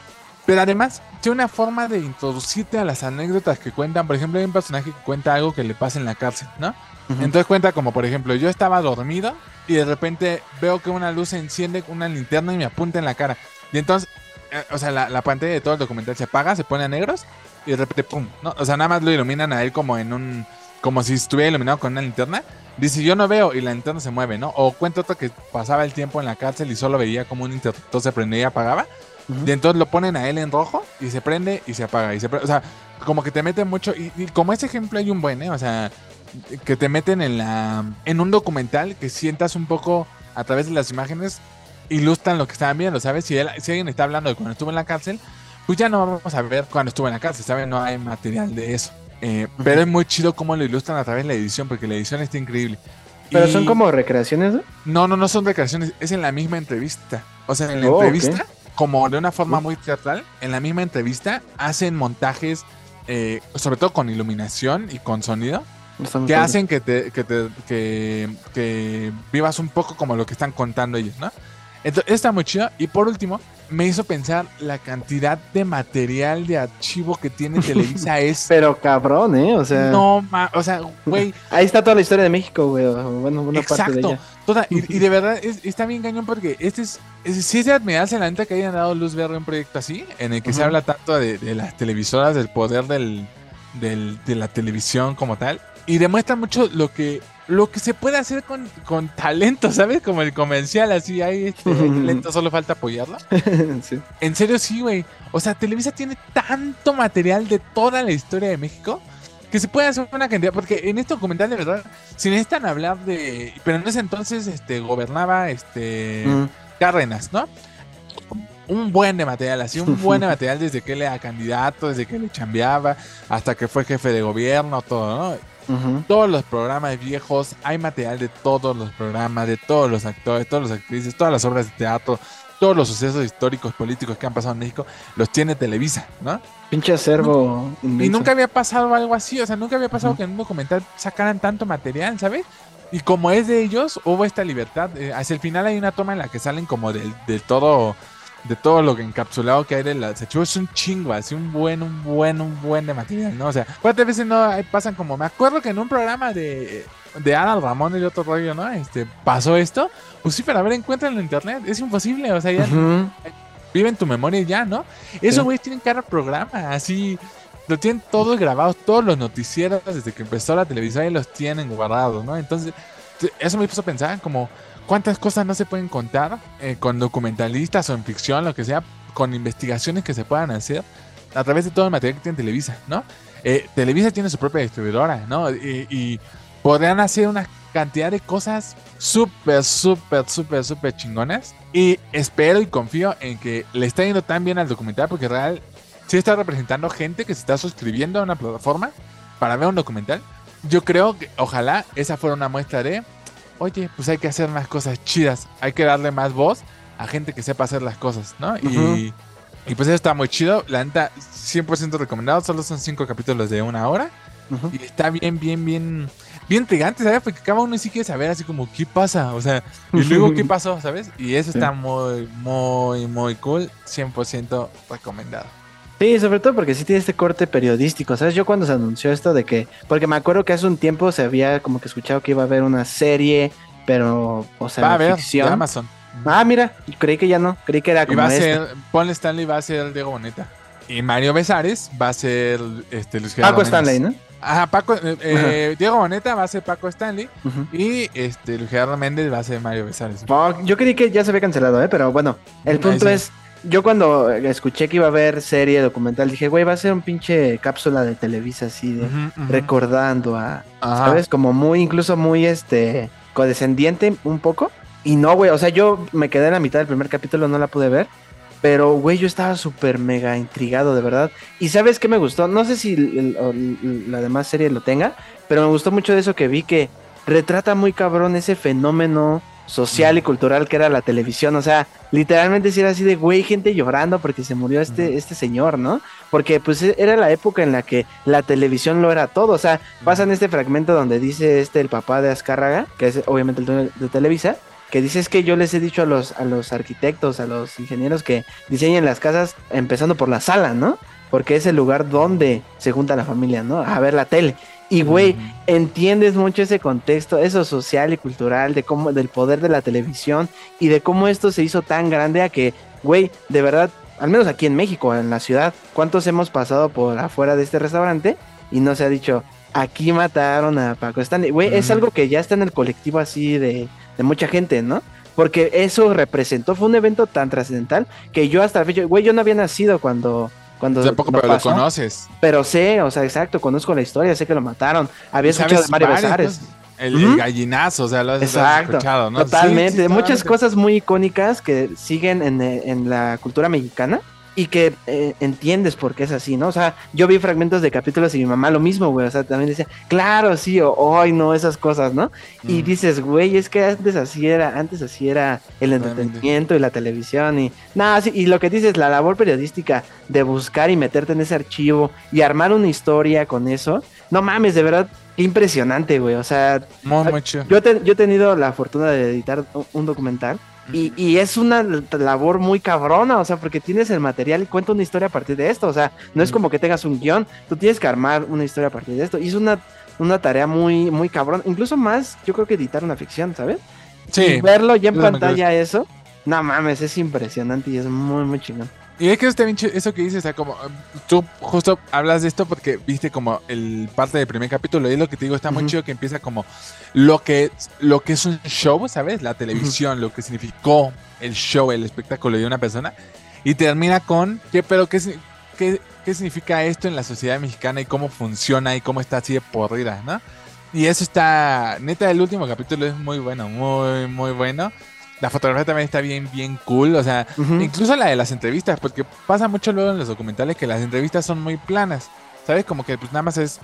Pero además, tiene una forma de introducirte a las anécdotas que cuentan. Por ejemplo, hay un personaje que cuenta algo que le pasa en la cárcel, ¿no? Entonces cuenta como, por ejemplo, yo estaba dormido y de repente veo que una luz se enciende con una linterna y me apunta en la cara. Y entonces, eh, o sea, la, pantalla de todo el documental se apaga, se pone a negros y de repente, ¡pum! ¿no? O sea, nada más lo iluminan a él como en un como si estuviera iluminado con una linterna. Dice, yo no veo y la linterna se mueve, ¿no? O cuenta otro que pasaba el tiempo en la cárcel y solo veía como un interruptor se prendía y apagaba. Y entonces lo ponen a él en rojo y se prende y se apaga. Y se o sea, como que te meten mucho. Y, como ese ejemplo hay un buen, ¿eh? O sea, que te meten en la en un documental que sientas un poco a través de las imágenes ilustran lo que estaban viendo, ¿sabes? Si, él, si alguien está hablando de cuando estuvo en la cárcel, pues ya no vamos a ver cuando estuvo en la cárcel, ¿sabes? No hay material de eso. Eh, pero es muy chido cómo lo ilustran a través de la edición, porque la edición está increíble. ¿Pero Y- son como recreaciones? No, no, no son declaraciones, es en la misma entrevista. O sea, en la Oh, entrevista, como de una forma muy teatral, en la misma entrevista hacen montajes, eh, sobre todo con iluminación y con sonido, que hacen que te, que te que, que vivas un poco como lo que están contando ellos, ¿no? Entonces, está muy chido. Y por último, me hizo pensar la cantidad de material de archivo que tiene Televisa *laughs* es. Pero cabrón, ¿eh? O sea, No, ma- o sea, güey, *laughs* ahí está toda la historia de México, güey. Bueno, una parte de Exacto. ella. Toda, y, y de *laughs* verdad es- está bien cañón porque este es, es sí es de admirarse la neta que hayan dado luz verde a un proyecto así, en el que se habla tanto de, de las televisoras, del poder del, del- de la televisión como tal, y demuestra mucho lo que lo que se puede hacer con, con talento, ¿sabes? Como el comercial, así hay, este, hay *laughs* talento, solo falta apoyarlo. *laughs* sí. En serio, sí, güey. O sea, Televisa tiene tanto material de toda la historia de México que se puede hacer una cantidad. Porque en este documental, de verdad, si necesitan hablar de. Pero en ese entonces este, gobernaba este Mm. Cárdenas, ¿no? Un buen de material, así, un buen de *laughs* material desde que él era candidato, desde que le chambeaba, hasta que fue jefe de gobierno, todo, ¿no? Todos los programas viejos, hay material de todos los programas, de todos los actores, todas las actrices, todas las obras de teatro, todos los sucesos históricos, políticos que han pasado en México, los tiene Televisa, ¿no? Pinche acervo. Y nunca había pasado algo así, o sea, nunca había pasado que en un documental sacaran tanto material, ¿sabes? Y como es de ellos, hubo esta libertad. eh, hacia el final hay una toma en la que salen como del, de todo de todo lo que encapsulado que hay de las archivos. Es un chingo, así un buen, un buen, un buen de material, ¿no? O sea, cuántas veces no pasan como. Me acuerdo que en un programa de, de Adal Ramón y otro rollo, ¿no? Este, pasó esto. Pues sí, pero a ver, encuéntralo en internet. Es imposible, o sea, ya vive en tu memoria ya, ¿no? Esos Sí. güeyes tienen cada programa, así. Lo tienen todos grabados, todos los noticieros desde que empezó la televisión y los tienen guardados, ¿no? Entonces, eso me puso a pensar como cuántas cosas no se pueden contar eh, con documentalistas o en ficción, lo que sea, con investigaciones que se puedan hacer a través de todo el material que tiene Televisa, ¿no? Eh, Televisa tiene su propia distribuidora, ¿no? Y, podrían hacer una cantidad de cosas súper, súper, súper, súper chingonas. Y espero y confío en que le está yendo tan bien al documental porque real sí está representando gente que se está suscribiendo a una plataforma para ver un documental. Yo creo que ojalá esa fuera una muestra de, oye, pues hay que hacer más cosas chidas, hay que darle más voz a gente que sepa hacer las cosas, ¿no? Y, pues eso está muy chido, la neta 100% recomendado, solo son cinco capítulos de una hora y está bien, bien, bien, bien intrigante, ¿sabes? Porque cada uno sí quiere saber así como qué pasa, o sea, y luego qué *laughs* pasó, ¿sabes? Y eso está muy, muy, muy cool, 100% recomendado. Sí, sobre todo porque sí tiene este corte periodístico, ¿sabes? Yo cuando se anunció esto de que, porque me acuerdo que hace un tiempo se había como que escuchado que iba a haber una serie, pero, o sea, Va a ficción. de Amazon. Ah, mira, creí que ya no, creí que era Y como va a ser, Paul Stanley va a ser Diego Boneta. Y Mario Besares va a ser este, Luis Gerardo Paco. Stanley, ¿no? Ajá, Paco, eh, eh, Diego Boneta va a ser Paco Stanley. Y este, Luis Gerardo Méndez va a ser Mario Besares. Yo creí que ya se había cancelado, ¿eh? Pero bueno, el punto sí. es, yo cuando escuché que iba a haber serie documental, dije, güey, va a ser un pinche cápsula de Televisa así de recordando a, Ajá. ¿sabes? Como muy, incluso muy, este, condescendiente un poco. Y no, güey, o sea, yo me quedé en la mitad del primer capítulo, no la pude ver. Pero, güey, yo estaba súper mega intrigado, de verdad. Y ¿sabes qué me gustó? No sé si el- el- la demás serie lo tenga, pero me gustó mucho de eso que vi que retrata muy cabrón ese fenómeno social y cultural que era la televisión. O sea, literalmente si era así de, güey, gente llorando porque se murió este, este señor, ¿no? Porque pues e- era la época en la que la televisión lo era todo. O sea, pasan este fragmento donde dice este el papá de Azcárraga, que es obviamente el dueño de Televisa, que dice es que yo les he dicho a los, a los arquitectos, a los ingenieros que diseñen las casas empezando por la sala, ¿no? Porque es el lugar donde se junta la familia, ¿no? A ver la tele. Y güey, entiendes mucho ese contexto, eso social y cultural, de cómo, del poder de la televisión y de cómo esto se hizo tan grande a que, güey, de verdad, al menos aquí en México, en la ciudad, ¿cuántos hemos pasado por afuera de este restaurante y no se ha dicho, aquí mataron a Paco Stanley? Güey, es algo que ya está en el colectivo así de, de mucha gente, ¿no? Porque eso representó, fue un evento tan trascendental que yo hasta la fecha, güey, yo no había nacido cuando... Cuando Tampoco, lo pero lo conoces. Pero sé, o sea, exacto, conozco la historia, sé que lo mataron. Había escuchado de Mario Besares. cosas. El, gallinazo, o sea, lo has, lo has Exacto, escuchado, ¿no? Totalmente, Sí, sí, de muchas cosas muy icónicas que siguen en, eh, en la cultura mexicana y que eh, entiendes por qué es así, ¿no? O sea, yo vi fragmentos de capítulos y mi mamá lo mismo, güey, o sea, también decía, claro, sí, o ay, no, esas cosas, ¿no? Y dices, güey, es que antes así era, antes así era el entretenimiento y la televisión y nada, sí, y lo que dices, la labor periodística de buscar y meterte en ese archivo y armar una historia con eso, no mames, de verdad, qué impresionante, güey, o sea, Muy, muy chido. yo, te- yo he tenido la fortuna de editar un documental y, y es una labor muy cabrona, o sea, porque tienes el material y cuenta una historia a partir de esto, o sea, no es Mm. como que tengas un guion, tú tienes que armar una historia a partir de esto, y es una, una tarea muy, muy cabrón, incluso más, yo creo que editar una ficción, ¿sabes? Sí. Y verlo ya en pantalla eso, no mames, es impresionante y es muy, muy chingón. Y es que eso eso que dices, o sea, como um, tú justo hablas de esto porque viste como el parte del primer capítulo y es lo que te digo, está muy Ujú. chido que empieza como lo que, lo que es un show, ¿sabes? La televisión, lo que significó el show, el espectáculo de una persona y termina con, ¿qué, pero qué, qué, qué significa esto en la sociedad mexicana y cómo funciona y cómo está así de podrida, ¿no? Y eso está, neta, el último capítulo es muy bueno, muy, muy bueno. La fotografía también está bien, bien cool, o sea. Incluso la de las entrevistas, porque pasa mucho luego en los documentales que las entrevistas son muy planas, ¿sabes? Como que pues nada más es,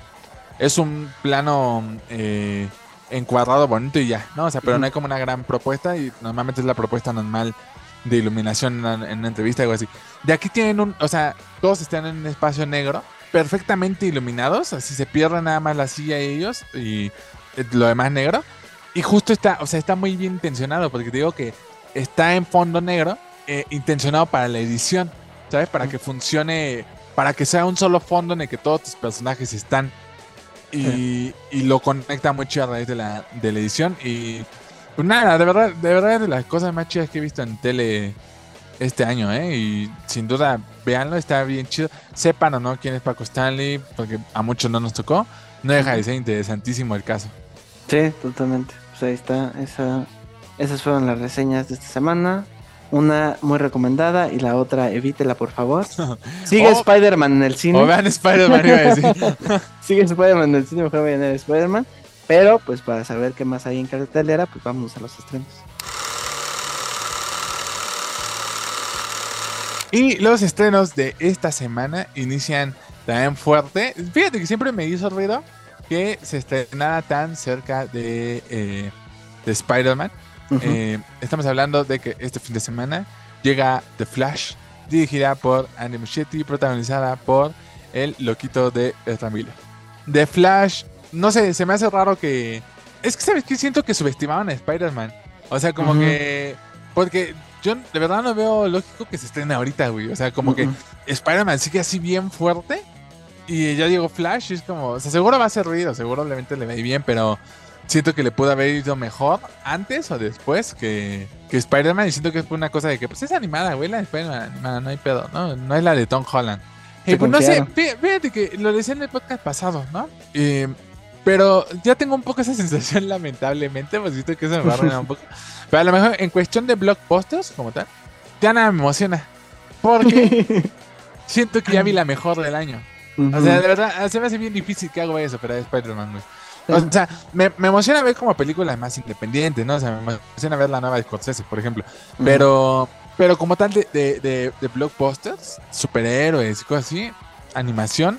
es un plano eh, encuadrado bonito y ya, ¿no? O sea, pero no hay como una gran propuesta y normalmente es la propuesta normal de iluminación en una, en una entrevista o algo así. De aquí tienen un, o sea, todos están en un espacio negro, perfectamente iluminados, así se pierde nada más la silla y ellos y eh, lo demás negro. Y justo está, o sea, está muy bien intencionado, porque te digo que está en fondo negro, eh, intencionado para la edición, ¿sabes? Para que funcione, para que sea un solo fondo en el que todos tus personajes están. Y, y lo conecta mucho a raíz de la, de la edición. Y pues nada, de verdad, de verdad es de las cosas más chidas que he visto en tele este año, ¿eh? Y sin duda, véanlo, está bien chido. Sepan o no quién es Paco Stanley, porque a muchos no nos tocó. No deja de ser interesantísimo el caso. Sí, totalmente. Pues ahí está. Esa, esas fueron las reseñas de esta semana. Una muy recomendada y la otra evítela, por favor. *laughs* Sigue Oh. Spider-Man en el cine. O vean Spider-Man, iba a decir. *laughs* Sigue Spider-Man en el cine, mejor vayan a ver Spider-Man. Pero, pues para saber qué más hay en cartelera, pues vámonos a los estrenos. Y los estrenos de esta semana inician también fuerte. Fíjate que siempre me hizo ruido que se estrenara tan cerca de, eh, de Spider-Man. Eh, estamos hablando de que este fin de semana llega The Flash, dirigida por Andy Muschietti, protagonizada por el loquito de Ezra Miller. The Flash, no sé, se me hace raro que... Es que, ¿sabes qué? Siento que subestimaban a Spider-Man. O sea, como que... Porque yo de verdad no veo lógico que se estrene ahorita, güey. O sea, como que. Spider-Man sigue así bien fuerte. Y ya digo Flash, y es como, o sea, seguro va a hacer ruido, seguramente le va a ir bien, pero siento que le pudo haber ido mejor antes o después que, que Spider-Man. Y siento que es por una cosa de que, pues es animada, güey, la de Spider-Man animada, no hay pedo, ¿no? No es la de Tom Holland. Y pues no sé, fíjate que lo decía en el podcast pasado, ¿no? Eh, pero ya tengo un poco esa *laughs* sensación, lamentablemente, pues siento que eso me va a arruinar un poco. Pero a lo mejor en cuestión de blockbusters, como tal, ya nada me emociona. Porque *laughs* siento que ya vi la mejor del año. O sea, de verdad, se me hace bien difícil que hago eso, pero es Spider-Man, güey. O sea, me, me emociona ver como películas más independientes, ¿no? O sea, me emociona ver la nueva de Scorsese, por ejemplo. Pero, pero como tal de, de, de, de blockbusters, superhéroes y cosas así, animación,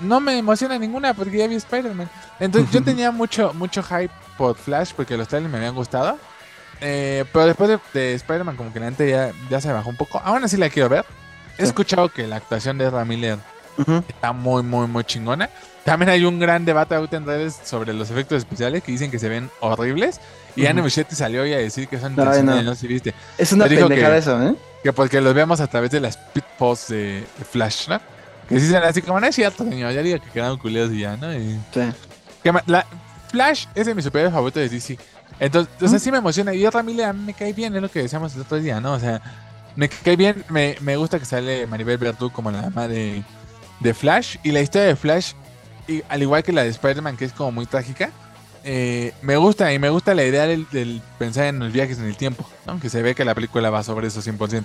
no me emociona ninguna porque ya vi Spider-Man. Entonces yo tenía mucho, mucho hype por Flash porque los trailers me habían gustado. Eh, pero después de, de Spider-Man como que la gente ya, ya se bajó un poco. Aún así la quiero ver. He escuchado que la actuación de Ezra Está muy, muy, muy chingona. También hay un gran debate ahorita en redes sobre los efectos especiales que dicen que se ven horribles. Y Ujú. Anne Muschietti salió hoy a decir que son no. no sé si viste. Es una pendejada que- eso, ¿eh? Que porque los vemos a través de las pitposts de, de Flash, ¿no? Que dicen así como, no es cierto, señor, ya digo que quedaron culeros y ya, ¿no? Y- Sí. que ma- la, Flash es de mis superhéroes favoritos de DC. Entonces, sea, sí me emociona. Y otra Miller me cae bien, es lo que decíamos el otro día, ¿no? O sea, me cae bien, me, me gusta que sale Maribel Verdú como la mamá de, de Flash. Y la historia de Flash, y, al igual que la de Spider-Man, que es como muy trágica, eh, me gusta y me gusta la idea del, del pensar en los viajes en el tiempo, ¿no? Que se ve que la película va sobre eso 100%.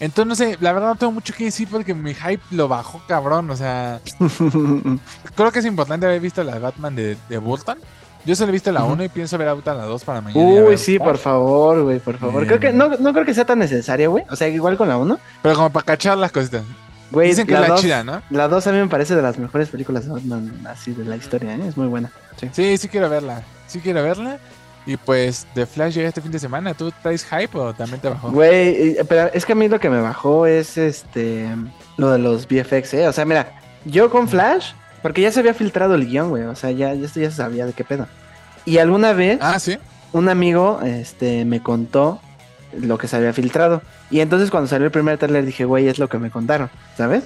Entonces, no sé, la verdad no tengo mucho que decir porque mi hype lo bajó cabrón, o sea, *laughs* creo que es importante haber visto la Batman de, de Burton Yo solo he visto la Ujú. 1 y pienso ver ahorita la 2 para mañana. Uy, sí, por favor, güey, por favor. Creo que no, no creo que sea tan necesaria, güey. O sea, igual con la 1. Pero como para cachar las cositas. Güey, Dicen que la es la 2 chida, ¿no? La 2 a mí me parece de las mejores películas de Batman así de la historia, ¿eh? Es muy buena. Sí. Sí, sí quiero verla. Sí quiero verla. Y pues, The Flash llega este fin de semana. ¿Tú traes hype o también te bajó? Güey, pero es que a mí lo que me bajó es este lo de los VFX, ¿eh? O sea, mira, yo con Flash, porque ya se había filtrado el guion, güey. O sea, ya, ya ya se sabía de qué pedo. Y alguna vez Ah, sí. un amigo este, me contó lo que se había filtrado. Y entonces cuando salió el primer trailer dije, güey, es lo que me contaron, ¿sabes?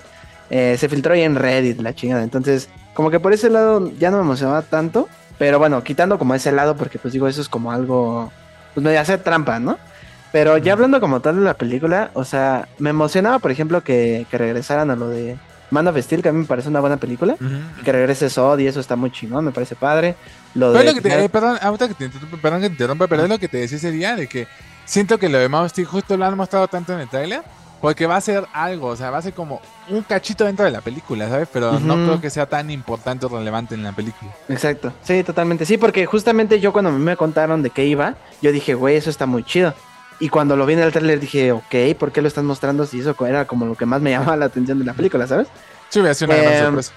Eh, se filtró ahí en Reddit, la chingada. Entonces, como que por ese lado ya no me emocionaba tanto. Pero bueno, quitando como ese lado, porque pues digo, eso es como algo, pues me hace trampa, ¿no? Pero ya hablando como tal de la película, o sea, me emocionaba, por ejemplo, que, que regresaran a lo de Man of Steel, que a mí me parece una buena película. Que regrese Sod y eso está muy chingón, me parece padre. Lo Pero de lo que te, eh, perdón, ahorita que te interrumpa, perdón que te interrumpa, pero es lo que te decía ese día de que siento que lo de Steel justo lo han mostrado tanto en el trailer porque va a ser algo, o sea, va a ser como un cachito dentro de la película, ¿sabes? Pero no creo que sea tan importante o relevante en la película. Exacto, sí, totalmente. Sí, porque justamente yo cuando me contaron de qué iba, yo dije, güey, eso está muy chido. Y cuando lo vi en el trailer dije, ok, ¿por qué lo están mostrando si eso era como lo que más me *laughs* llamaba la atención de la película, ¿sabes? Sí, hubiera sido una gran Em, sorpresa.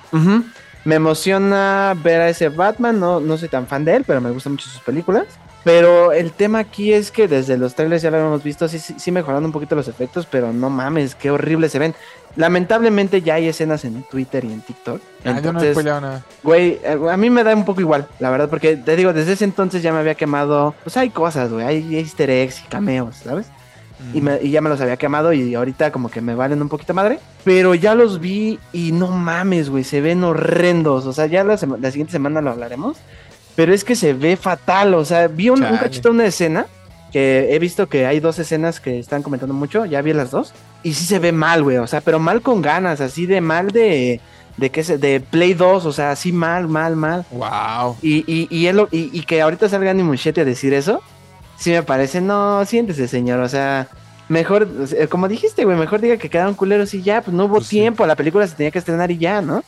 Me emociona ver a ese Batman, no, no soy tan fan de él, pero me gustan mucho sus películas. Pero el tema aquí es que desde los trailers ya lo habíamos visto, sí, sí, sí mejorando un poquito los efectos, pero no mames, qué horrible se ven. Lamentablemente ya hay escenas en Twitter y en TikTok. Ah, yo no Entonces, nada. Güey, eh, a mí me da un poco igual, la verdad, porque te digo, desde ese entonces ya me había quemado. Pues hay cosas, güey, hay easter eggs y cameos, ¿sabes? Y, me- y ya me los había quemado y ahorita como que me valen un poquito madre. Pero ya los vi y no mames, güey, se ven horrendos. O sea, ya la siguiente semana lo hablaremos. Pero es que se ve fatal, o sea, vi un, cachito, una escena. Que he visto que hay dos escenas que están comentando mucho, ya vi las dos. Y sí se ve mal, güey, o sea, pero mal con ganas, así de mal de... De que se, de Play 2, o sea, así mal, mal, mal. Wow. Y, y, y, lo- y, y que ahorita salga Annie Muschietti a decir eso, sí me parece, no, siéntese, señor, o sea, mejor, como dijiste, güey, mejor diga que quedaron culeros y ya, pues no hubo Pues sí. tiempo, la película se tenía que estrenar y ya, ¿no?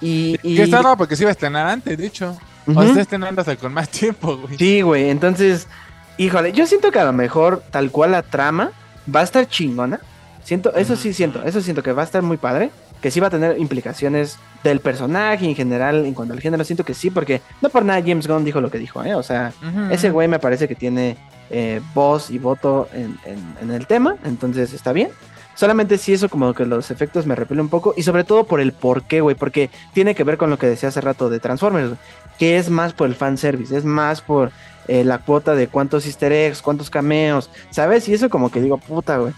Y, está raro porque se iba a estrenar antes, de hecho. Ujú. O se está estrenando hasta con más *laughs* tiempo, güey. Sí, güey, entonces, híjole, yo siento que a lo mejor tal cual la trama va a estar chingona. Siento, eso sí siento, eso siento que va a estar muy padre, que sí va a tener implicaciones del personaje en general, en cuanto al género, siento que sí, porque no por nada James Gunn dijo lo que dijo, ¿eh? O sea, ese güey me parece que tiene eh, voz y voto en, en- en el tema, entonces está bien. Solamente si eso como que los efectos me repelen un poco y sobre todo por el por qué, güey, porque tiene que ver con lo que decía hace rato de Transformers, que es más por el fanservice, es más por eh, la cuota de cuántos easter eggs, cuántos cameos, ¿sabes? Y eso como que digo, puta, güey.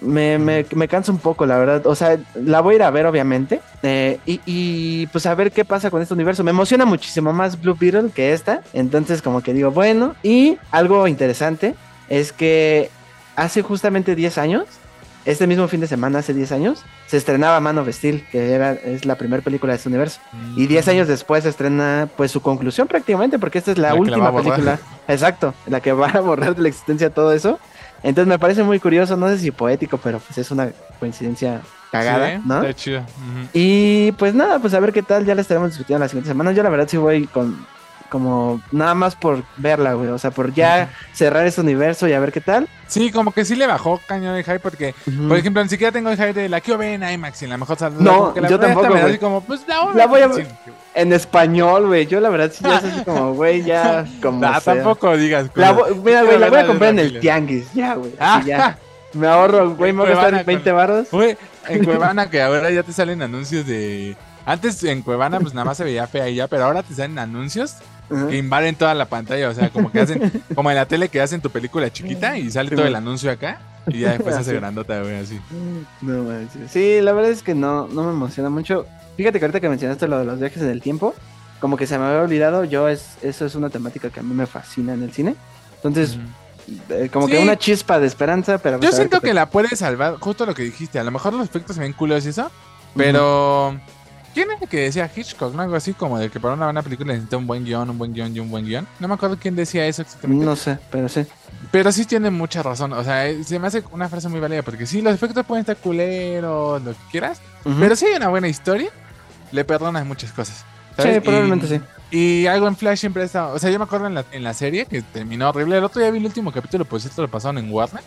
Me, me cansa un poco, la verdad. O sea, la voy a ir a ver, obviamente. eh, y, y, pues a ver qué pasa con este universo. Me emociona muchísimo más Blue Beetle que esta. Entonces, como que digo, bueno. Y algo interesante es que hace justamente 10 años, este mismo fin de semana, hace 10 años, se estrenaba Man of Steel, que era, es la primera película de este universo. Y 10 años después se estrena pues su conclusión prácticamente, porque esta es la, última película. Exacto, la que va a borrar de la existencia todo eso. Entonces me parece muy curioso, no sé si poético, pero pues es una coincidencia cagada, Sí, ¿no? Está chido. Y pues nada, pues a ver qué tal, ya la estaremos discutiendo la siguiente semana. Yo la verdad sí voy con como nada más por verla, güey, o sea, por ya cerrar este universo y a ver qué tal. Sí, como que sí le bajó cañón el hype porque, por ejemplo, ni siquiera tengo el hype de la quiero ver en IMAX y en la mejor sala. No, la yo tampoco, güey. así como, pues la, La voy a ver. En español, güey, yo la verdad sí ya es así *laughs* como, güey, ya como Nah, tampoco digas. La mira, güey, la voy a comprar en el tianguis, ya, güey. Ah, ya. Me ahorro, güey, me voy a gastar 20 con- baros. Güey, en *laughs* Cuevana que ahora ya te salen anuncios de... Antes en Cuevana pues nada más se veía fea y ya, pero ahora te salen anuncios Que invaden toda la pantalla, o sea, como que hacen, *laughs* como en la tele que hacen tu película chiquita y sale Sí, todo el anuncio acá y ya después hace grandota, güey, así. No manches. Sí, la verdad es que no, no me emociona mucho. Fíjate que ahorita que mencionaste lo de los viajes en el tiempo, como que se me había olvidado, yo es, eso es una temática que a mí me fascina en el cine. Entonces, eh, como que una chispa de esperanza, pero... Yo pues, ver siento que la puede salvar, justo lo que dijiste, a lo mejor los efectos se ven culos y eso, pero... ¿Quién era el que decía Hitchcock? ¿no? Algo así como de que para una buena película necesita un buen guion, un buen guion y un buen guion. No me acuerdo quién decía eso exactamente. No sé, pero sí. Pero sí tiene mucha razón. O sea, eh, se me hace una frase muy válida porque sí, los efectos pueden estar culeros, lo que quieras. Pero si hay una buena historia, le perdonas muchas cosas. ¿sabes? Sí, probablemente y, sí. Y algo en Flash siempre está. O sea, yo me acuerdo en la, en la serie que terminó horrible. El otro día vi el último capítulo, pues esto lo pasaron en Warner.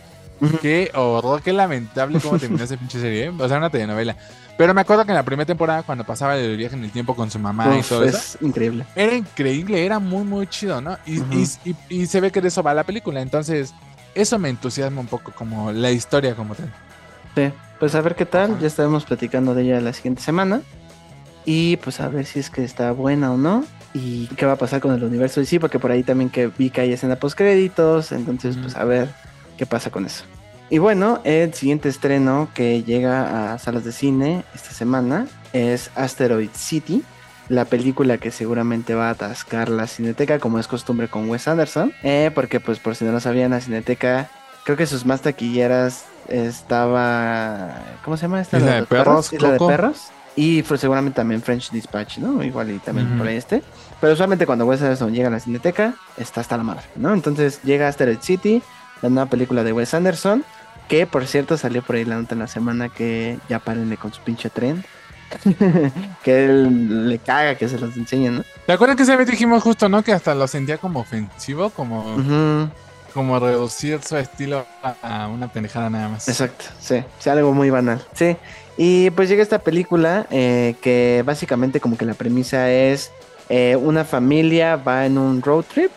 Qué horror, qué lamentable cómo terminó esa pinche serie. ¿eh? O sea, una telenovela. Pero me acuerdo que en la primera temporada, cuando pasaba el viaje en el tiempo con su mamá y todo eso, es increíble. era increíble, era muy, muy chido, ¿no? Y, y- y- y se ve que de eso va la película. Entonces, eso me entusiasma un poco, como la historia como tal. Sí, pues a ver qué tal, ya estaremos platicando de ella la siguiente semana. Y pues a ver si es que está buena o no. Y qué va a pasar con el universo sí, porque por ahí también que vi que hay escena post créditos. Entonces, pues a ver qué pasa con eso. Y bueno, el siguiente estreno que llega a salas de cine esta semana es Asteroid City, la película que seguramente va a atascar la cineteca como es costumbre con Wes Anderson. Eh, porque pues por si no lo sabían, la cineteca creo que sus más taquilleras estaba... ¿Cómo se llama esta? Isla ¿La de Perros, Isla de. Perros. Y fue seguramente también French Dispatch, ¿no? Igual y también por ahí este. Pero usualmente cuando Wes Anderson llega a la cineteca, está hasta la madre, ¿no? Entonces llega Asteroid City, la nueva película de Wes Anderson, que por cierto salió por ahí la nota en la semana que ya párenle con su pinche tren. *laughs* que él le caga que se los enseñen, ¿no? ¿Te acuerdas que esa vez dijimos justo, no? Que hasta lo sentía como ofensivo, como, como reducir su estilo a, a una pendejada nada más. Exacto, sí, sí, algo muy banal, sí. Y pues llega esta película eh, que básicamente como que la premisa es eh, una familia va en un road trip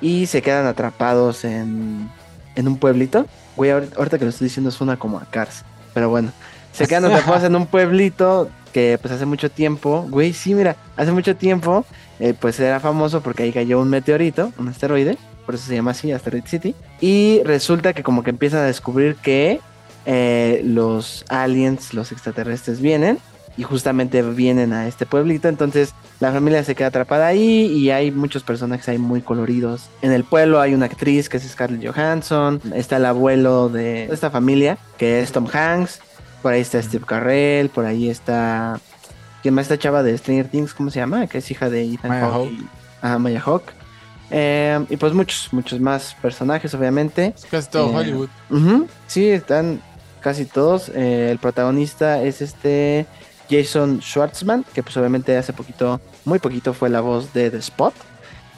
y se quedan atrapados en, en un pueblito. Güey, ahor- ahorita que lo estoy diciendo suena como a Cars, pero bueno. Se quedan atrapados en un pueblito que pues hace mucho tiempo, güey, sí, mira, hace mucho tiempo eh, pues era famoso porque ahí cayó un meteorito, un asteroide, por eso se llama así, Asteroid City. Y resulta que como que empiezan a descubrir que eh, los aliens, los extraterrestres vienen y justamente vienen a este pueblito. Entonces la familia se queda atrapada ahí y hay muchos personajes ahí muy coloridos. En el pueblo hay una actriz que es Scarlett Johansson, está el abuelo de esta familia que es Tom Hanks, por ahí está Steve Carell, por ahí está... ¿Quién más está chava de Stranger Things? ¿Cómo se llama? Que es hija de Ethan Maya. Hawke. y- Ajá, Maya Hawk. y pues muchos, muchos más personajes, obviamente. Es casi todo Eh, Hollywood. Sí, están casi todos. Eh, el protagonista es este Jason Schwartzman, que pues obviamente hace poquito, muy poquito fue la voz de The Spot,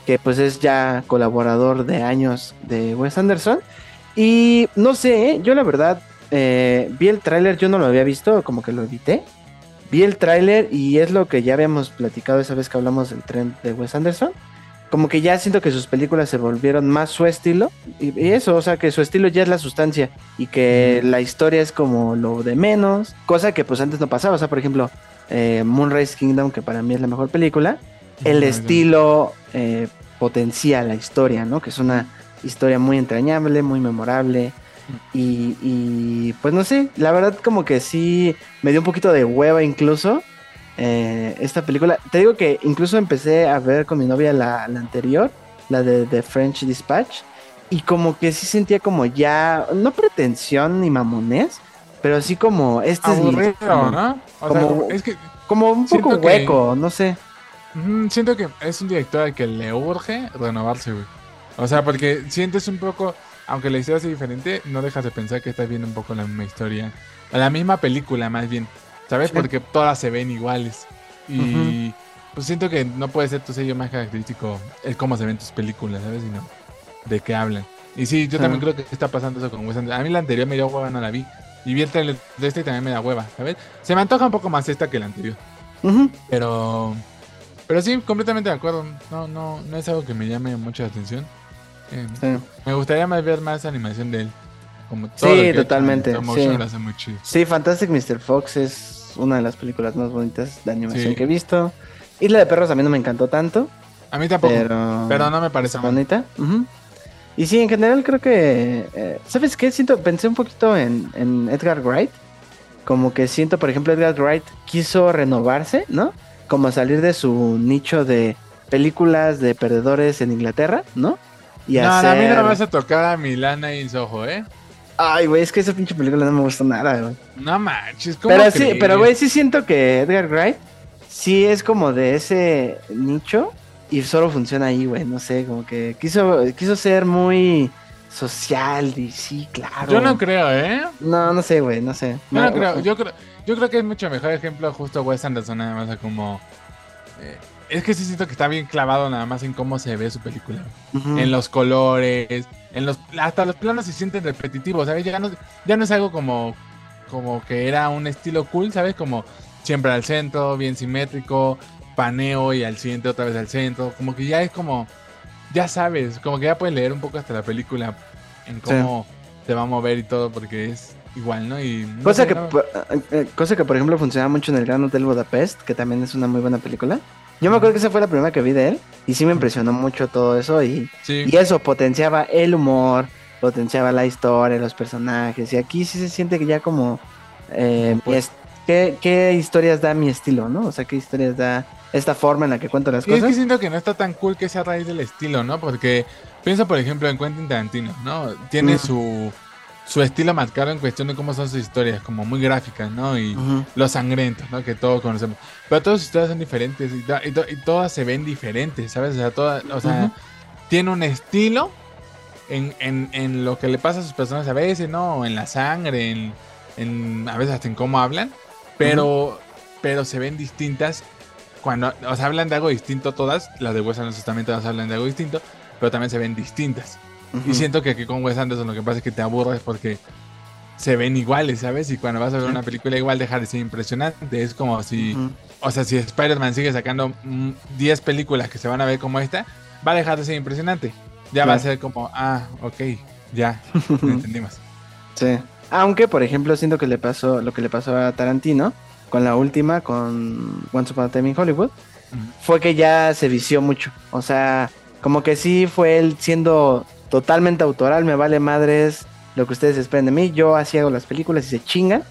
que pues es ya colaborador de años de Wes Anderson. Y no sé, ¿eh? yo la verdad eh, vi el tráiler, yo no lo había visto, como que lo evité. Vi el tráiler y es lo que ya habíamos platicado esa vez que hablamos del tren de Wes Anderson. Como que ya siento que sus películas se volvieron más su estilo. Y, y eso, o sea, que su estilo ya es la sustancia. Y que la historia es como lo de menos. Cosa que pues antes no pasaba. O sea, por ejemplo, eh, Moonrise Kingdom, que para mí es la mejor película. El estilo eh, potencia la historia, ¿no? Que es una historia muy entrañable, muy memorable. Y, y, pues no sé, la verdad como que sí me dio un poquito de hueva incluso eh, esta película. Te digo que incluso empecé a ver con mi novia la, la anterior, la de The French Dispatch, y como que sí sentía como ya, no pretensión ni mamonés, pero sí como este es mi- como, ¿no? O como- sea, como- es que como un poco que- hueco, no sé. siento que es un director al que le urge renovarse, güey. O sea, porque sientes un poco, aunque la historia sea diferente, no dejas de pensar que estás viendo un poco la misma historia. o La misma película, más bien. ¿Sabes? Sí. Porque todas se ven iguales. Y pues siento que no puede ser tu sello más característico el cómo se ven tus películas, ¿sabes? Sino de qué hablan. Y sí, yo también creo que está pasando eso con Wes Anderson. A mí la anterior me dio hueva, no la vi. Y vi el trailer de este y también me da hueva, ¿sabes? Se me antoja un poco más esta que la anterior. Pero. Pero sí, completamente de acuerdo. No, no, no es algo que me llame mucho la atención. Eh, Sí. me gustaría más ver más animación de él. Como todo Sí, totalmente, sí. lo hace muy chido. Sí, Fantastic Mr. Fox es una de las películas más bonitas de animación Sí. que he visto. Isla de Perros a mí no me encantó tanto, A mí tampoco. Pero, pero... no me parece bonita. Y sí, en general creo que... eh, ¿Sabes qué? Siento, pensé un poquito en, en Edgar Wright. Como que siento, por ejemplo, Edgar Wright quiso renovarse, ¿no? Como salir de su nicho de películas de perdedores en Inglaterra, ¿no? Y no, hacer... a mí no me vas a tocar a Milana y Soho, ¿eh? Ay, güey, es que esa pinche película no me gustó nada, güey. No manches, ¿cómo Pero sí, pero güey, sí siento que Edgar Wright sí es como de ese nicho y solo funciona ahí, güey. No sé, como que quiso, quiso ser muy social y sí, claro. Yo no creo, ¿eh? No, no sé, güey, no sé. Yo no creo, yo creo, yo creo que es mucho mejor ejemplo justo Wes Anderson nada más a como eh, es que sí siento que está bien clavado nada más en cómo se ve su película. En los colores, en los hasta los planos se sienten repetitivos, ¿sabes? Ya no, ya no es algo como, como que era un estilo cool, ¿sabes? Como siempre al centro, bien simétrico, paneo y al siguiente otra vez al centro. Como que ya es como, ya sabes, como que ya puedes leer un poco hasta la película en cómo se va a mover y todo, porque es igual, ¿no? Y no Cosa que, no- por- eh, cosa que, por ejemplo, funciona mucho en el Gran Hotel Budapest, que también es una muy buena película. Yo me acuerdo que esa fue la primera que vi de él y sí me impresionó mucho todo eso y, sí. y eso potenciaba el humor, potenciaba la historia, los personajes y aquí sí se siente que ya como eh, Pues- es- ¿qué, qué historias da mi estilo, ¿no? O sea, qué historias da esta forma en la que cuento las Y es cosas. que siento que no está tan cool que sea a raíz del estilo, ¿no? Porque piensa, por ejemplo, en Quentin Tarantino, ¿no? Tiene Mm. su, su estilo marcado en cuestión de cómo son sus historias, como muy gráficas, ¿no? Y Ujú. los sangrientos, ¿no? Que todos conocemos. Pero todas sus historias son diferentes y, to- y to- y todas se ven diferentes, ¿sabes? O sea, todas, o sea, tiene un estilo en, en, en lo que le pasa a sus personas a veces, ¿no? En la sangre, en, en- a veces hasta en cómo hablan, pero, pero se ven distintas cuando, o sea, hablan de algo distinto todas, las de Wes Anderson también todas hablan de algo distinto, pero también se ven distintas. Y siento que aquí con Wes Anderson lo que pasa es que te aburres porque se ven iguales, ¿sabes? Y cuando vas a ver una película igual deja de ser impresionante. Es como si, o sea, si Spider-Man sigue sacando mm, 10 películas que se van a ver como esta, va a dejar de ser impresionante. Ya va a ser como, ah, ok, ya, *laughs* lo entendimos. Sí. Aunque, por ejemplo, siento que le pasó lo que le pasó a Tarantino con la última, con Once Upon a Time in Hollywood, fue que ya se vició mucho. O sea, como que sí fue él siendo totalmente autoral, me vale madres lo que ustedes esperan de mí, yo así hago las películas y se chingan.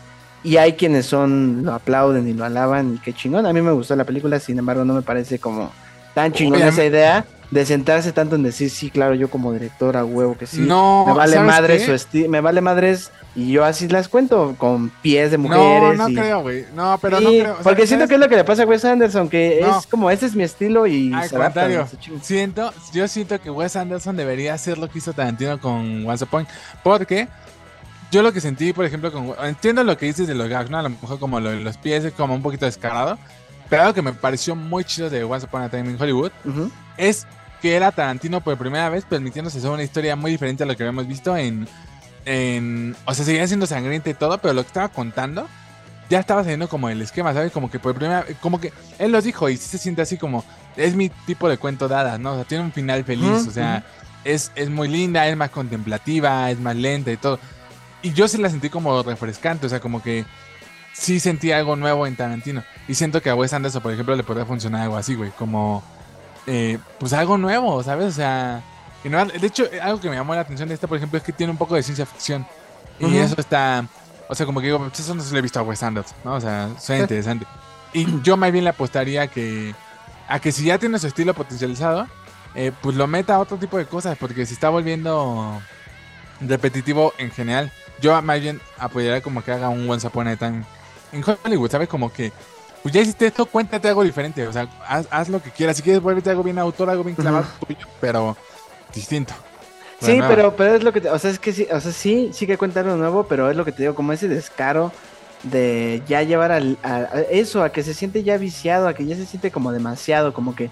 Y hay quienes son, lo aplauden y lo alaban y qué chingón. A mí me gustó la película, sin embargo no me parece como tan chingón Oye, a esa idea de sentarse tanto en decir, sí, claro, yo como director a huevo que sí. no, me vale ¿sabes madres qué? su esti- me vale madres y yo así las cuento con pies de No, mujeres. no y- creo, güey. No, pero Sí, no creo. porque siento que es lo que le pasa a Wes Anderson, que No. es como, este es mi estilo y Al se contrario, siento, yo siento que Wes Anderson debería hacer lo que hizo Tarantino con Once Upon, porque yo lo que sentí, por ejemplo, con entiendo lo que dices de los gags, ¿no? A lo mejor como lo los pies es como un poquito descarado, pero algo que me pareció muy chido de Once Upon a Time in Hollywood es que era Tarantino por primera vez permitiéndose hacer una historia muy diferente a lo que habíamos visto en, en o sea, seguía siendo sangrienta y todo, pero lo que estaba contando ya estaba saliendo como el esquema, ¿sabes? Como que por primera como que él los dijo y sí se siente así como es mi tipo de cuento de hadas, ¿no? O sea, tiene un final feliz, o sea, es, es muy linda, es más contemplativa, es más lenta y todo. Y yo sí la sentí como refrescante, o sea, como que sí sentí algo nuevo en Tarantino. Y siento que a Wes Anderson, por ejemplo, le podría funcionar algo así, güey, como eh, pues algo nuevo, ¿sabes? O sea, y no- de hecho, algo que me llamó la atención de esta, por ejemplo, es que tiene un poco de ciencia ficción. Y Ujú. eso está, o sea, como que digo, pues eso no se lo he visto a Wes Anderson, ¿no? O sea, suena interesante. Y yo más bien le apostaría a que, a que si ya tiene su estilo potencializado, eh, pues lo meta a otro tipo de cosas, porque se está volviendo repetitivo en general. Yo más bien apoyaría como que haga un Once Upon a Time en Hollywood, ¿sabes? Como que, pues ya hiciste esto, cuéntate algo diferente. O sea, haz, haz lo que quieras. Si quieres, vuélvete algo bien autor, algo bien clavado tuyo, pero distinto. Sí, Nueva. pero, pero es lo que, te- o sea, es que sí, o sea, sí, sí que cuenta algo nuevo, pero es lo que te digo, como ese descaro de ya llevar al, a, a eso, a que se siente ya viciado, a que ya se siente como demasiado, como que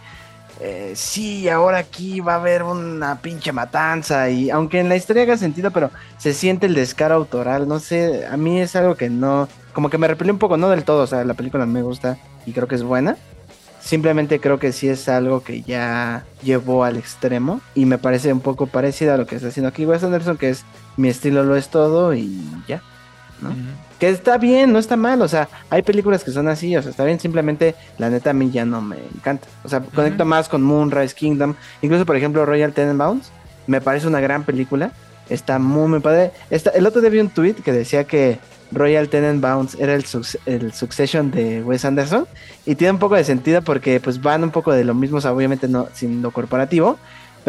eh, sí, ahora aquí va a haber una pinche matanza y aunque en la historia haga sentido, pero se siente el descaro autoral, no sé, a mí es algo que no, como que me repelió un poco, no del todo, o sea, la película me gusta y creo que es buena, Simplemente creo que sí es algo que ya llevó al extremo y me parece un poco parecido a lo que está haciendo aquí Wes Anderson, que es mi estilo lo es todo y ya. ¿no? Que está bien, no está mal, o sea, hay películas que son así, o sea, está bien, simplemente la neta a mí ya no me encanta. O sea, conecto más con Moonrise Kingdom, incluso por ejemplo Royal Tenenbaums, me parece una gran película, está muy, muy padre. Está, el otro día vi un tweet que decía que Royal Tenenbaums era el, el Succession de Wes Anderson y tiene un poco de sentido porque pues van un poco de lo mismo, o sea, obviamente no sin lo corporativo,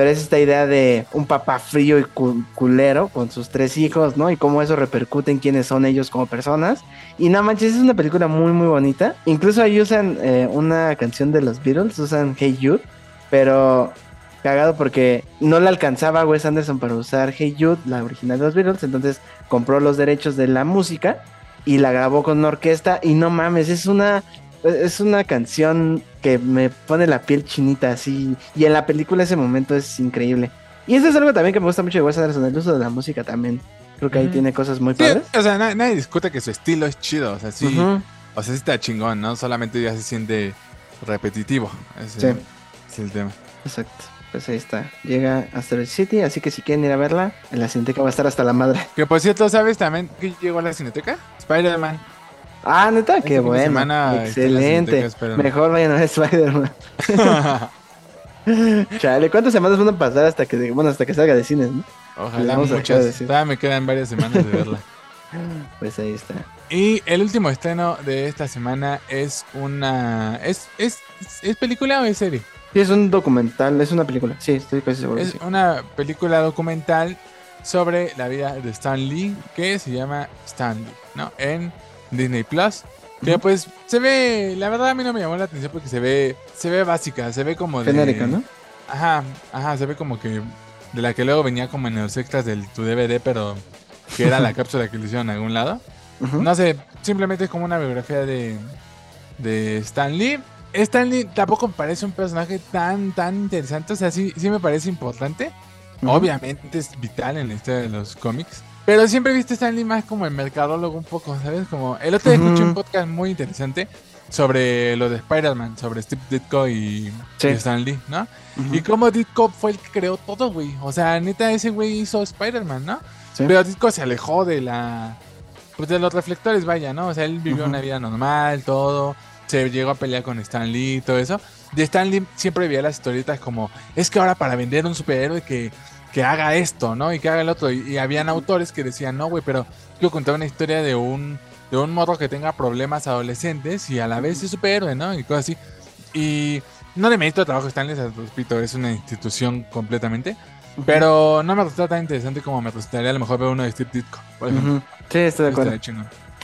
pero es esta idea de un papá frío y cu- culero con sus tres hijos, ¿no? Y cómo eso repercute en quiénes son ellos como personas. Y no manches, es una película muy, muy bonita. Incluso ahí usan eh, una canción de los Beatles, usan Hey Jude, pero cagado porque no le alcanzaba Wes Anderson para usar Hey Jude, la original de los Beatles, entonces compró los derechos de la música y la grabó con una orquesta y no mames, es una es una canción que me pone la piel chinita así. Y en la película ese momento es increíble. Y eso es algo también que me gusta mucho de Wes Anderson, el uso de la música también. Creo que ahí tiene cosas muy Sí, padres. o sea, na- nadie discute que su estilo es chido. O sea, sí. O sea, sí está chingón, ¿no? Solamente ya se siente repetitivo. Ese Sí. es el tema. Exacto. Pues ahí está. Llega Asteroid City, así que si quieren ir a verla, en la cineteca va a estar hasta la madre. Que por cierto, ¿sabes también que llegó a la cineteca? Spider-Man. Ah, neta, Este qué bueno. Excelente. Mejor vayan a ver Spider-Man. *laughs* Chale, ¿cuántas semanas van a pasar hasta que, bueno, hasta que salga de cines, no? Ojalá muchas. Todavía me quedan varias semanas de verla. *laughs* Pues ahí está. Y el último estreno de esta semana es una. ¿Es, es, es película o es serie? Sí, es un documental, es una película. Sí, estoy casi seguro. Es sí. una película documental sobre la vida de Stan Lee que se llama Stan Lee, ¿no? En Disney Plus. Que pues se ve, la verdad a mí no me llamó la atención porque se ve, se ve básica, se ve como de... Genérica, ¿no? Ajá, ajá, se ve como que de la que luego venía como en los extras del tu DVD, pero que era la *laughs* cápsula que le hicieron a algún lado. No sé, simplemente es como una biografía de, de Stan Lee. Stan Lee tampoco me parece un personaje tan, tan interesante. O sea, sí, sí me parece importante. Obviamente es vital en la historia de los cómics. Pero siempre he visto a Stan Lee más como el mercadólogo un poco, ¿sabes? Como el otro día escuché un podcast muy interesante sobre lo de Spider-Man, sobre Steve Ditko y, Sí. y Stan Lee, ¿no? Y cómo Ditko fue el que creó todo, güey. O sea, neta, ese güey hizo Spider-Man, ¿no? Sí. Pero Ditko se alejó de la. Pues de los reflectores, vaya, ¿no? O sea, él vivió una vida normal, todo. Se llegó a pelear con Stan Lee y todo eso. Y Stan Lee siempre veía las historietas como: es que ahora para vender un superhéroe que, que haga esto, ¿no? Y que haga el otro. Y, y habían autores que decían: no, güey, pero quiero contar una historia de un, de un morro que tenga problemas adolescentes y a la vez es superhéroe, ¿no? Y cosas así. Y no le mérito el trabajo de Stan Lee, o sea, repito, es una institución completamente. Pero no me resulta tan interesante como me resultaría a lo mejor ver uno de Steve Ditko, por ejemplo. Ujú. Sí, estoy de acuerdo.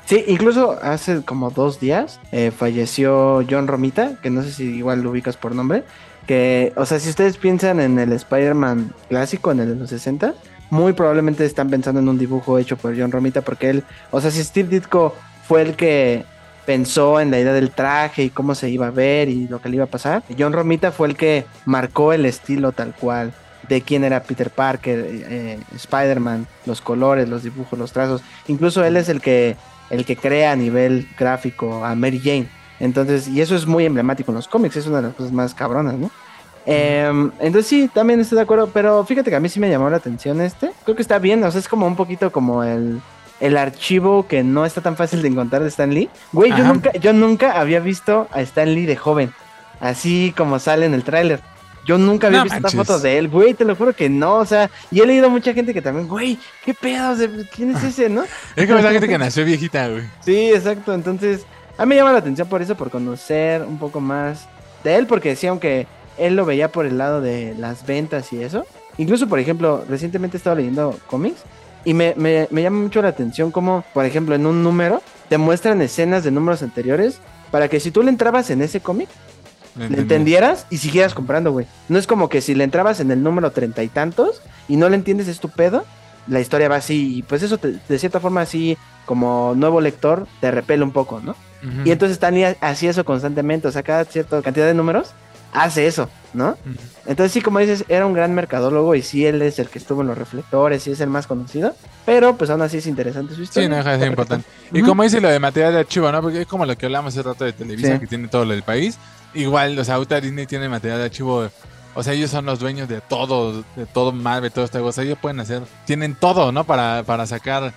Sí, incluso hace como dos días eh, falleció John Romita, que no sé si igual lo ubicas por nombre. Que, o sea, si ustedes piensan en el Spider-Man clásico, en el de los 60, muy probablemente están pensando en un dibujo hecho por John Romita, porque él, o sea, si Steve Ditko fue el que pensó en la idea del traje y cómo se iba a ver y lo que le iba a pasar, John Romita fue el que marcó el estilo tal cual de quién era Peter Parker, eh, Spider-Man, los colores, los dibujos, los trazos. Incluso él es el que el que crea a nivel gráfico a Mary Jane. Entonces, y eso es muy emblemático en los cómics, es una de las cosas más cabronas, ¿no? Em, entonces sí, también estoy de acuerdo, pero fíjate que a mí sí me llamó la atención este. Creo que está bien, o sea, es como un poquito como el, el archivo que no está tan fácil de encontrar de Stan Lee. Güey, yo nunca, yo nunca había visto a Stan Lee de joven, así como sale en el tráiler. Yo nunca había No visto manches. una foto de él, güey, te lo juro que no, o sea, y he leído mucha gente que también, güey, qué pedo, o sea, ¿quién es ese, no? *laughs* Es como esa gente que nació viejita, güey. Sí, exacto. Entonces, a mí me llama la atención por eso, por conocer un poco más de él, porque sí, aunque él lo veía por el lado de las ventas y eso. Incluso, por ejemplo, recientemente he estado leyendo cómics y me, me- me llama mucho la atención como, por ejemplo, en un número te muestran escenas de números anteriores para que si tú le entrabas en ese cómic, le entendieras y siguieras comprando, güey. No es como que si le entrabas en el número treinta y tantos y no le entiendes es tu pedo, la historia va así y pues eso te- de cierta forma así como nuevo lector te repele un poco, ¿no? Ujú. Y entonces Lee hacía eso constantemente, o sea, cada cierta cantidad de números hace eso, ¿no? Ujú. Entonces sí, como dices, era un gran mercadólogo y sí, él es el que estuvo en los reflectores y es el más conocido, pero pues aún así es interesante su historia. Sí, no deja de ser importante. Y Ujú. como dice lo de material de archivo, ¿no? Porque es como lo que hablamos hace rato de Televisa, Sí. que tiene todo lo del país. Igual, o sea, ahorita Disney tiene material de archivo. O sea, ellos son los dueños de todo, de todo Marvel, todo esta cosa. Ellos pueden hacer, tienen todo, ¿no? Para, para sacar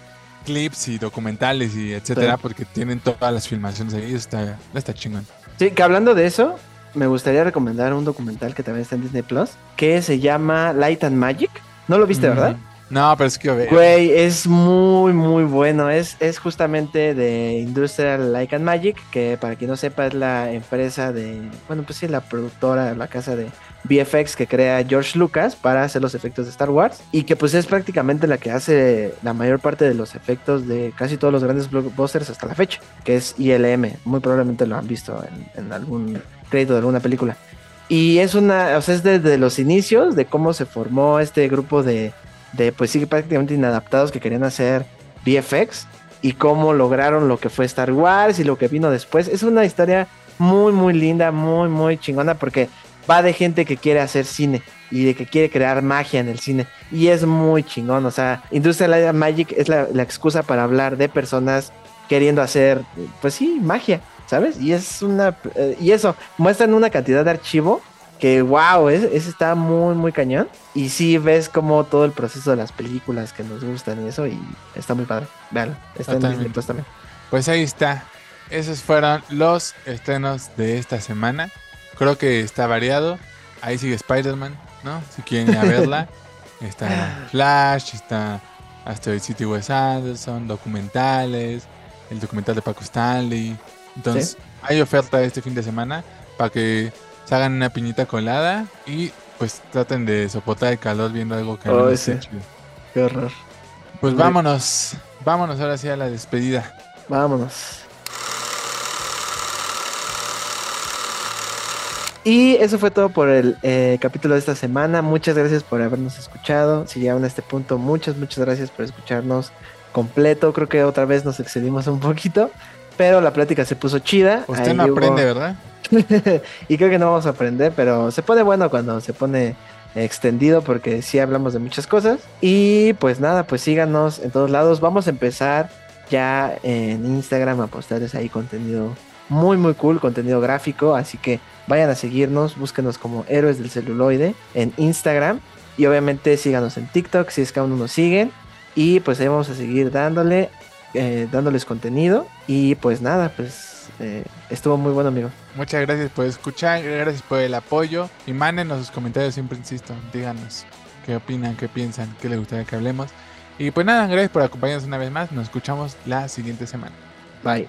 clips y documentales y etcétera, Sí. porque tienen todas las filmaciones ahí. Está, está chingón. Sí, que hablando de eso, me gustaría recomendar un documental que también está en Disney Plus, que se llama Light and Magic. ¿No lo viste, Mm. verdad? No, pero es que ver. Güey, es muy, muy bueno. Es, es justamente de Industrial Light and Magic, que para quien no sepa es la empresa de, bueno, pues sí, la productora, la casa de VFX que crea George Lucas para hacer los efectos de Star Wars y que pues es prácticamente la que hace la mayor parte de los efectos de casi todos los grandes blockbusters hasta la fecha, que es ILM. Muy probablemente lo han visto en, en algún crédito de alguna película. Y es una, o sea, es desde los inicios de cómo se formó este grupo de, de pues sí, prácticamente inadaptados que querían hacer VFX y cómo lograron lo que fue Star Wars y lo que vino después. Es una historia muy, muy linda, muy, muy chingona porque va de gente que quiere hacer cine y de que quiere crear magia en el cine. Y es muy chingón, o sea, Industrial Magic es la, la excusa para hablar de personas queriendo hacer, pues sí, magia, ¿sabes? Y es una, eh, y eso, muestran una cantidad de archivo que wow, ese, ese está muy, muy cañón. Y sí ves como todo el proceso de las películas que nos gustan y eso, y está muy padre. Vean, está en. Disney Plus también. Pues ahí está. Esos fueron los estrenos de esta semana. Creo que está variado. Ahí sigue Spider-Man, ¿no? Si quieren ir a verla. *laughs* Está Flash, está Asteroid City Wes Anderson, documentales, el documental de Paco Stanley. Entonces, hay oferta este fin de semana para que se hagan una piñita colada y pues traten de soportar el calor viendo algo que Oh, no ese. chido. Qué horror. Pues vámonos, vámonos ahora sí a la despedida. Vámonos. Y eso fue todo por el eh, capítulo de esta semana. Muchas gracias por habernos escuchado. Si llegaron a este punto, muchas, muchas gracias por escucharnos completo. Creo que otra vez nos excedimos un poquito, pero la plática se puso chida. Usted Ahí no hubo- aprende, ¿verdad? *laughs* y creo que no vamos a aprender, pero se pone bueno cuando se pone extendido porque sí hablamos de muchas cosas. Y pues nada, pues síganos en todos lados. Vamos a empezar ya en Instagram a postarles ahí contenido muy muy cool, contenido gráfico, así que vayan a seguirnos, búsquenos como Héroes del Celuloide en Instagram y obviamente síganos en TikTok si es que aún no nos siguen y pues ahí vamos a seguir dándole eh, dándoles contenido y pues nada, pues eh, estuvo muy bueno amigo. Muchas gracias por escuchar, gracias por el apoyo y mándenos sus comentarios, siempre insisto, díganos qué opinan, qué piensan, qué les gustaría que hablemos. Y pues nada, gracias por acompañarnos una vez más, nos escuchamos la siguiente semana. Bye.